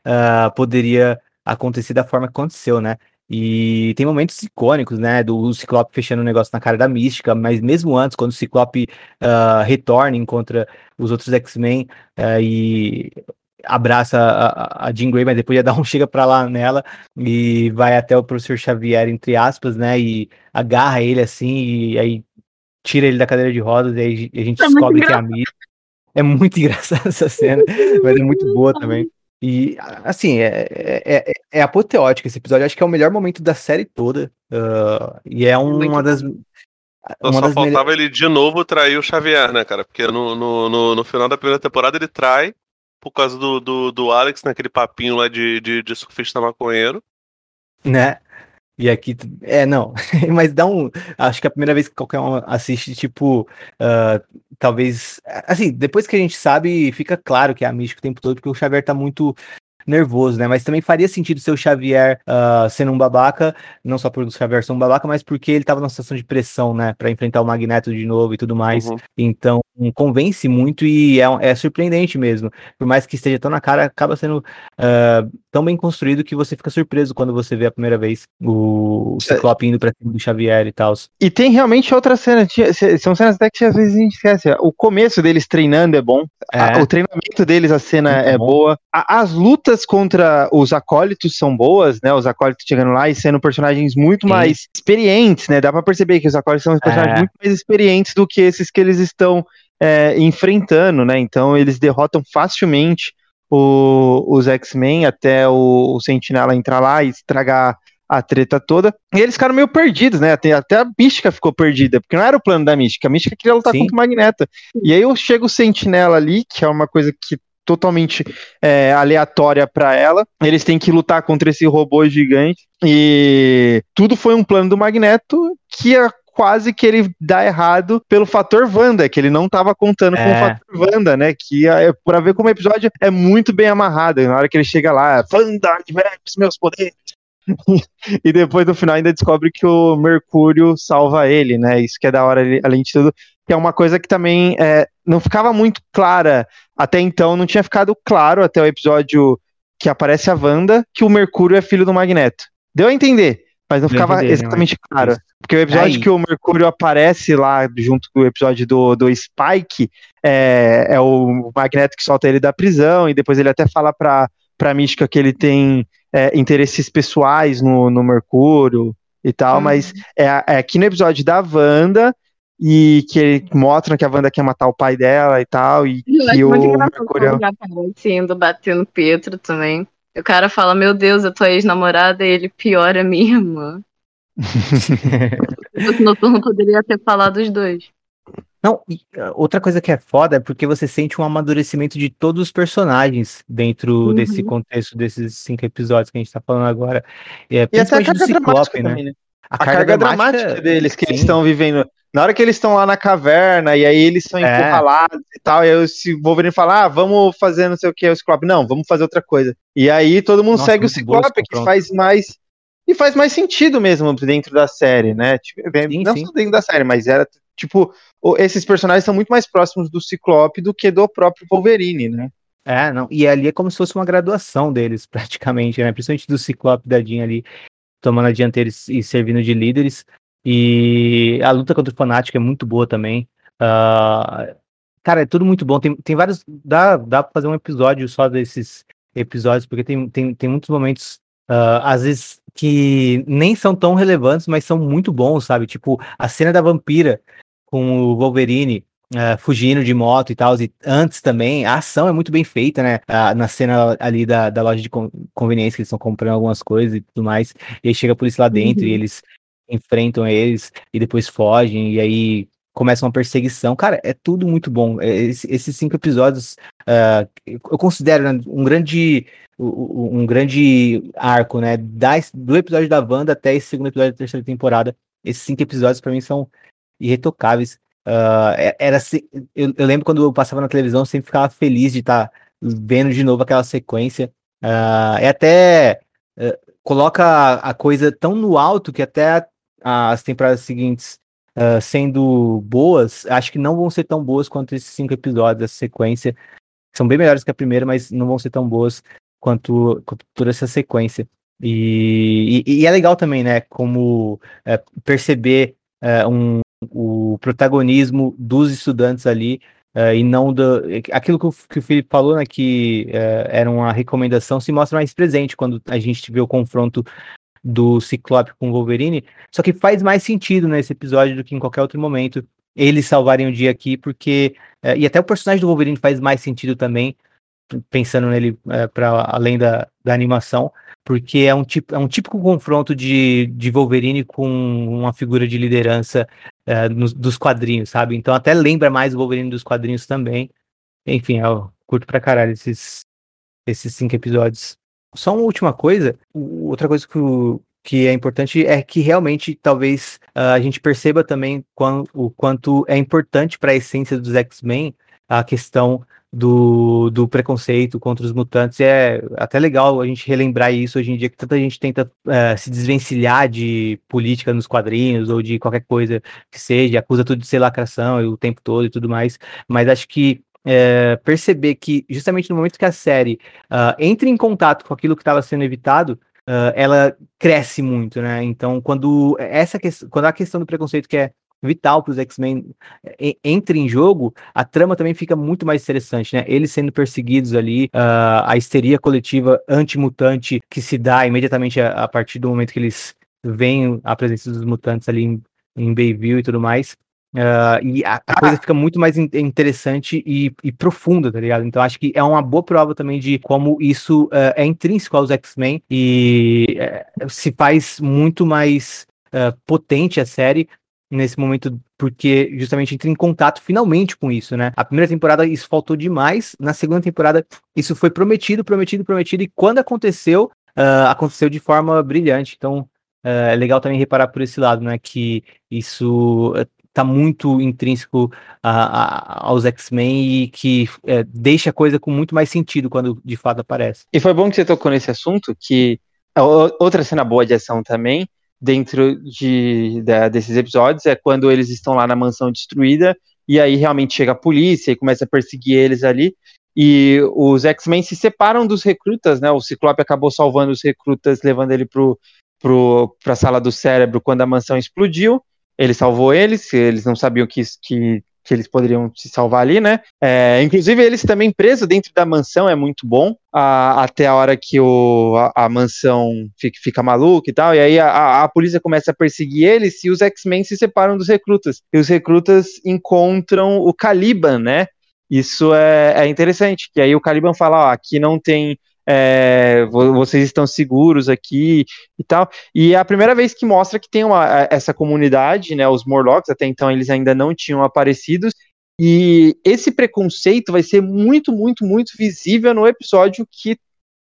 uh, poderia acontecer da forma que aconteceu, né? E tem momentos icônicos, né? Do Ciclope fechando o negócio na cara da mística, mas mesmo antes, quando o Ciclope uh, retorna, encontra os outros X-Men uh, e abraça a, a Jean Grey, mas depois ia dar um chega pra lá nela e vai até o professor Xavier, entre aspas, né? E agarra ele assim, e aí tira ele da cadeira de rodas, e aí a gente é descobre que é amigo. É muito (laughs) engraçada essa cena, mas é muito boa também. E, assim, é, é, é, é apoteótico esse episódio. Acho que é o melhor momento da série toda. Uh, e é um, uma das. Uma só das faltava ele de novo trair o Xavier, né, cara? Porque no, no, no, no, final da primeira temporada ele trai por causa do, do, do Alex, naquele papinho lá de, de, de surfista maconheiro. Né? E aqui, é, não, (laughs) mas dá um. Acho que é a primeira vez que qualquer um assiste, tipo, uh, talvez. Assim, depois que a gente sabe, fica claro que é a mística o tempo todo, porque o Xavier tá muito nervoso, né? Mas também faria sentido ser o Xavier uh, sendo um babaca, não só por o Xavier ser um babaca, mas porque ele tava numa situação de pressão, né? Pra enfrentar o Magneto de novo e tudo mais. Uhum. Então, convence muito e é, é, surpreendente mesmo. Por mais que esteja tão na cara, acaba sendo uh, tão bem construído que você fica surpreso quando você vê a primeira vez o, o Ciclope indo pra cima do Xavier e tal. E tem realmente outras cenas, são cenas até que às vezes a gente esquece. O começo deles treinando é bom, é. A, o treinamento deles, a cena muito é bom. boa. A, as lutas contra os acólitos são boas, né? Os acólitos chegando lá e sendo personagens muito Sim. mais experientes, né? Dá pra perceber que os acólitos são personagens é. muito mais experientes do que esses que eles estão é, enfrentando, né? Então eles derrotam facilmente o, os X-Men até o, o Sentinela entrar lá e estragar a treta toda. E eles ficaram meio perdidos, né? Até, até a Mística ficou perdida, porque não era o plano da Mística. A Mística queria lutar Sim. contra o Magneto. E aí chega o Sentinela ali, que é uma coisa que totalmente é, aleatória para ela. Eles têm que lutar contra esse robô gigante. E tudo foi um plano do Magneto que a quase que ele dá errado pelo fator Wanda, que ele não estava contando é. com o é. fator Wanda, né? Que é para ver como o episódio é muito bem amarrado. Na hora que ele chega lá, Wanda, os meus poderes. (laughs) e depois no final ainda descobre que o Mercúrio salva ele, né? Isso que é da hora, além de tudo, que é uma coisa que também é, não ficava muito clara até então, não tinha ficado claro até o episódio que aparece a Wanda que o Mercúrio é filho do Magneto. Deu a entender, mas não ficava né, exatamente claro. Porque o episódio Aí. que o Mercúrio aparece lá, junto com o episódio do, do Spike, é, é o Magneto que solta ele da prisão, e depois ele até fala pra, pra Mística que ele tem é, interesses pessoais no, no Mercúrio e tal, hum. mas é, é aqui no episódio da Wanda e que mostram que a Wanda quer matar o pai dela e tal, e que o Mercúrio... Sendo batendo Pietro também. O cara fala, meu Deus, a tua ex-namorada, e ele piora a minha irmã. (laughs) o Noturno poderia ter falado os dois. Não, ah, outra coisa que é foda é porque você sente um amadurecimento de todos os personagens dentro uhum. desse contexto desses cinco episódios que a gente tá falando agora. É, e até a carga Ciclope, né? Também, né? A, a carga, carga dramática, dramática, deles que sim. eles estão vivendo. Na hora que eles estão lá na caverna, e aí eles são é. encurralados e tal, e aí o Wolverine fala, ah, vamos fazer não sei o que, o Ciclope, não, vamos fazer outra coisa. E aí todo mundo Nossa, segue o Ciclope, que faz mais, e faz mais sentido mesmo dentro da série, né? Tipo, sim, não sim. só dentro da série, mas era, tipo, esses personagens são muito mais próximos do Ciclope do que do próprio Wolverine, né? É, não, e ali é como se fosse uma graduação deles, (laughs) praticamente, né? Principalmente do Ciclope da Jean ali, tomando a dianteira e servindo de líderes. E a luta contra o Fanático é muito boa também. Uh, cara, é tudo muito bom. Tem, tem vários. Dá, dá pra fazer um episódio só desses episódios, porque tem, tem, tem muitos momentos, uh, às vezes, que nem são tão relevantes, mas são muito bons, sabe? Tipo, a cena da vampira com o Wolverine. Uh, fugindo de moto e tal, e antes também, a ação é muito bem feita, né? Uh, na cena ali da, da loja de conveniência, que eles estão comprando algumas coisas e tudo mais, e aí chega a polícia lá dentro uhum. e eles enfrentam eles e depois fogem, e aí começa uma perseguição. Cara, é tudo muito bom. É, esse, esses cinco episódios uh, eu considero né, um grande um grande arco, né? do episódio da Wanda até esse segundo episódio da terceira temporada. Esses cinco episódios para mim são irretocáveis. Uh, era eu, eu, lembro quando eu passava na televisão, eu sempre ficava feliz de estar tá vendo de novo aquela sequência. Uh, é até uh, coloca a coisa tão no alto que até as temporadas seguintes uh, sendo boas, acho que não vão ser tão boas quanto esses cinco episódios, essa sequência. São bem melhores que a primeira, mas não vão ser tão boas quanto, quanto toda essa sequência. E, e, e é legal também, né, como é, perceber é, um, o protagonismo dos estudantes ali Uh, e não do, aquilo que o, que o Felipe falou, né, que era uma recomendação, se mostra mais presente quando a gente vê o confronto do Ciclope com o Wolverine, só que faz mais sentido nesse episódio do que em qualquer outro momento eles salvarem o dia aqui, porque uh, e até o personagem do Wolverine faz mais sentido também, pensando nele para além da, da animação, porque é um, tipo, é um típico confronto de, de Wolverine com uma figura de liderança uh, nos, dos quadrinhos, sabe? Então até lembra mais o Wolverine dos quadrinhos também. Enfim, eu curto pra caralho esses, esses cinco episódios. Só uma última coisa, outra coisa que, que é importante é que realmente talvez uh, a gente perceba também quão, o quanto é importante para a essência dos X-Men a questão do, do preconceito contra os mutantes. É até legal a gente relembrar isso hoje em dia, que tanta gente tenta é, se desvencilhar de política nos quadrinhos ou de qualquer coisa que seja, acusa tudo de ser lacração o tempo todo e tudo mais. Mas acho que é, perceber que justamente no momento que a série uh, entra em contato com aquilo que estava sendo evitado, uh, ela cresce muito, né? Então, quando essa quando a questão do preconceito que é vital para os X-Men entre em jogo, a trama também fica muito mais interessante, né? Eles sendo perseguidos ali, uh, a histeria coletiva anti-mutante que se dá imediatamente a, a, partir do momento que eles veem a presença dos mutantes ali em, em Bayville e tudo mais. Uh, e a, a, coisa fica muito mais in interessante e, e, profunda, tá ligado? Então acho que é uma boa prova também de como isso uh, é intrínseco aos X-Men e uh, se faz muito mais potente a série nesse momento, porque justamente entra em contato finalmente com isso, né? A primeira temporada isso faltou demais, na segunda temporada isso foi prometido, prometido, prometido, e quando aconteceu, aconteceu de forma brilhante. Então é legal também reparar por esse lado, né? Que isso uh, tá muito intrínseco aos X-Men e que é, deixa a coisa com muito mais sentido quando de fato aparece. E foi bom que você tocou nesse assunto, que outra cena boa de ação também dentro de, de, desses episódios é quando eles estão lá na mansão destruída e aí realmente chega a polícia e começa a perseguir eles ali. E os X-Men se separam dos recrutas, né? O Ciclope acabou salvando os recrutas, levando ele pro, pro, pra sala do cérebro quando a mansão explodiu. Ele salvou eles, eles não sabiam que, que que eles poderiam se salvar ali, né? É, inclusive, eles também presos dentro da mansão é muito bom, a, até a hora que o, a, a mansão fica, fica, maluca e tal, e aí a, a, polícia começa a perseguir eles e os X-Men se separam dos recrutas. E os recrutas encontram o Caliban, né? Isso é, é interessante, que aí o Caliban fala, ó, aqui não tem é, vocês estão seguros aqui e tal. E é a primeira vez que mostra que tem uma, essa comunidade, né? Os Morlocks, até então eles ainda não tinham aparecido. E esse preconceito vai ser muito, muito, muito visível no episódio que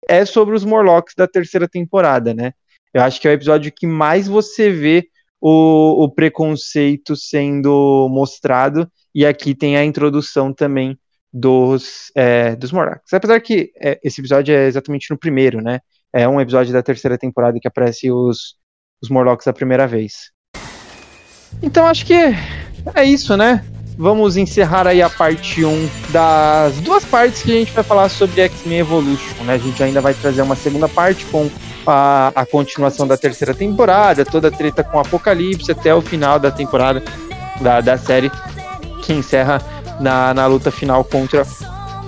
é sobre os Morlocks da terceira temporada, né? Eu acho que é o episódio que mais você vê o, o preconceito sendo mostrado. E aqui tem a introdução também dos, é, dos Morlocks. Apesar que é, esse episódio é exatamente no primeiro, né? É um episódio da terceira temporada que aparece os, os Morlocks a primeira vez. Então acho que é isso, né? Vamos encerrar aí a parte 1 das duas partes que a gente vai falar sobre X-Men Evolution, né? A gente ainda vai trazer uma segunda parte com a, a continuação da terceira temporada, toda a treta com o Apocalipse até o final da temporada da, da série que encerra na, na luta final contra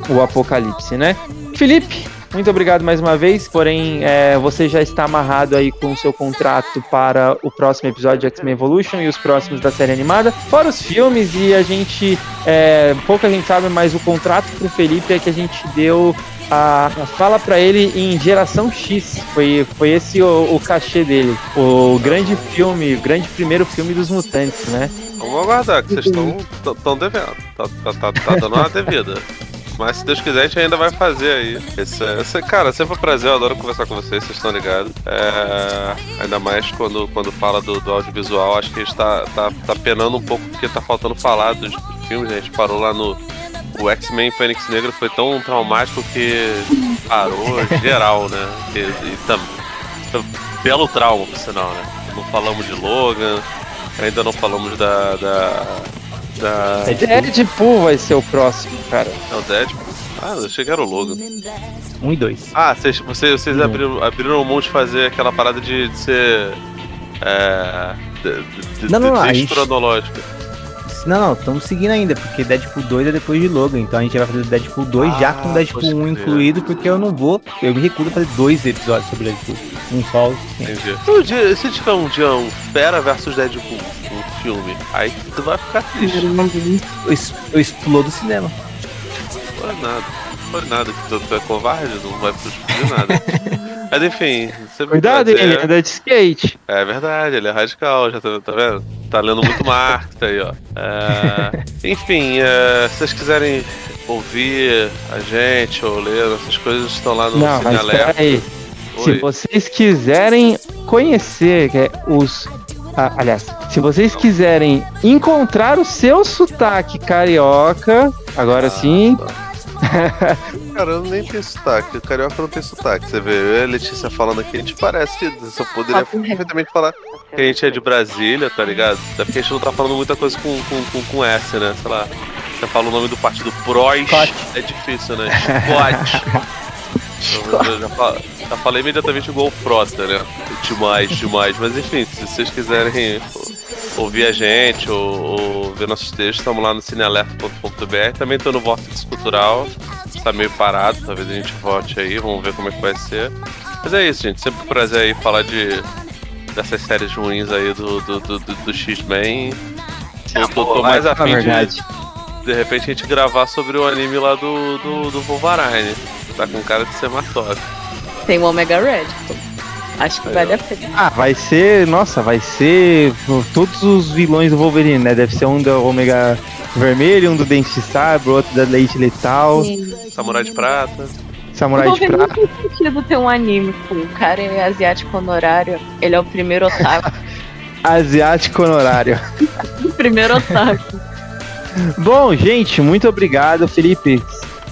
o Apocalipse, né? Felipe, muito obrigado mais uma vez, porém é, você já está amarrado aí com o seu contrato para o próximo episódio de X-Men Evolution e os próximos da série animada, fora os filmes e a gente, é, pouca gente sabe, mas o contrato para o Felipe é que a gente deu a, fala para ele em Geração X, foi, foi esse o, o cachê dele, o grande filme, o grande primeiro filme dos mutantes, né? Vamos aguardar, que vocês estão devendo. Tá, tá, tá, tá dando uma devida. Mas se Deus quiser, a gente ainda vai fazer aí. Esse, esse, cara, sempre um prazer, eu adoro conversar com vocês, vocês estão ligados. É, ainda mais quando, quando fala do, do audiovisual, acho que a gente tá, tá, tá penando um pouco porque tá faltando falar dos filmes, a gente parou lá no. O X-Men Fênix Negro foi tão traumático que parou geral, né? E, e também. Belo trauma, por sinal, né? Não falamos de Logan, ainda não falamos da, da da. Deadpool vai ser o próximo, cara. É o Deadpool? Ah, eu achei que era o Logan. Um e dois. Ah, vocês, vocês, vocês abriram, abriram mão de fazer aquela parada de, de ser. É. De, de, não, não, de, de cronológica. Não, não, estamos seguindo ainda, porque Deadpool 2 é depois de Logan, então a gente vai fazer o Deadpool 2 ah, já com o Deadpool 1 incluído, porque eu não vou, eu me recuso a fazer dois episódios sobre Deadpool. Um só. Entendi. (laughs) Um dia, se tiver um dia um Fera versus Deadpool, um filme, aí tu vai ficar triste. Eu, eu explodo o cinema. Não foi nada. Não foi nada, que tu, tu é covarde, não vai explodir nada. (laughs) Mas enfim, Cuidado, ele anda de skate. É verdade, ele é radical, já tá, tá vendo? Tá lendo muito (laughs) Marx aí, ó. É, enfim, é, se vocês quiserem ouvir a gente ou ler essas coisas, estão lá no Não, Cine Alerta. Aí. Se vocês quiserem conhecer é, os. Ah, aliás, se vocês quiserem encontrar o seu sotaque carioca, agora ah, sim. Tá Cara, eu nem tenho sotaque. O carioca não tem sotaque. Você vê, eu e a Letícia falando aqui, a gente parece que eu poderia perfeitamente falar que a gente é de Brasília, tá ligado? Até porque a gente não tá falando muita coisa com, com, com, com S, né? Sei lá. Você fala o nome do partido PROS, é difícil, né? Chicote. (laughs) eu já, falo, já falei imediatamente igual o Frota, né? Demais, demais. Mas enfim, se vocês quiserem ouvir a gente ou, ou ver nossos textos, estamos lá no cinealerta.com.br. Também estou no Vortex Cultural, está meio parado, talvez a gente volte aí, vamos ver como é que vai ser. Mas é isso, gente. Sempre um prazer aí falar de dessas séries ruins aí do, do, do, do, do X-Men. Eu tô, tô mais afim de, de repente a gente gravar sobre o anime lá do, do, do Wolverine. Tá com cara de ser top. Tem o Omega Red. Acho que vale a pena. Ah, vai ser. Nossa, vai ser. Todos os vilões do Wolverine, né? Deve ser um do Ômega Vermelho, um do Dente de Sabre, outro da Leite Letal. Sim. Samurai de Prata. Samurai de Prata. Não faz sentido ter um anime, pô. O cara é asiático honorário. Ele é o primeiro otaku. (laughs) asiático honorário. (laughs) primeiro otaku. Bom, gente, muito obrigado, Felipe.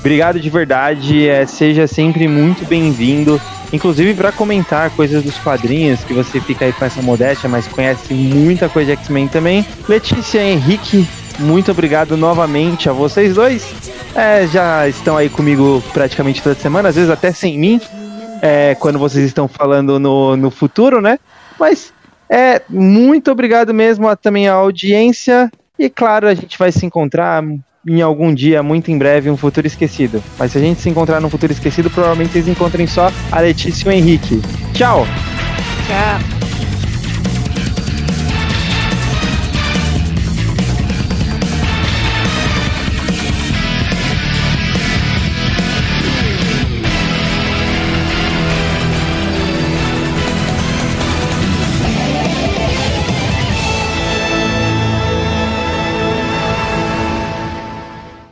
Obrigado de verdade. É, seja sempre muito bem-vindo. Inclusive para comentar coisas dos quadrinhos, que você fica aí com essa modéstia, mas conhece muita coisa de X-Men também. Letícia Henrique, muito obrigado novamente a vocês dois. É, já estão aí comigo praticamente toda semana, às vezes até sem mim, é, quando vocês estão falando no, no futuro, né? Mas é muito obrigado mesmo a, também à audiência. E claro, a gente vai se encontrar em algum dia, muito em breve, um futuro esquecido. Mas se a gente se encontrar no futuro esquecido, provavelmente vocês encontrem só a Letícia e o Henrique. Tchau! Tchau!